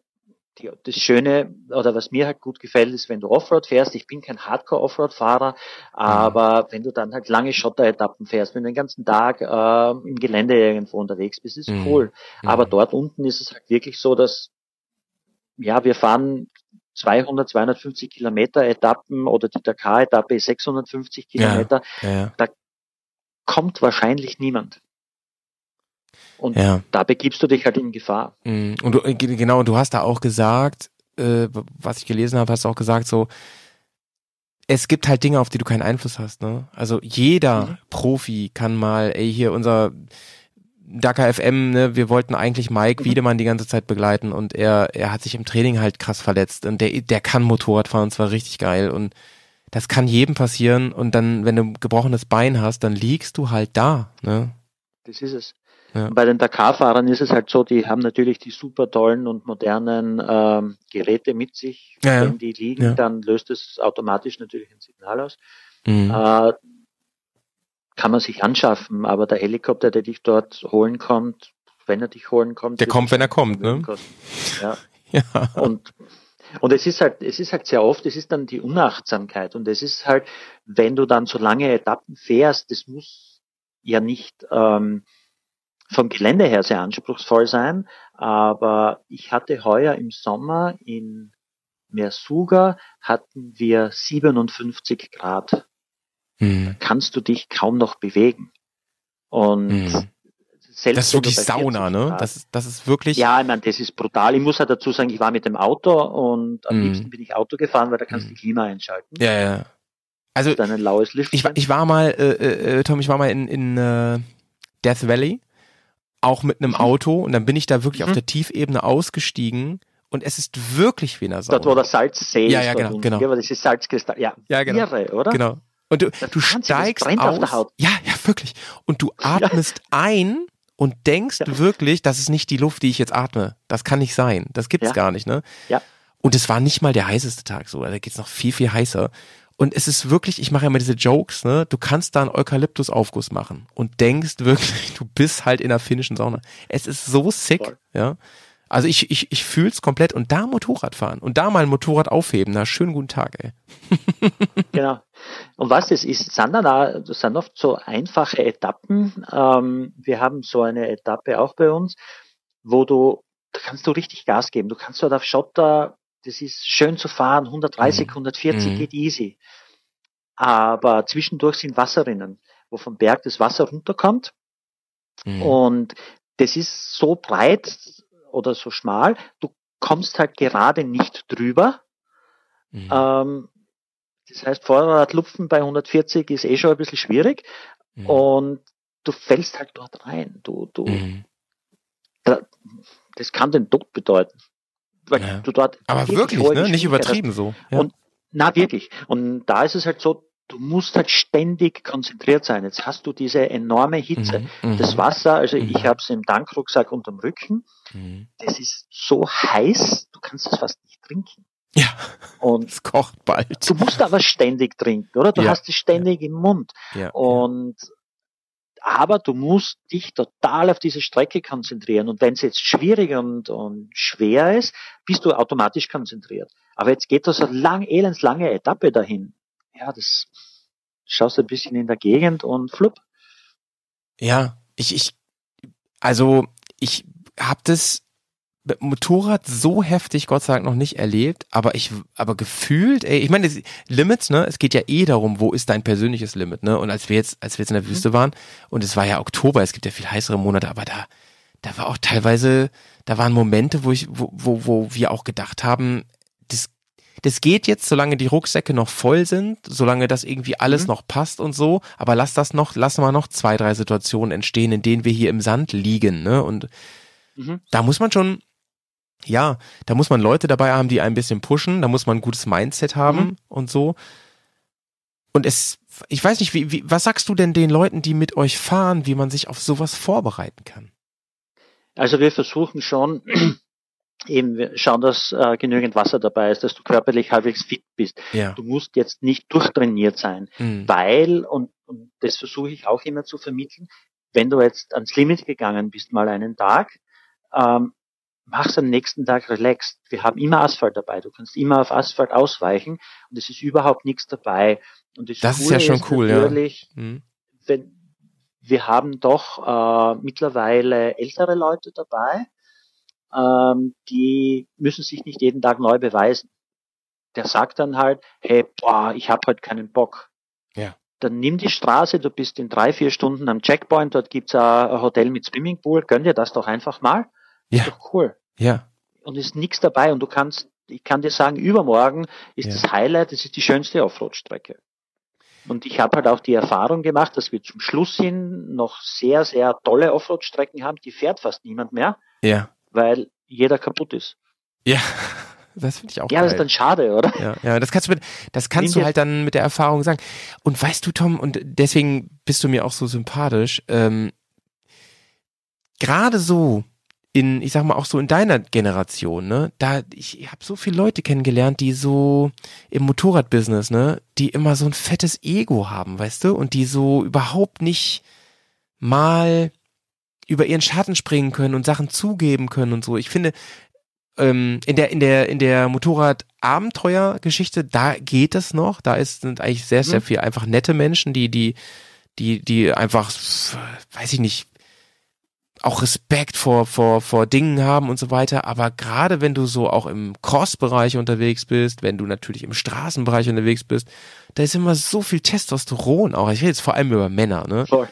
die, das Schöne, oder was mir halt gut gefällt, ist, wenn du Offroad fährst. Ich bin kein Hardcore-Offroad-Fahrer, aber wenn du dann halt lange Schotteretappen fährst, wenn du den ganzen Tag äh, im Gelände irgendwo unterwegs bist, ist Mhm. cool. Mhm. Aber dort unten ist es halt wirklich so, dass, ja, wir fahren 200, 250 Kilometer Etappen oder die Dakar-Etappe ist 650 Ja. Kilometer, ja, ja. kommt wahrscheinlich niemand. Und ja. da begibst du dich halt in Gefahr. Mm, Und du, äh, ge- genau, du hast da auch gesagt, äh, was ich gelesen habe, hast du auch gesagt, so, es gibt halt Dinge, auf die du keinen Einfluss hast, ne? Also jeder Mhm. Profi kann mal, ey, hier unser Dakar FM, ne, wir wollten eigentlich Mike Mhm. Wiedemann die ganze Zeit begleiten und er, er hat sich im Training halt krass verletzt und der, der kann Motorrad fahren und zwar richtig geil und das kann jedem passieren und dann, wenn du ein gebrochenes Bein hast, dann liegst du halt da, ne? Das ist es. Ja. Bei den Dakar-Fahrern ist es halt so, die haben natürlich die super tollen und modernen ähm, Geräte mit sich. Ja. Wenn die liegen, Ja. dann löst es automatisch natürlich ein Signal aus. Mhm. Äh, kann man sich anschaffen, aber der Helikopter, der dich dort holen kommt, wenn er dich holen kommt, Der kommt, wenn er kommt, ne? Ja. Ja. Und, und es ist halt, es ist halt sehr oft, es ist dann die Unachtsamkeit. Und es ist halt, wenn du dann so lange Etappen fährst, das muss ja nicht ähm, vom Gelände her sehr anspruchsvoll sein. Aber ich hatte heuer im Sommer in Mersuga hatten wir 57 Grad. Mhm. Kannst du dich kaum noch bewegen. Und Mhm. selbst Das ist wirklich bei 40 Sauna, ne? Grad- Das ist, das ist wirklich. ja, ich meine, das ist brutal. Ich muss halt dazu sagen, ich war mit dem Auto und am Mhm. liebsten bin ich Auto gefahren, weil da kannst du die Klima einschalten. Ja, ja. Also Dann ein laues Lüftchen. ich, war- ich war mal, äh, äh, Tom, ich war mal in, in äh, Death Valley, auch mit einem Mhm. Auto und dann bin ich da wirklich auf Mhm. der Tiefebene ausgestiegen und es ist wirklich wie in einer Sauna. Dort, wo der Salzsee Ja, ist. ja, genau, genau. Aber das ist Salzkristall. Ja, Ja, genau. irre, oder? Genau. Und du, du steigst aus. auf der Haut. Ja, ja, wirklich. Und du atmest ein und denkst Ja. wirklich, das ist nicht die Luft, die ich jetzt atme. Das kann nicht sein. Das gibt's Ja. gar nicht, ne? Ja. Und es war nicht mal der heißeste Tag so. Da geht's noch viel, viel heißer. Und es ist wirklich, ich mache ja immer diese Jokes, ne? Du kannst da einen Eukalyptusaufguss machen und denkst wirklich, du bist halt in der finnischen Sauna. Es ist so sick, Voll. ja. Also ich, ich, ich fühl's komplett und da Motorrad fahren und da mal ein Motorrad aufheben, na schönen guten Tag, ey. Genau. Und was das ist, sind dann auch, das sind oft so einfache Etappen. Ähm, wir haben so eine Etappe auch bei uns, wo du, da kannst du richtig Gas geben. Du kannst dort auf Schotter, das ist schön zu fahren, 130, 140 Mhm. geht easy. Aber zwischendurch sind Wasserrinnen, wo vom Berg das Wasser runterkommt Mhm. und das ist so breit oder so schmal, du kommst halt gerade nicht drüber. Mhm. Ähm, das heißt, Vorderradlupfen bei 140 ist eh schon ein bisschen schwierig Mhm. und du fällst halt dort rein. Du, du, Mhm. da, das kann den Tod bedeuten. Weil Ja. du dort Aber wirklich, ne? Nicht übertrieben so. Ja. Und- Na, wirklich. Und da ist es halt so, du musst halt ständig konzentriert sein. Jetzt hast du diese enorme Hitze. Mhm, mhm. Das Wasser, also Mhm. ich habe es im Tankrucksack unterm Rücken, Mhm. das ist so heiß, du kannst es fast nicht trinken. Ja, Und es kocht bald. du musst aber ständig trinken, oder? Du Ja, hast es ständig im Mund. Ja. Und aber du musst dich total auf diese Strecke konzentrieren. Und wenn es jetzt schwierig und, und schwer ist, bist du automatisch konzentriert. Aber jetzt geht das eine lang, elendslange Etappe dahin. Ja, das schaust ein bisschen in der Gegend und flupp. Ja, ich, ich, also ich habe das Motorrad so heftig Gott sei Dank noch nicht erlebt, aber ich, aber gefühlt, ey, ich meine, Limits, ne, es geht ja eh darum, wo ist dein persönliches Limit, ne, und als wir jetzt, als wir jetzt in der Wüste waren, und es war ja Oktober, es gibt ja viel heißere Monate, aber da, da war auch teilweise, da waren Momente, wo ich, wo, wo, wo wir auch gedacht haben, das, das geht jetzt, solange die Rucksäcke noch voll sind, solange das irgendwie alles Mhm. noch passt und so, aber lass das noch, lass mal noch zwei, drei Situationen entstehen, in denen wir hier im Sand liegen, ne, und Mhm. da muss man schon, ja, da muss man Leute dabei haben, die ein bisschen pushen, da muss man ein gutes Mindset haben Mhm. und so. Und es, ich weiß nicht, wie, wie, was sagst du denn den Leuten, die mit euch fahren, wie man sich auf sowas vorbereiten kann? Also wir versuchen schon, eben, wir schauen, dass äh, genügend Wasser dabei ist, dass du körperlich halbwegs fit bist. Ja. Du musst jetzt nicht durchtrainiert sein. Mhm. weil, und, und das versuche ich auch immer zu vermitteln, wenn du jetzt ans Limit gegangen bist, mal einen Tag, ähm, mach's am nächsten Tag relaxed. Wir haben immer Asphalt dabei. Du kannst immer auf Asphalt ausweichen und es ist überhaupt nichts dabei. Und das, Das ist ja schon cool, ja. natürlich, Mhm. wenn, wir haben doch äh, mittlerweile ältere Leute dabei, ähm, die müssen sich nicht jeden Tag neu beweisen. Der sagt dann halt, hey, boah, ich habe heute keinen Bock. Ja. Dann nimm die Straße, du bist in drei, vier Stunden am Checkpoint, dort gibt's ein Hotel mit Swimmingpool, gönn dir das doch einfach mal. Ja. Ist doch cool. Ja. Und ist nichts dabei und du kannst, ich kann dir sagen, übermorgen ist Ja. das Highlight, das ist die schönste Offroad-Strecke. Und ich habe halt auch die Erfahrung gemacht, dass wir zum Schluss hin noch sehr, sehr tolle Offroad-Strecken haben, die fährt fast niemand mehr, Ja. weil jeder kaputt ist. Ja. Das finde ich auch Ja, das ist geil. dann schade, oder? Ja, ja, das kannst du mit, das kannst Nimm du halt dann mit der Erfahrung sagen. Und weißt du, Tom, und deswegen bist du mir auch so sympathisch, ähm, gerade so in, ich sag mal auch so in deiner Generation, ne, da, ich, habe so viele Leute kennengelernt, die so im Motorradbusiness, ne, die immer so ein fettes Ego haben, weißt du, und die so überhaupt nicht mal über ihren Schatten springen können und Sachen zugeben können und so. Ich finde, ähm, in der in der in der Motorrad-Abenteuer-Geschichte, da geht es noch. Da ist sind eigentlich sehr sehr Mhm. viel einfach nette Menschen, die die die die einfach, weiß ich nicht, auch Respekt vor vor vor Dingen haben und so weiter. Aber gerade wenn du so auch im Cross-Bereich unterwegs bist, wenn du natürlich im Straßenbereich unterwegs bist, da ist immer so viel Testosteron auch. Ich rede jetzt vor allem über Männer, ne? Voll.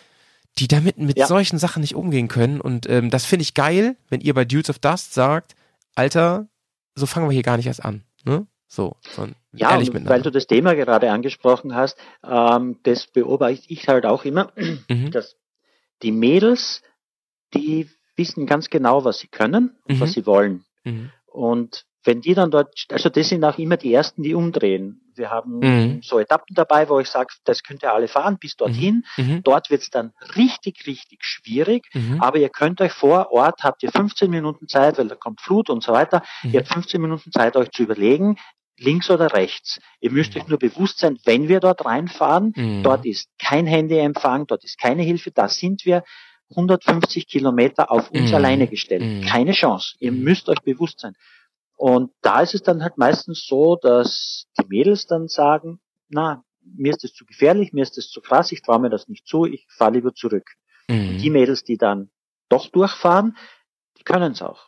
die damit mit Ja. solchen Sachen nicht umgehen können. Und ähm, das finde ich geil, wenn ihr bei Dudes of Dust sagt, Alter, so fangen wir hier gar nicht erst an. Ne? So, sondern Ja, ehrlich und miteinander. weil du das Thema gerade angesprochen hast, ähm, das beobachte ich halt auch immer, Mhm. dass die Mädels, die wissen ganz genau, was sie können und Mhm. was sie wollen. Mhm. Und wenn die dann dort, also das sind auch immer die ersten, die umdrehen. Wir haben Mhm. so Etappen dabei, wo ich sage, das könnt ihr alle fahren bis dorthin. Mhm. Dort wird's dann richtig, richtig schwierig. Mhm. Aber ihr könnt euch vor Ort, habt ihr 15 Minuten Zeit, weil da kommt Flut und so weiter. Mhm. Ihr habt 15 Minuten Zeit, euch zu überlegen, links oder rechts. Ihr müsst euch nur bewusst sein, wenn wir dort reinfahren, Mhm. dort ist kein Handyempfang, dort ist keine Hilfe, da sind wir 150 Kilometer auf uns Mhm. alleine gestellt. Mhm. Keine Chance. Ihr Mhm. müsst euch bewusst sein. Und da ist es dann halt meistens so, dass die Mädels dann sagen, na, mir ist das zu gefährlich, mir ist das zu krass, ich traue mir das nicht zu, ich fahre lieber zurück. Mhm. Die Mädels, die dann doch durchfahren, die können es auch.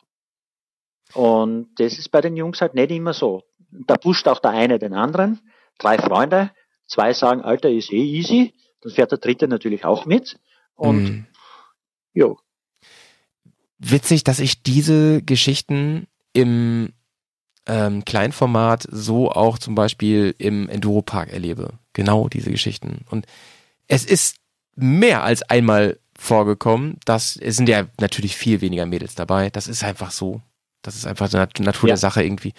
Und das ist bei den Jungs halt nicht immer so. Da pusht auch der eine den anderen, drei Freunde, zwei sagen, Alter, ist eh easy, dann fährt der dritte natürlich auch mit. Und Mhm. Jo, witzig, dass ich diese Geschichten im ähm, Kleinformat so auch zum Beispiel im Enduropark erlebe. Genau diese Geschichten. Und es ist mehr als einmal vorgekommen, dass es sind ja natürlich viel weniger Mädels dabei. Das ist einfach so. Das ist einfach die Nat- Natur Ja. der Sache irgendwie.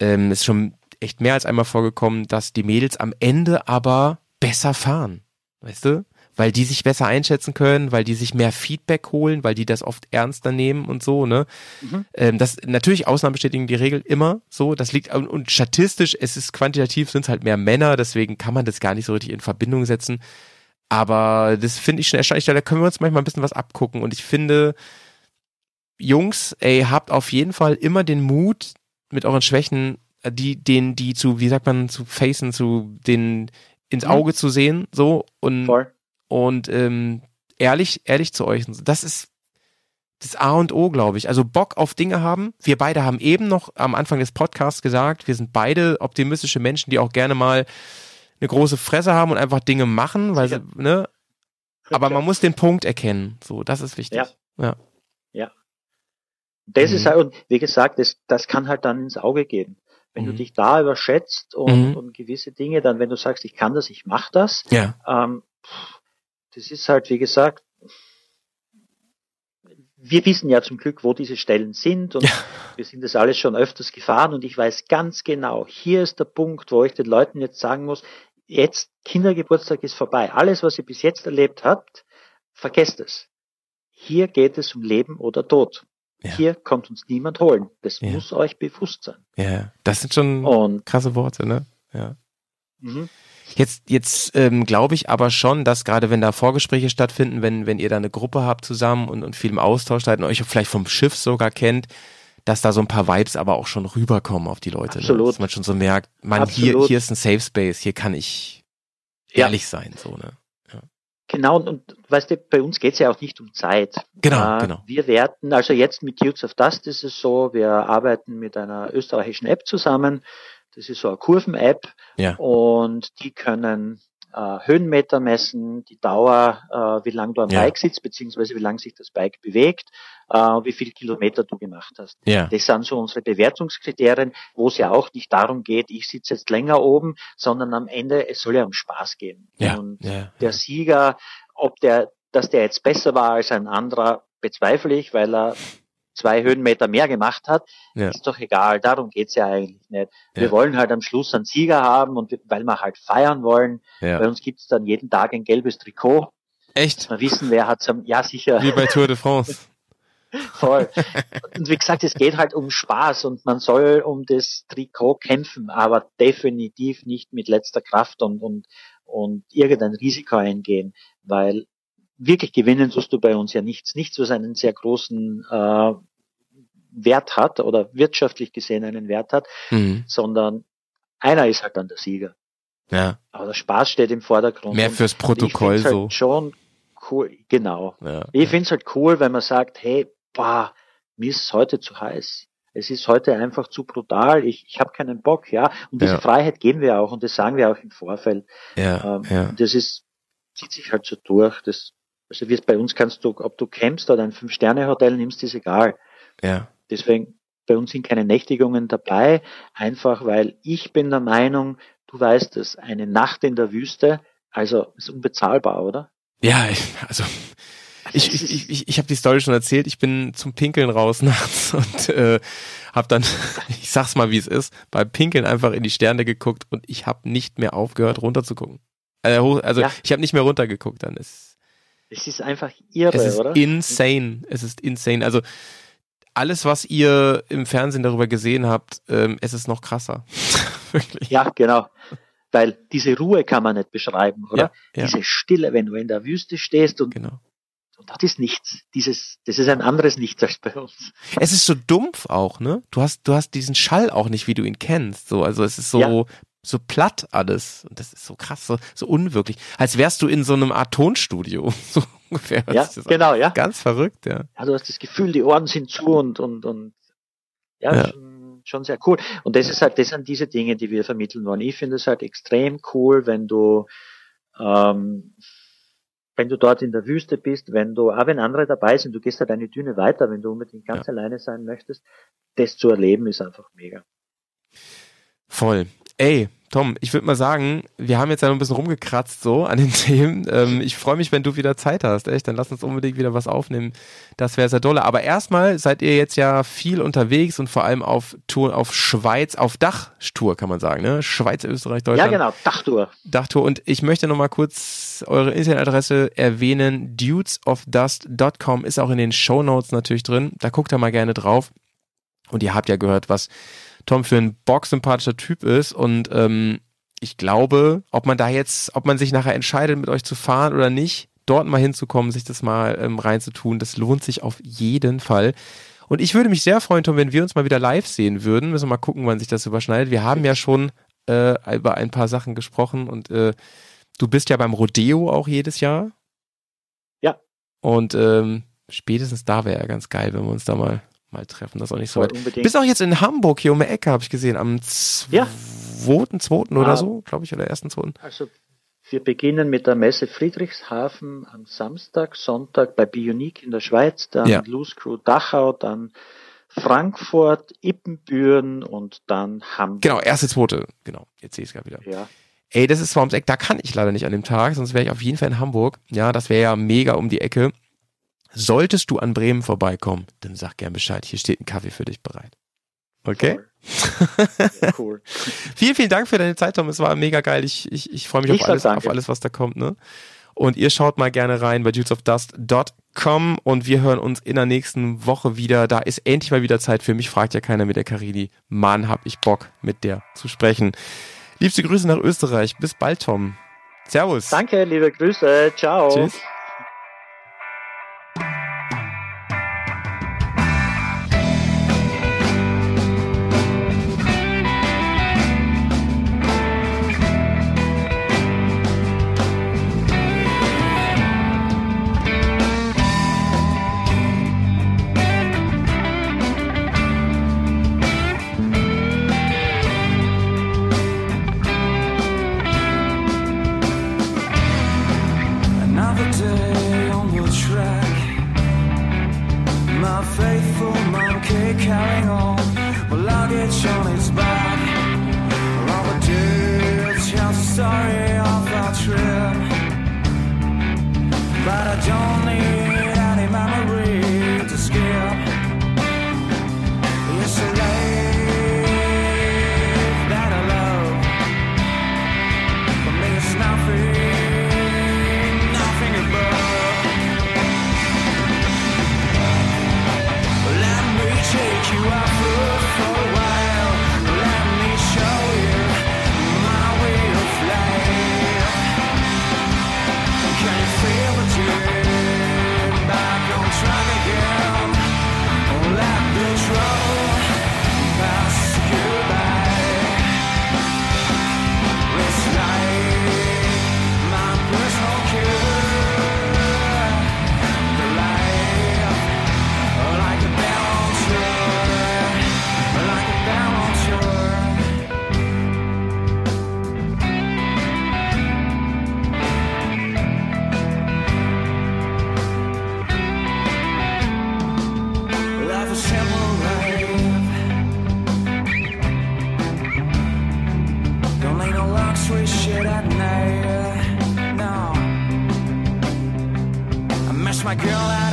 Ähm, ist schon echt mehr als einmal vorgekommen, dass die Mädels am Ende aber besser fahren. Weißt du? Weil die sich besser einschätzen können, weil die sich mehr Feedback holen, weil die das oft ernster nehmen und so, ne? Mhm. Ähm, das natürlich Ausnahmen bestätigen die Regel immer so. Das liegt und, und statistisch, es ist quantitativ, sind es halt mehr Männer, deswegen kann man das gar nicht so richtig in Verbindung setzen. Aber das finde ich schon erstaunlich, da können wir uns manchmal ein bisschen was abgucken. Und ich finde, Jungs, ey, habt auf jeden Fall immer den Mut, mit euren Schwächen, die, den, die zu, wie sagt man, zu facen, zu den ins Mhm. Auge zu sehen, so und voll. Und ähm, ehrlich, ehrlich zu euch. Das ist das A und O, glaube ich. Also Bock auf Dinge haben. Wir beide haben eben noch am Anfang des Podcasts gesagt, wir sind beide optimistische Menschen, die auch gerne mal eine große Fresse haben und einfach Dinge machen, weil sie, ne? Aber man muss den Punkt erkennen. So, das ist wichtig. Ja. Ja. Das Mhm. ist halt, und wie gesagt, das, das kann halt dann ins Auge gehen. Wenn du Mhm. dich da überschätzt und, Mhm. und gewisse Dinge, dann wenn du sagst, ich kann das, ich mach das, Ja. ähm, pff, das ist halt, wie gesagt, wir wissen ja zum Glück, wo diese Stellen sind und Ja. wir sind das alles schon öfters gefahren und ich weiß ganz genau, hier ist der Punkt, wo ich den Leuten jetzt sagen muss, jetzt Kindergeburtstag ist vorbei. Alles, was ihr bis jetzt erlebt habt, vergesst es. Hier geht es um Leben oder Tod. Ja. Hier kommt uns niemand holen. Das Ja. muss euch bewusst sein. Ja. Das sind schon Und krasse Worte, ne? Ja. Mhm. Jetzt, jetzt ähm, glaube ich aber schon, dass gerade wenn da Vorgespräche stattfinden, wenn, wenn ihr da eine Gruppe habt zusammen und, und viel im Austausch seid und euch vielleicht vom Schiff sogar kennt, dass da so ein paar Vibes aber auch schon rüberkommen auf die Leute. Ne? Absolut. Dass man schon so merkt, man, hier, Absolut. hier ist ein Safe Space, hier kann ich Ja. ehrlich sein, so, ne? Genau, und, und weißt du, bei uns geht's ja auch nicht um Zeit. Genau, Äh, genau. Wir werten, also jetzt mit Youths of Dust ist es so, wir arbeiten mit einer österreichischen App zusammen. Das ist so eine Kurven-App Ja. und die können äh, Höhenmeter messen, die Dauer, äh, wie lang du am Ja. Bike sitzt, beziehungsweise wie lang sich das Bike bewegt, äh, wie viel Kilometer du gemacht hast. Ja. Das sind so unsere Bewertungskriterien, wo es ja auch nicht darum geht, ich sitze jetzt länger oben, sondern am Ende, es soll ja um Spaß gehen. Ja. Und der Sieger, ob der, dass der jetzt besser war als ein anderer, bezweifle ich, weil er zwei Höhenmeter mehr gemacht hat, Ja. ist doch egal, darum geht's ja eigentlich nicht. Wir Ja. wollen halt am Schluss einen Sieger haben und wir, weil wir halt feiern wollen, bei ja. uns gibt's dann jeden Tag ein gelbes Trikot, Echt? wir wissen, wer hat's am, ja sicher, Wie bei Tour de France. voll. Und wie gesagt, es geht halt um Spaß und man soll um das Trikot kämpfen, aber definitiv nicht mit letzter Kraft und, und, und irgendein Risiko eingehen, weil wirklich gewinnen tust du bei uns ja nichts. Nichts, was einen sehr großen äh, Wert hat oder wirtschaftlich gesehen einen Wert hat, Mhm. sondern einer ist halt dann der Sieger. Ja. Aber der Spaß steht im Vordergrund. Mehr fürs Protokoll find's so. Halt schon cool, genau. Ja. Ich find's halt cool, wenn man sagt, hey, boah, mir ist es heute zu heiß. Es ist heute einfach zu brutal. Ich, ich habe keinen Bock, ja. Und diese Ja. Freiheit geben wir auch und das sagen wir auch im Vorfeld. Ja. Ähm, Ja. Das ist, zieht sich halt so durch. Das, also wie es bei uns kannst du, ob du campst oder ein Fünf-Sterne-Hotel nimmst, ist egal. Ja. Deswegen, bei uns sind keine Nächtigungen dabei, einfach weil ich bin der Meinung, du weißt es, eine Nacht in der Wüste, also ist unbezahlbar, oder? Ja, ich, also ich, ich, ich, ich, habe die Story schon erzählt. Ich bin zum Pinkeln raus nachts und äh, habe dann, ich sag's mal wie es ist, beim Pinkeln einfach in die Sterne geguckt und ich habe nicht mehr aufgehört runterzugucken. Hoch- also Ja. ich habe nicht mehr runtergeguckt dann. Es, Es ist einfach irre, es ist oder? insane. Es ist insane. Also alles, was ihr im Fernsehen darüber gesehen habt, ähm, es ist noch krasser. Wirklich. Ja, genau. Weil diese Ruhe kann man nicht beschreiben, oder? Ja, ja. Diese Stille, wenn du in der Wüste stehst und, Genau. und das ist nichts. Dieses, das ist ein anderes Nichts als bei uns. Es ist so dumpf auch, ne? Du hast, du hast diesen Schall auch nicht, wie du ihn kennst. So, also es ist so, Ja. So platt alles. Und das ist so krass, so, so unwirklich. Als wärst du in so einem Art Tonstudio. So ungefähr. Ja, an. genau, ja. Ganz verrückt, ja. Ja, du hast das Gefühl, die Ohren sind zu und, und, und ja, Ja. Schon, schon sehr cool. Und das ist halt, das sind diese Dinge, die wir vermitteln wollen. Ich finde es halt extrem cool, wenn du, ähm, wenn du dort in der Wüste bist, wenn du, auch wenn andere dabei sind, du gehst halt eine Düne weiter, wenn du unbedingt ganz alleine sein möchtest, das zu erleben ist einfach mega. Voll. Ey, Tom, ich würde mal sagen, wir haben jetzt ja noch ein bisschen rumgekratzt so an den Themen. Ähm, ich freue mich, wenn du wieder Zeit hast, echt. Dann lass uns unbedingt wieder was aufnehmen. Das wäre sehr dolle. Aber erstmal seid ihr jetzt ja viel unterwegs und vor allem auf Tour, auf Schweiz, auf Dachtour kann man sagen, ne? Schweiz, Österreich, Ja, Deutschland. genau, Dachtour. Dachtour. Und ich möchte noch mal kurz eure Internetadresse erwähnen. Dudesofdust.com ist auch in den Shownotes natürlich drin. Da guckt ihr mal gerne drauf. Und ihr habt ja gehört, was Tom für ein bocksympathischer Typ ist. Und ähm, ich glaube, ob man da jetzt, ob man sich nachher entscheidet, mit euch zu fahren oder nicht, dort mal hinzukommen, sich das mal ähm, reinzutun, das lohnt sich auf jeden Fall. Und ich würde mich sehr freuen, Tom, wenn wir uns mal wieder live sehen würden. Müssen wir mal gucken, wann sich das überschneidet. Wir haben ja schon äh, über ein paar Sachen gesprochen und äh, du bist ja beim Rodeo auch jedes Jahr. Ja. Und ähm, spätestens da wäre ja ganz geil, wenn wir uns da mal mal treffen. Das ist auch nicht so weit. unbedingt. Bist auch jetzt in Hamburg hier um die Ecke, habe ich gesehen, am Ja. zweiten, zweiten oder Ah. so, glaube ich, oder ersten, zweiten. Also wir beginnen mit der Messe Friedrichshafen am Samstag, Sonntag bei Bionic in der Schweiz, dann Ja. Loose Crew Dachau, dann Frankfurt, Ippenbüren und dann Hamburg. Genau, erste, zweite. Genau, jetzt sehe ich es gerade wieder. Ja, Ey, das ist zwar ums Eck, da kann ich leider nicht an dem Tag, sonst wäre ich auf jeden Fall in Hamburg. Ja, das wäre ja mega um die Ecke. Solltest du an Bremen vorbeikommen, dann sag gern Bescheid. Hier steht ein Kaffee für dich bereit. Okay? Sehr cool. Vielen, vielen Dank für deine Zeit, Tom. Es war mega geil. Ich, ich, ich freue mich Ich auf alles, danke. auf alles, was da kommt, ne? Und ihr schaut mal gerne rein bei dudesofdust.com und wir hören uns in der nächsten Woche wieder. Da ist endlich mal wieder Zeit für mich. Fragt ja keiner mit der Carini. Mann, hab ich Bock, mit der zu sprechen. Liebste Grüße nach Österreich. Bis bald, Tom. Servus. Danke, liebe Grüße. Ciao. Tschüss. Girl